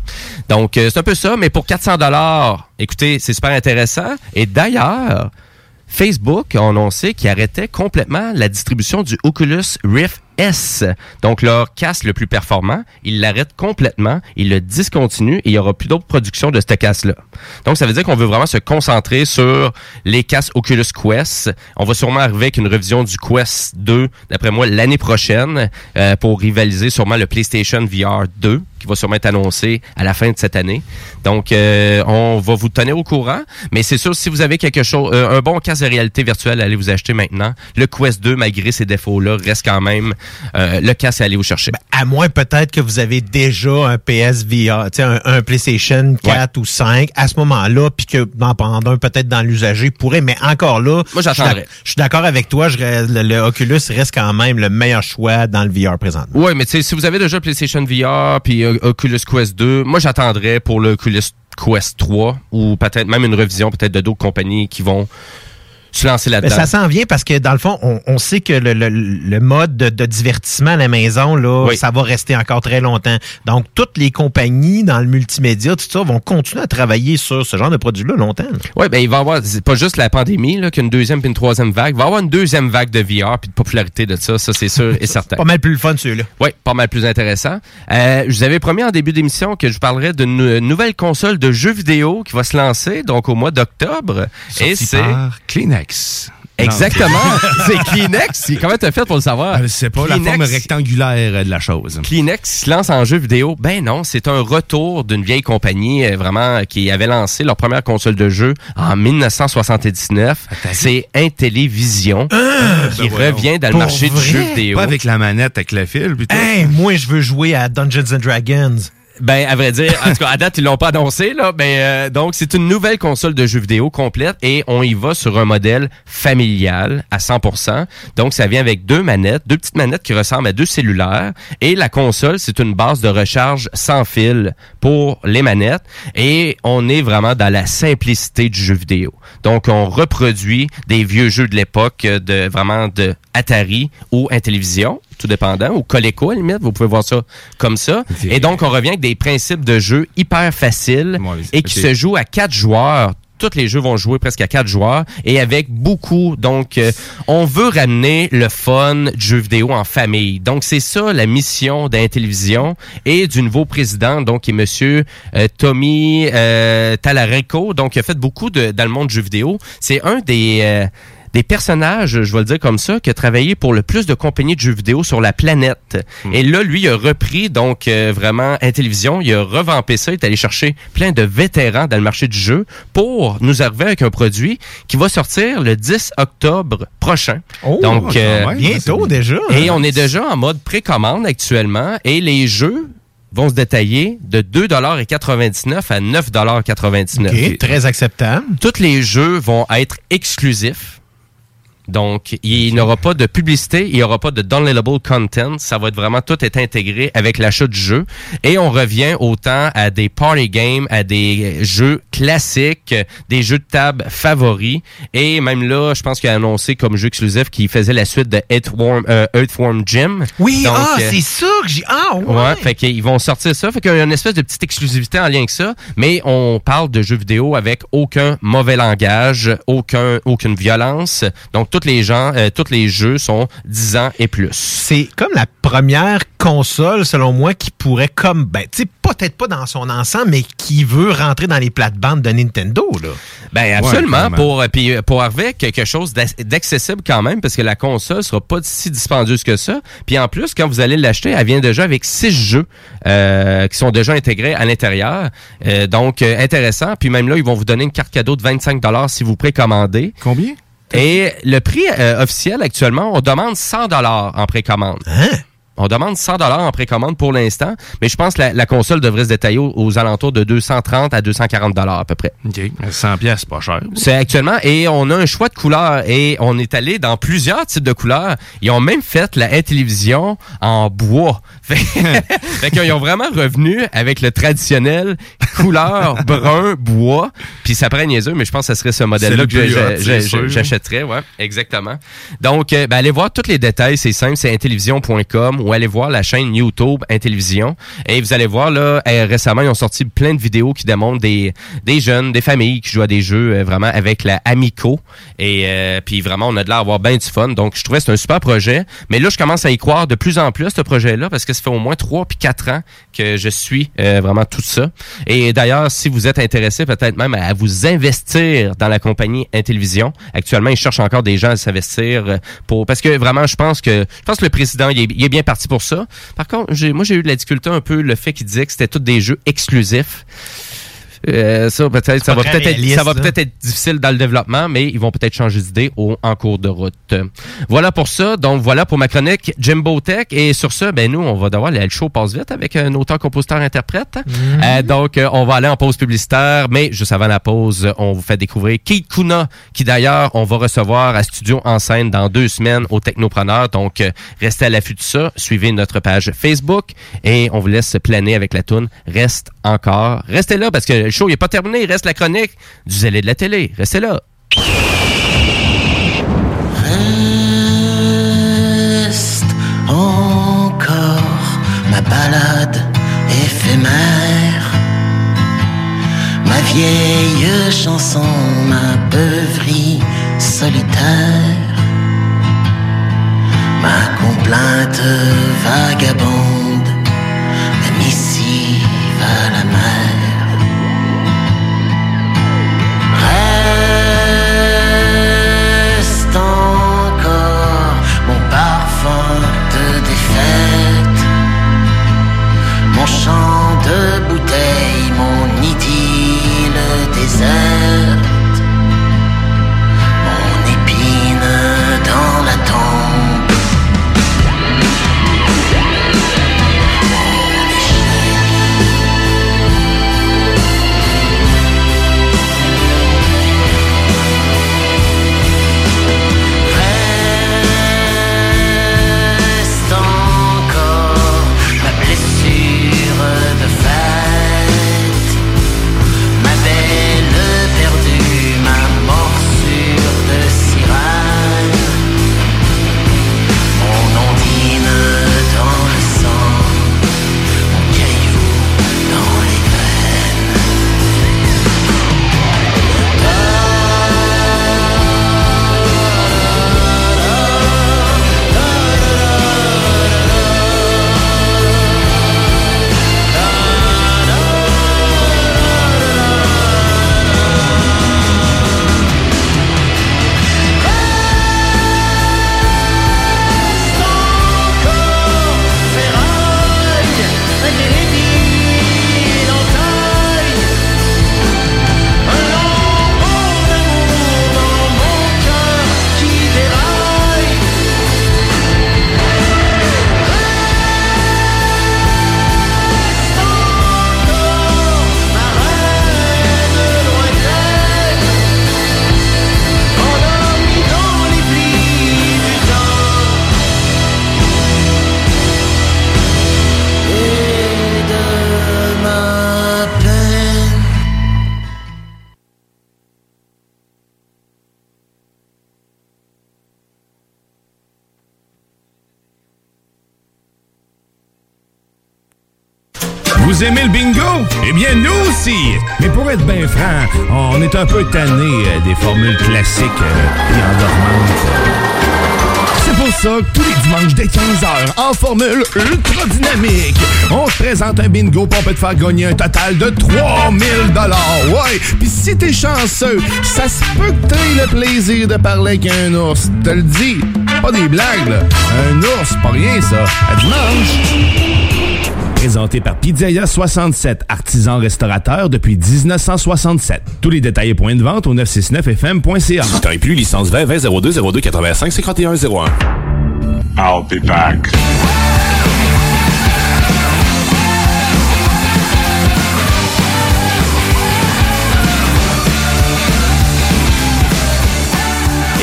Donc c'est un peu ça mais pour 400 dollars, écoutez, c'est super intéressant et d'ailleurs Facebook a annoncé qu'ils arrêtaient complètement la distribution du Oculus Rift Donc leur casque le plus performant. Ils l'arrêtent complètement, ils le discontinuent et il y aura plus d'autres productions de ce casque-là. Donc ça veut dire qu'on veut vraiment se concentrer sur les casques Oculus Quest. On va sûrement arriver avec une révision du Quest 2, d'après moi, l'année prochaine, euh, pour rivaliser sûrement le PlayStation VR 2 qui va sûrement être annoncé à la fin de cette année. Donc, euh, on va vous tenir au courant. Mais c'est sûr, si vous avez quelque chose, euh, un bon casque de réalité virtuelle, allez vous acheter maintenant. Le Quest 2, malgré ses défauts-là, reste quand même euh, le casque à aller vous chercher. À moins peut-être que vous avez déjà un PSVR, tu sais, un, un PlayStation 4 ou 5 à ce moment-là, puis que d'en prendre un peut-être dans l'usager pourrait, mais encore là, Moi, j'attendrais. je suis d'accord avec toi, je, le, le Oculus reste quand même le meilleur choix dans le VR présentement. Ouais, mais tu sais, si vous avez déjà le PlayStation VR puis euh, Oculus Quest 2, moi j'attendrais pour le Oculus Quest 3 ou peut-être même une revision peut-être de d'autres compagnies qui vont se lancer Mais là-dedans. ça s'en vient parce que dans le fond, on, on sait que le, le- le mode de, de divertissement à la maison, là, Oui. ça va rester encore très longtemps. Donc, toutes les compagnies dans le multimédia, tout ça, vont continuer à travailler sur ce genre de produit-là longtemps. Oui, ben il va y avoir, c'est pas juste la pandémie, là, qu'une deuxième puis une troisième vague. Il va y avoir une deuxième vague de VR puis de popularité de ça, ça c'est sûr et certain. Pas mal plus le fun, celui-là. Oui, pas mal plus intéressant. Euh, je vous avais promis en début d'émission que je vous parlerais d'une nouvelle console de jeux vidéo qui va se lancer, donc au mois d'octobre. Et c'est... par Kleenex. Exactement. c'est Kleenex. Comment t'as fait pour le savoir? Je sais pas, la forme rectangulaire euh, de la chose. Kleenex se lance en jeu vidéo. Ben non, c'est un retour d'une vieille compagnie euh, vraiment qui avait lancé leur première console de jeu en 1979. C'est Intellivision qui ben voyons. revient dans le Pour marché du jeu vidéo. Pas avec la manette, avec le fil. Hey, moi, je veux jouer à Dungeons and Dragons. Ben, à vrai dire, en tout cas, à date, ils l'ont pas annoncé, là. Ben, euh, donc, c'est une nouvelle console de jeux vidéo complète et on y va sur un modèle familial à 100%. Donc, ça vient avec deux manettes, deux petites manettes qui ressemblent à deux cellulaires et la console, c'est une base de recharge sans fil pour les manettes et on est vraiment dans la simplicité du jeu vidéo. Donc, on reproduit des vieux jeux de l'époque euh, de vraiment de Atari ou Intellivision, tout dépendant, ou Coleco à la limite, vous pouvez voir ça comme ça. Et donc, on revient avec des principes de jeu hyper faciles et qui se jouent à quatre joueurs. Tous les jeux vont jouer presque à quatre joueurs et avec beaucoup. Donc, euh, on veut ramener le fun du jeu vidéo en famille. Donc, c'est ça la mission d'Intellivision et du nouveau président, donc, qui est Monsieur euh, Tommy euh, Talarico. Donc, il a fait beaucoup de, dans le monde du jeu vidéo. C'est un des... des personnages, je vais le dire comme ça, qui a travaillé pour le plus de compagnies de jeux vidéo sur la planète. Et là, lui, il a repris donc euh, vraiment Intellivision, il a revampé ça, il est allé chercher plein de vétérans dans le marché du jeu pour nous arriver avec un produit qui va sortir le 10 octobre prochain. donc euh, même, bientôt déjà. Et on est déjà en mode précommande actuellement et les jeux vont se détailler de 2,99$ à 9,99$. OK, très acceptable. Tous les jeux vont être exclusifs. Donc, il n'y aura pas de publicité, il n'y aura pas de downloadable content. Ça va être vraiment tout est intégré avec l'achat du jeu. Et on revient autant à des party games, à des jeux classiques, des jeux de table favoris. Et même là, je pense qu'il a annoncé comme jeu exclusif qu'il faisait la suite de Earthworm, euh, Earthworm Jim. Oui, Donc, ah, euh, c'est ça que j'ai. Ah, ouais. Ouais, fait qu'ils vont sortir ça. Fait qu'il y a une espèce de petite exclusivité en lien avec ça. Mais on parle de jeux vidéo avec aucun mauvais langage, aucun, aucune violence. Donc, tous les gens, euh, tous les jeux sont 10 ans et plus. C'est comme la première console, selon moi, qui pourrait comme, ben, tu sais, peut-être pas dans son ensemble, mais qui veut rentrer dans les plates-bandes de Nintendo, là. Ben absolument pour euh, puis euh, pour arriver à quelque chose d'ac- d'accessible quand même parce que la console sera pas si dispendieuse que ça. Puis en plus quand vous allez l'acheter, elle vient déjà avec six jeux euh, qui sont déjà intégrés à l'intérieur. Euh, donc euh, intéressant. Puis même là ils vont vous donner une carte cadeau de 25 dollars si vous précommandez. Combien? Et le prix euh, officiel actuellement, on demande 100 dollars en précommande. On demande 100 dollars en précommande pour l'instant, mais je pense que la, la console devrait se détailler aux, aux alentours de 230 à 240 dollars à peu près. OK. 100 pièces, pas cher. C'est actuellement et on a un choix de couleurs et on est allé dans plusieurs types de couleurs. Ils ont même fait la télévision en bois. Fait, fait qu'ils ont vraiment revenu avec le traditionnel couleur brun bois. Puis ça prend niaiseux, mais je pense que ce serait ce modèle-là que j'achèterais. Ouais, exactement. Donc, euh, ben, allez voir tous les détails. C'est simple, c'est intellivision.com allez voir la chaîne YouTube Intellivision. Et vous allez voir là, euh, récemment, ils ont sorti plein de vidéos qui démontrent des, des jeunes, des familles qui jouent à des jeux euh, vraiment avec la Amico. Et euh, puis vraiment, on a de l'air d'avoir bien du fun. Donc, je trouvais que c'est un super projet. Mais là, je commence à y croire de plus en plus, ce projet-là, parce que ça fait au moins trois puis quatre ans que je suis euh, vraiment tout ça. Et d'ailleurs, si vous êtes intéressé peut-être même à vous investir dans la compagnie Intellivision, actuellement, ils cherchent encore des gens à s'investir pour parce que vraiment, je pense que je pense que le président, est, il est bien parti pour ça. Par contre, j'ai, moi, j'ai eu de la difficulté un peu le fait qu'il disait que c'était tous des jeux exclusifs. Euh, ça peut-être ça va peut-être être, réaliste, ça va ça. peut-être être difficile dans le développement mais ils vont peut-être changer d'idée au en cours de route. Voilà pour ça. Donc voilà pour ma chronique Jimbo Tech et sur ce ben nous on va devoir aller le show passe vite avec un auteur compositeur interprète. Euh, donc euh, on va aller en pause publicitaire mais juste avant la pause, on vous fait découvrir Keith Kuna qui d'ailleurs on va recevoir à Studio en scène dans deux semaines au Technopreneur. Donc euh, restez à l'affût de ça, suivez notre page Facebook et on vous laisse planer avec la toune Reste encore. Restez là parce que le show n'est pas terminé, reste la chronique du zélé de la télé. Restez là. Reste encore ma balade éphémère, ma vieille chanson, ma beuverie solitaire, ma complainte vagabonde, deserve Aimez le bingo? Eh bien, nous aussi! Mais pour être bien franc, on est un peu tanné euh, des formules classiques euh, et endormantes. C'est pour ça que tous les dimanches dès 15h, en formule ultra dynamique, on se présente un bingo pour peut te faire gagner un total de 3000 Ouais! Puis si t'es chanceux, ça se peut que t'aies le plaisir de parler avec un ours. Te le dis, pas des blagues. Un ours, pas rien, ça. À dimanche! Présenté par Pizzeria 67, artisan restaurateur depuis 1967. Tous les détails et points de vente au 969fm.ca. Temps et plus, licence 20 20 02 02 85 51 01. I'll be back.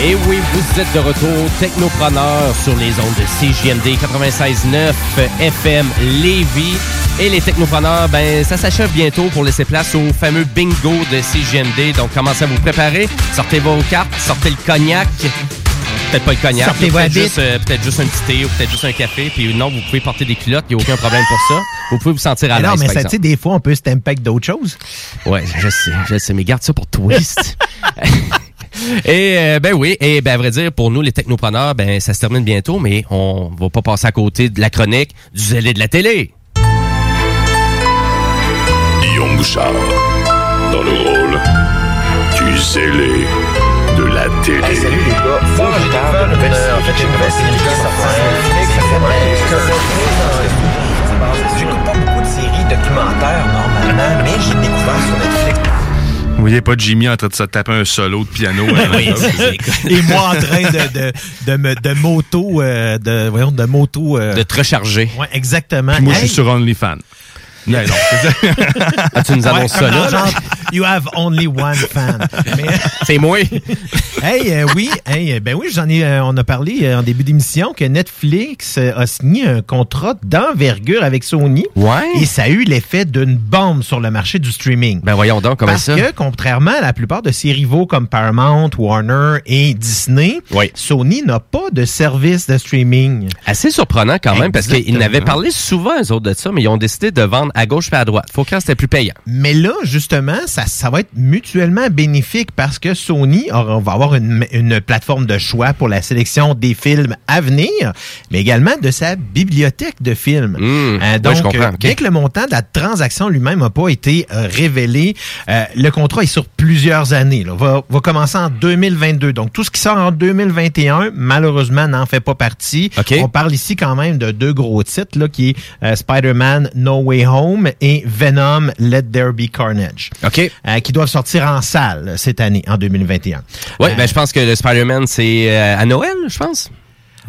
Et oui, vous êtes de retour, Technopreneur sur les ondes de CJMD 96.9 FM Lévis. Et les Technopreneurs, ben, ça s'achève bientôt pour laisser place au fameux bingo de CJMD. Donc, commencez à vous préparer. Sortez vos cartes, sortez le cognac. Peut-être pas le cognac, peut-être juste, euh, peut-être juste un petit thé ou peut-être juste un café. Puis non, vous pouvez porter des culottes, il n'y a aucun problème pour ça. Vous pouvez vous sentir à l'aise, non, mais ça, tu sais, des fois, on peut se d'autres choses. Ouais, je sais, je sais, mais garde ça pour twist. Et euh, ben oui, et ben à vrai dire, pour nous les technopreneurs, ben ça se termine bientôt, mais on va pas passer à côté de la chronique du zélé de la télé. Guillaume Bouchard, dans le rôle du zélé de la télé. salut les gars, faut que je parle d'une nouvelle série. En fait, j'ai une nouvelle série qui sort. J'écoute pas beaucoup de séries documentaires normalement, mais j'ai découvert sur Netflix. Vous voyez pas Jimmy en train de se taper un solo de piano. la Oui? Et moi en train de, de, de, me- de moto, euh, de, voyons, de moto. euh, De te recharger. Ouais, exactement. Puis moi, je Hey! suis sur OnlyFans. Non, non. Ah, tu nous Ouais, annonces ça comme là? You have only one fan. C'est moi. hey, euh, oui, hey, euh, ben oui, j'en ai, euh, on a parlé euh, en début d'émission que Netflix a signé un contrat d'envergure avec Sony. Ouais. Et ça a eu l'effet d'une bombe sur le marché du streaming. Ben voyons donc comment Parce ça? que, contrairement à la plupart de ses rivaux comme Paramount, Warner et Disney, Oui. Sony n'a pas de service de streaming. Assez surprenant quand même, parce qu'ils n'avaient parlé souvent, eux autres, de ça, mais ils ont décidé de vendre à gauche et à droite. Faut quand c'était plus payant. Mais là, justement, ça, ça va être mutuellement bénéfique parce que Sony aura- va avoir une, une plateforme de choix pour la sélection des films à venir, mais également de sa bibliothèque de films. Mmh. Euh, donc, comprends, euh, ok. bien que le montant de la transaction lui-même n'a pas été euh, révélé, euh, le contrat est sur plusieurs années. Là. Va, va commencer en 2022. Donc, tout ce qui sort en 2021, malheureusement, n'en fait pas partie. Ok. On parle ici quand même de deux gros titres, là, qui est Spider-Man No Way Home et Venom Let There Be Carnage. OK. Euh, qui doivent sortir en salle cette année, en 2021. Oui, Euh, ben je pense que le Spider-Man, c'est euh, à Noël, je pense.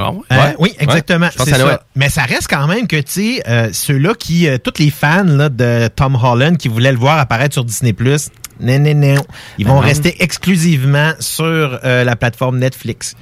Ah ouais? Euh, oui, exactement. Ouais, je pense c'est à Noël. ça. Mais ça reste quand même que, tu sais, euh, ceux-là qui, euh, tous les fans là, de Tom Holland qui voulaient le voir apparaître sur Disney+, non, non, non. Ils vont Ben non. rester exclusivement sur euh, la plateforme Netflix.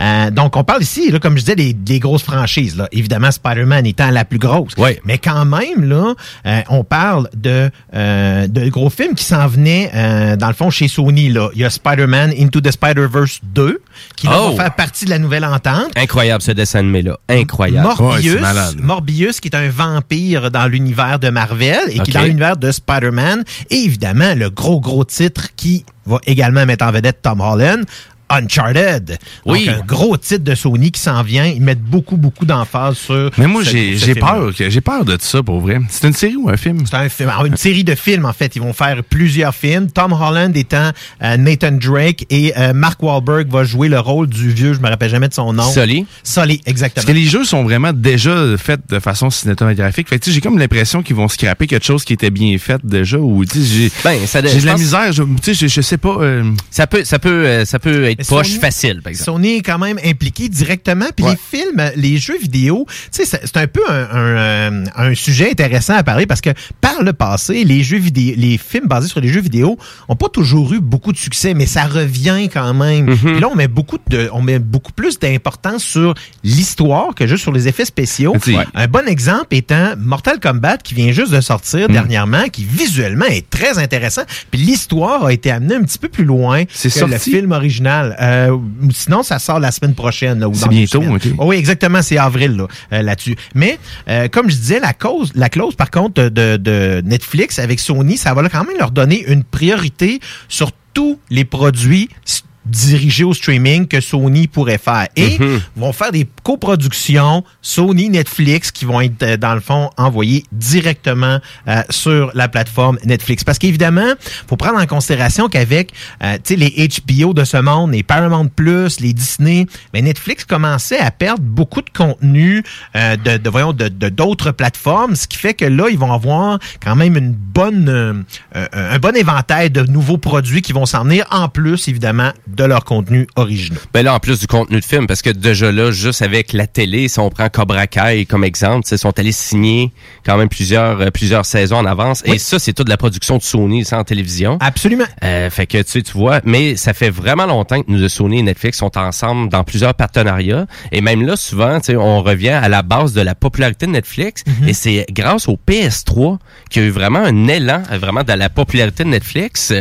Euh, donc, on parle ici, là, comme je disais, des, des grosses franchises. Là. Évidemment, Spider-Man étant la plus grosse. Ouais. Mais quand même, là, euh, on parle de, euh, de gros films qui s'en venaient, euh, dans le fond, chez Sony. Là. Il y a Spider-Man Into the Spider-Verse 2, qui là, Oh. va faire partie de la nouvelle entente. Incroyable ce dessin animé-là. Incroyable. Morbius, Ouais, c'est malade. Morbius, qui est un vampire dans l'univers de Marvel et qui est dans l'univers de Spider-Man. Et évidemment, le gros, gros titre qui va également mettre en vedette Tom Holland. Uncharted. Oui. Donc, un gros titre de Sony qui s'en vient. Ils mettent beaucoup, beaucoup d'emphase sur. Mais moi, j'ai peur. que- J'ai peur de ça, pour vrai. C'est une série ou un film? C'est un film, alors, une série de films en fait. Ils vont faire plusieurs films. Tom Holland étant euh, Nathan Drake et euh, Mark Wahlberg va jouer le rôle du vieux, je me rappelle jamais de son nom. Sully. Sully, exactement. Parce que les jeux sont vraiment déjà faits de façon cinématographique. Fait que tu sais, j'ai comme l'impression qu'ils vont scraper quelque chose qui était bien fait déjà. Ou tu sais, j'ai Ben, ça, j'ai de la misère. Je, tu sais, je, je sais pas. euh, Ça peut, ça peut, euh, ça peut être Poche Sony- facile, par exemple. Sony est quand même impliqué directement. Puis Ouais. les films, les jeux vidéo, tu sais, c'est un peu un, un, euh, un sujet intéressant à parler parce que par le passé, les jeux vidéo, les films basés sur les jeux vidéo ont pas toujours eu beaucoup de succès, mais ça revient quand même. Mhm. Puis là, on met beaucoup de, on met beaucoup plus d'importance sur l'histoire que juste sur les effets spéciaux. Un bon exemple étant Mortal Kombat qui vient juste de sortir dernièrement, qui visuellement est très intéressant. Puis l'histoire a été amenée un petit peu plus loin que le film original. Mal. Euh, sinon, ça sort la semaine prochaine. là, ou C'est bientôt, ok. Oh oui, exactement, c'est avril là, euh, là-dessus. Mais euh, comme je disais, la cause, la clause par contre de, de Netflix avec Sony, ça va quand même leur donner une priorité sur tous les produits dirigés au streaming que Sony pourrait faire. Et Mhm. vont faire des coproductions Sony, Netflix qui vont être, euh, dans le fond, envoyées directement euh, sur la plateforme Netflix. Parce qu'évidemment, faut prendre en considération qu'avec euh, les HBO de ce monde, les Paramount Plus, les Disney, mais Netflix commençait à perdre beaucoup de contenu euh, de, de, voyons, de, de d'autres plateformes, ce qui fait que là, ils vont avoir quand même une bonne, euh, euh, un bon éventail de nouveaux produits qui vont s'en venir, en plus, évidemment, de leur contenu original. Ben là, en plus du contenu de film, parce que déjà là, juste avec la télé, si on prend Cobra Kai comme exemple, ils sont allés signer quand même plusieurs euh, plusieurs saisons en avance. Et ça, c'est toute la production de Sony, ça, en télévision. Absolument. Euh, fait que tu sais, tu vois, mais ça fait vraiment longtemps que nous, de Sony et Netflix sont ensemble dans plusieurs partenariats. Et même là, souvent, tu sais, on revient à la base de la popularité de Netflix. Mhm. Et c'est grâce au PS3 qu'il y a eu vraiment un élan, vraiment, de la popularité de Netflix.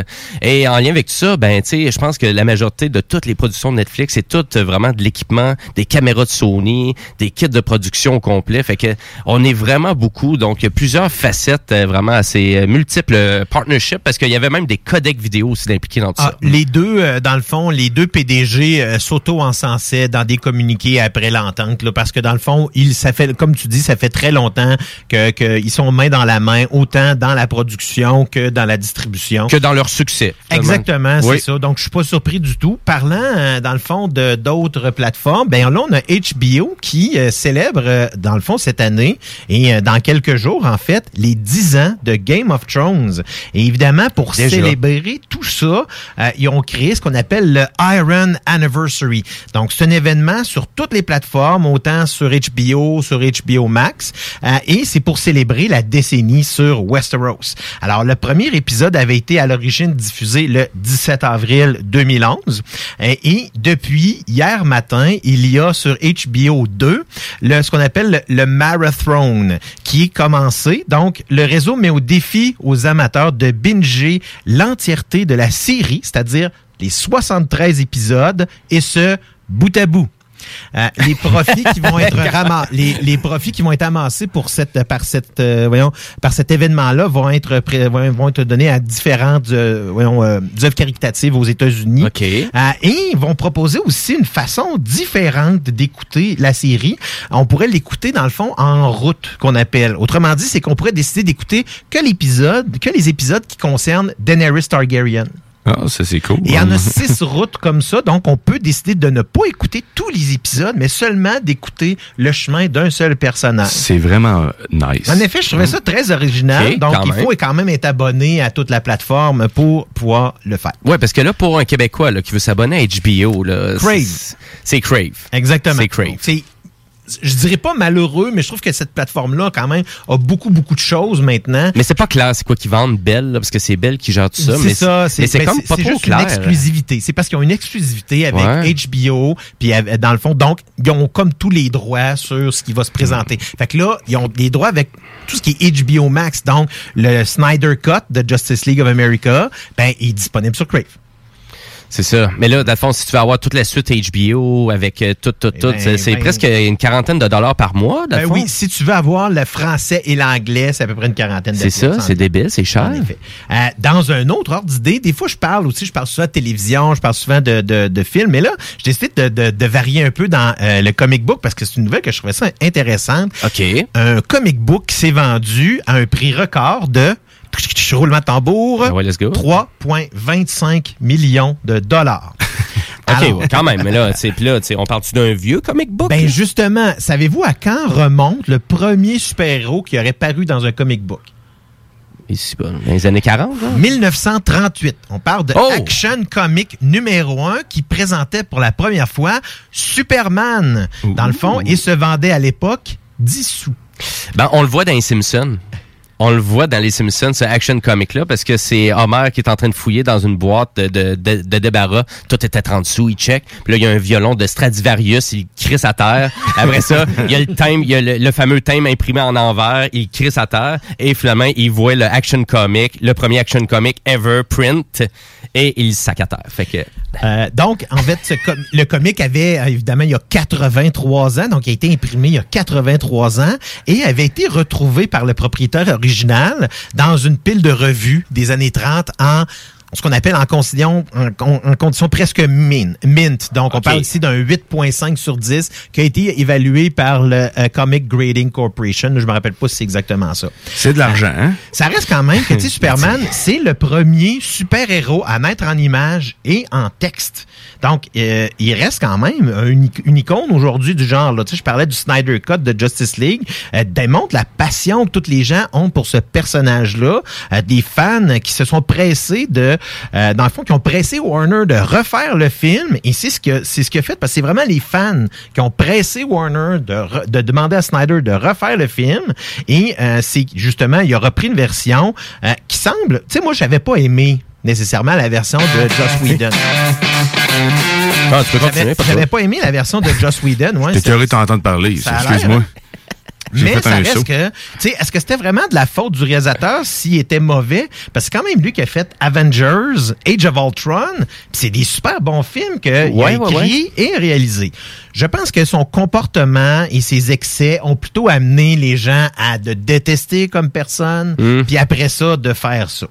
Et en lien avec tout ça, ben, tu sais, je pense que la majorité de toutes les productions de Netflix, c'est tout euh, vraiment de l'équipement, des caméras de Sony, des kits de production au complet. Fait que on est vraiment beaucoup. Donc, il y a plusieurs facettes euh, vraiment à ces euh, multiples partnerships parce qu'il y avait même des codecs vidéo aussi impliqués dans tout Ah, ça. les deux, dans le fond, les deux PDG s'auto-encensaient dans des communiqués après l'entente, là, parce que dans le fond, ça fait, comme tu dis, ça fait très longtemps que qu'ils sont main dans la main, autant dans la production que dans la distribution. Que dans leur succès. Exactement, c'est Oui. ça. Donc, je suis pas surpris du tout. Parlant, euh, dans le fond, de d'autres plateformes, ben là, on a HBO qui euh, célèbre, euh, dans le fond, cette année, et euh, dans quelques jours, en fait, les 10 ans de Game of Thrones. Et évidemment, pour Déjà. célébrer tout ça, euh, ils ont créé ce qu'on appelle le Iron Anniversary. Donc, c'est un événement sur toutes les plateformes, autant sur HBO, sur HBO Max, euh, et c'est pour célébrer la décennie sur Westeros. Alors, le premier épisode avait été à l'origine diffusé le 17 avril 2011, et depuis hier matin, il y a sur HBO 2 le, ce qu'on appelle le, le Marathon qui est commencé. Donc, le réseau met au défi aux amateurs de binger l'entièreté de la série, c'est-à-dire les 73 épisodes, et ce, bout à bout. Euh, les profits qui vont être ramassés, les, les profits qui vont être amassés pour cette par cette euh, voyons par cet événement-là vont être vont donnés à différentes euh, voyons œuvres caritatives aux États-Unis. OK. Et ils vont proposer aussi une façon différente d'écouter la série. On pourrait l'écouter dans le fond en route qu'on appelle. Autrement dit, c'est qu'on pourrait décider d'écouter que l'épisode, que les épisodes qui concernent Daenerys Targaryen. Ah, ça, c'est cool. Il y en a six routes comme ça, donc on peut décider de ne pas écouter tous les épisodes, mais seulement d'écouter le chemin d'un seul personnage. C'est vraiment euh, nice. En effet, je trouvais ça très original, donc il même. faut quand même être abonné à toute la plateforme pour pouvoir le faire. Ouais, parce que là, pour un Québécois là, qui veut s'abonner à HBO, là, Crave. c'est- c'est Crave. Exactement. C'est Crave. C'est- je dirais pas malheureux, mais je trouve que cette plateforme-là, quand même, a beaucoup, beaucoup de choses maintenant. Mais c'est pas clair, c'est quoi qu'ils vendent Belle, là, parce que c'est Belle qui gère tout ça. C'est ça, c'est ben, comme pas trop juste clair. une exclusivité. C'est parce qu'ils ont une exclusivité avec Ouais. HBO, puis dans le fond, donc ils ont comme tous les droits sur ce qui va se présenter. Fait que là, ils ont les droits avec tout ce qui est HBO Max, donc le Snyder Cut de Justice League of America, ben il est disponible sur Crave. C'est ça. Mais là, dans le fond, si tu veux avoir toute la suite HBO avec euh, tout, tout, tout, ben, c'est ben- presque une quarantaine de dollars par mois, dans le Ben fond. oui, si tu veux avoir le français et l'anglais, c'est à peu près une quarantaine de C'est ça, c'est débile, c'est cher. Euh, dans un autre ordre d'idée, des fois, je parle aussi, je parle souvent de télévision, je parle souvent de, de, de films, mais là, j'ai décidé de, de, de varier un peu dans euh, le comic book parce que c'est une nouvelle que je trouvais ça intéressante. OK. Un comic book qui s'est vendu à un prix record de roulement de tambour, Ah ouais, let's go. 3,25 millions de dollars. OK, Alors- quand même. Mais là, puis là, on parle-tu d'un vieux comic book? Ben justement, savez-vous à quand remonte le premier super-héros qui aurait paru dans un comic book? Ici, bon, dans les années 40, là? 1938. On parle de Oh! Action Comic numéro 1 qui présentait pour la première fois Superman, dans le fond, et se vendait à l'époque 10 sous. Ben, on le voit dans les Simpsons. On le voit dans les Simpsons, ce action comic là, parce que c'est Homer qui est en train de fouiller dans une boîte de, de, débarras. Tout était en dessous, il check. Puis là, il y a un violon de Stradivarius, il crisse à terre. Après ça, il y a le thème, il y a le, fameux thème imprimé en envers, il crisse à terre. Et finalement, il voit le action comic, le premier action comic ever print, et il sac à terre. Euh, donc, en fait, le comic avait, euh, évidemment, il y a 83 ans, donc il a été imprimé il y a 83 ans et avait été retrouvé par le propriétaire original dans une pile de revues des années 30 en ce qu'on appelle en condition, en, con- en condition presque min- mint. Donc, on parle ici d'un 8.5 sur 10 qui a été évalué par le euh, Comic Grading Corporation. Je me rappelle pas si c'est exactement ça. C'est de l'argent, hein? Ça reste quand même que, tu Superman, c'est le premier super-héros à naître en image et en texte. Donc, euh, il reste quand même une icône aujourd'hui du genre. Là. Tu sais, je parlais du Snyder Cut de Justice League. Euh, démontre la passion que tous les gens ont pour ce personnage-là. Euh, des fans qui se sont pressés de, euh, dans le fond, qui ont pressé Warner de refaire le film. Et c'est ce que c'est ce qu'il a fait parce que c'est vraiment les fans qui ont pressé Warner de, re- de demander à Snyder de refaire le film. Et euh, c'est justement, il a repris une version euh, qui semble, tu sais, moi, j'avais pas aimé nécessairement la version de Joss Whedon. Ah, tu peux continuer, J'avais- pas aimé la version de Joss Whedon. Ouais, T'es heureux de t'entendre parler, excuse-moi. Mais ça reste que, tu sais, est-ce que c'était vraiment de la faute du réalisateur s'il était mauvais? Parce que c'est quand même lui qui a fait Avengers, Age of Ultron, c'est des super bons films qu'il a Ouais, ouais, écrits et réalisés. Je pense que son comportement et ses excès ont plutôt amené les gens à de détester comme personne, Mm. puis après ça, de faire ça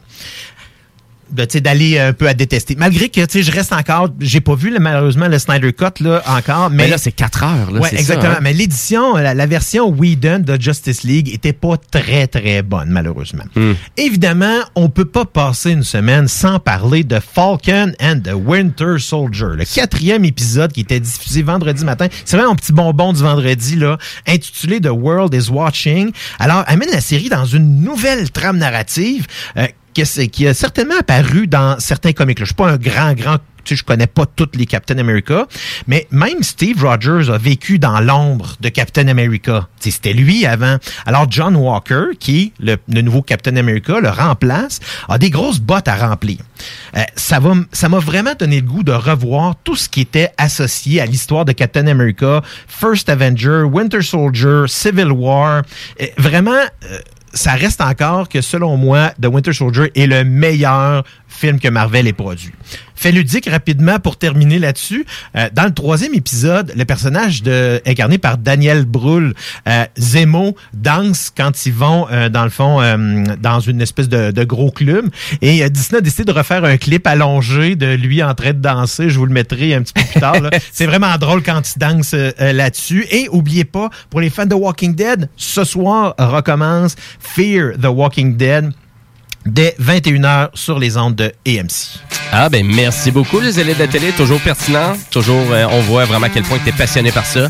d'aller un peu à détester. Malgré que tu sais, je reste encore, j'ai pas vu le- malheureusement le Snyder Cut là encore, mais, Mais là, c'est 4 heures. Là, ouais, exactement. Ça, hein? Mais l'édition, la, la version Whedon de Justice League était pas très très bonne malheureusement. Hmm. Évidemment, on peut pas passer une semaine sans parler de Falcon and the Winter Soldier, le quatrième épisode qui était diffusé vendredi matin. C'est vraiment un petit bonbon du vendredi là, intitulé The World is Watching. Alors, amène la série dans une nouvelle trame narrative. euh, que c'est- qui a certainement apparu dans certains comics. Je suis pas un grand, grand tu sais, je connais pas toutes les Captain America, mais même Steve Rogers a vécu dans l'ombre de Captain America. Tu C'était lui avant. Alors John Walker, qui est le, nouveau Captain America, le remplace, a des grosses bottes à remplir. Euh, ça m'a vraiment donné le goût de revoir tout ce qui était associé à l'histoire de Captain America, First Avenger, Winter Soldier, Civil War. Euh, vraiment. euh, ça reste encore que, selon moi, The Winter Soldier est le meilleur film que Marvel ait produit. Fait ludique rapidement pour terminer là-dessus. euh, dans le troisième épisode, le personnage de, incarné par Daniel Brühl, euh, Zemo, danse quand ils vont, euh, dans le fond, euh, dans une espèce de, de gros club. Et Disney a décidé de refaire un clip allongé de lui en train de danser. Je vous le mettrai un petit peu plus tard. C'est vraiment drôle quand il danse là-dessus. Et oubliez pas, pour les fans de Walking Dead, ce soir recommence Fear the Walking Dead dès 21h sur les ondes de AMC. Ah ben merci beaucoup les élèves de télé, toujours pertinent, toujours euh, on voit vraiment à quel point tu es passionné par ça.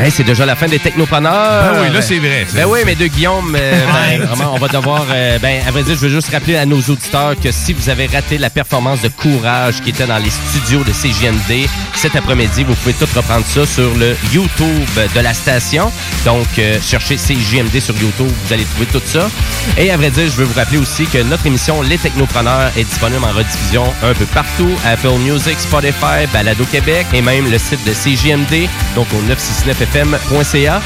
Hey, c'est déjà la fin des technopreneurs. Ben oui, là, c'est vrai, Ben oui, mais de Guillaume, euh, ben, vraiment, on va devoir. euh, ben, à vrai dire, je veux juste rappeler à nos auditeurs que si vous avez raté la performance de courage qui était dans les studios de CJMD cet après-midi, vous pouvez tout reprendre ça sur le YouTube de la station. Donc, euh, cherchez CJMD sur YouTube, vous allez trouver tout ça. Et à vrai dire, je veux vous rappeler aussi que notre émission Les Technopreneurs est disponible en rediffusion un peu partout. Apple Music, Spotify, Balado Québec et même le site de CJMD, donc au 969fm.ca.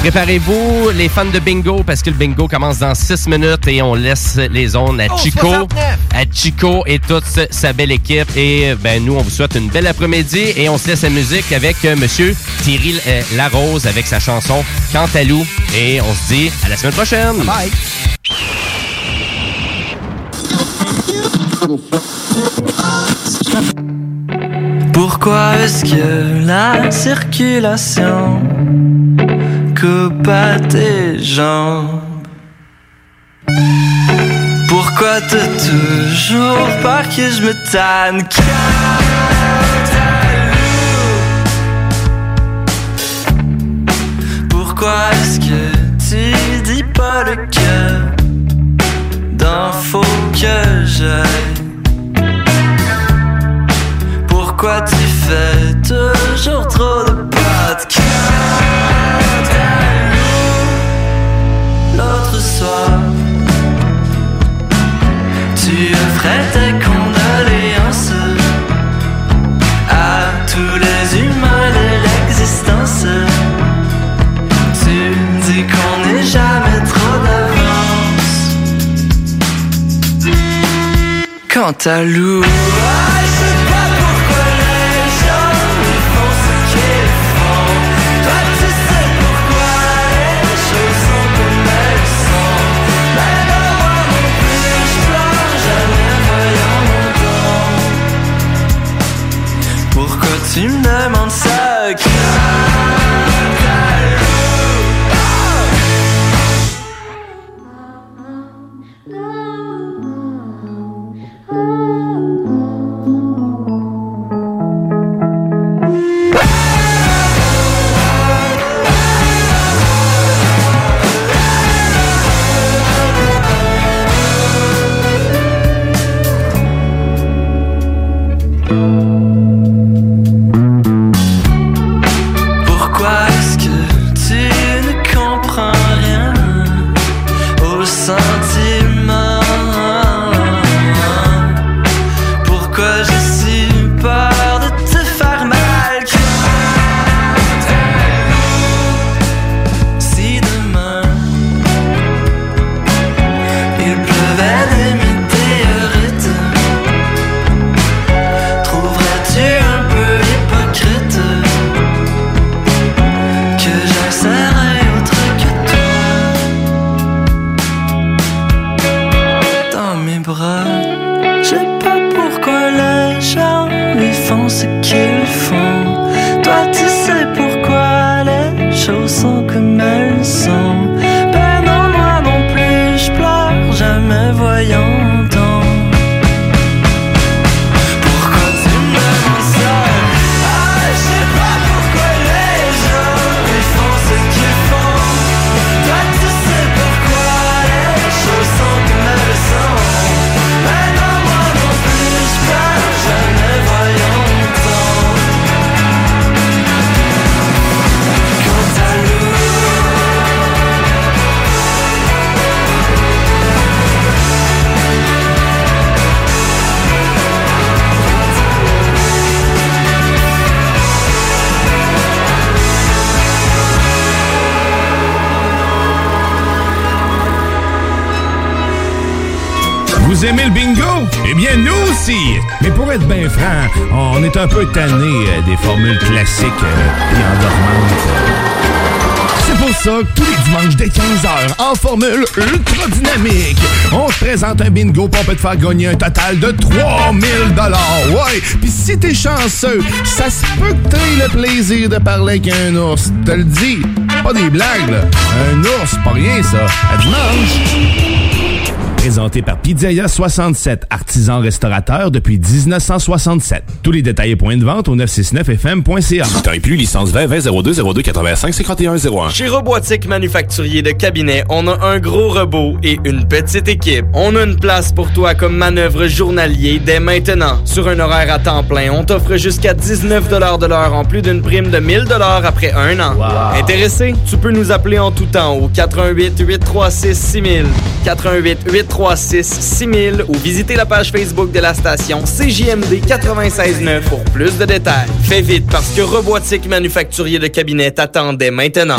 Préparez-vous, les fans de bingo, parce que le bingo commence dans 6 minutes et on laisse les zones à Oh, Chico, 69. à Chico et toute sa belle équipe. Et ben nous, on vous souhaite une belle après-midi et on se laisse la musique avec euh, Monsieur Thierry euh, Larose avec sa chanson Cantalou. Et on se dit à la semaine prochaine. Bye. Pourquoi est-ce que la circulation coupe à tes jambes? Pourquoi t'as toujours peur que je me tanne? Pourquoi est-ce que tu dis pas le cœur d'infos que j'ai pourquoi tu fais? Toujours trop de podcasts L'autre soir, tu offrais tes condoléances à tous les humains de l'existence. Tu dis qu'on n'est jamais trop d'avance. Quant à Lou. Vous aimez le bingo? Eh bien, nous aussi! Mais pour être bien franc, on est un peu tanné euh, des formules classiques euh, et endormantes. C'est pour ça que tous les dimanches dès 15h, en formule ultra dynamique, on se présente un bingo pour te faire gagner un total de 3000 Ouais! Puis si t'es chanceux, ça se peut que t'aies le plaisir de parler avec un ours. Te le dis, pas des blagues, là. Un ours, pas rien, ça. À dimanche! Présenté par Pizzeria 67, artisan restaurateur depuis 1967. Tous les détails et points de vente au 969fm.ca. Temps et plus, licence 20 20 02 02 85 51 01. Chez Robotique Manufacturier de Cabinet, on a un gros robot et une petite équipe. On a une place pour toi comme manœuvre journalier dès maintenant. Sur un horaire à temps plein, on t'offre jusqu'à 19 de l'heure en plus d'une prime de 1000 après un an. Intéressé? Tu peux nous appeler en tout temps au 88 836 6000, 88 836 6000 ou visiter la page Facebook de la station CJMD 96.9 pour plus de détails. Fais vite parce que Robotique Manufacturier de Cabinet t'attendait maintenant.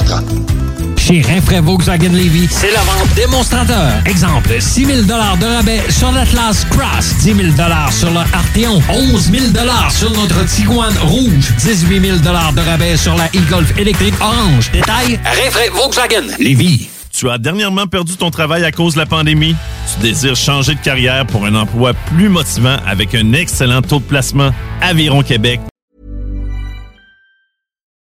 Chez Rinfraie Volkswagen Levy, c'est la vente démonstrateur. Exemple, 6 000 de rabais sur l'Atlas Cross, 10 000 sur le Arteon, 11 000 sur notre Tiguan Rouge, 18 000 de rabais sur la e-Golf électrique orange. Détail, Rinfraie Volkswagen Levy. Tu as dernièrement perdu ton travail à cause de la pandémie? Tu désires changer de carrière pour un emploi plus motivant avec un excellent taux de placement? Aviron Québec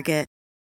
Target.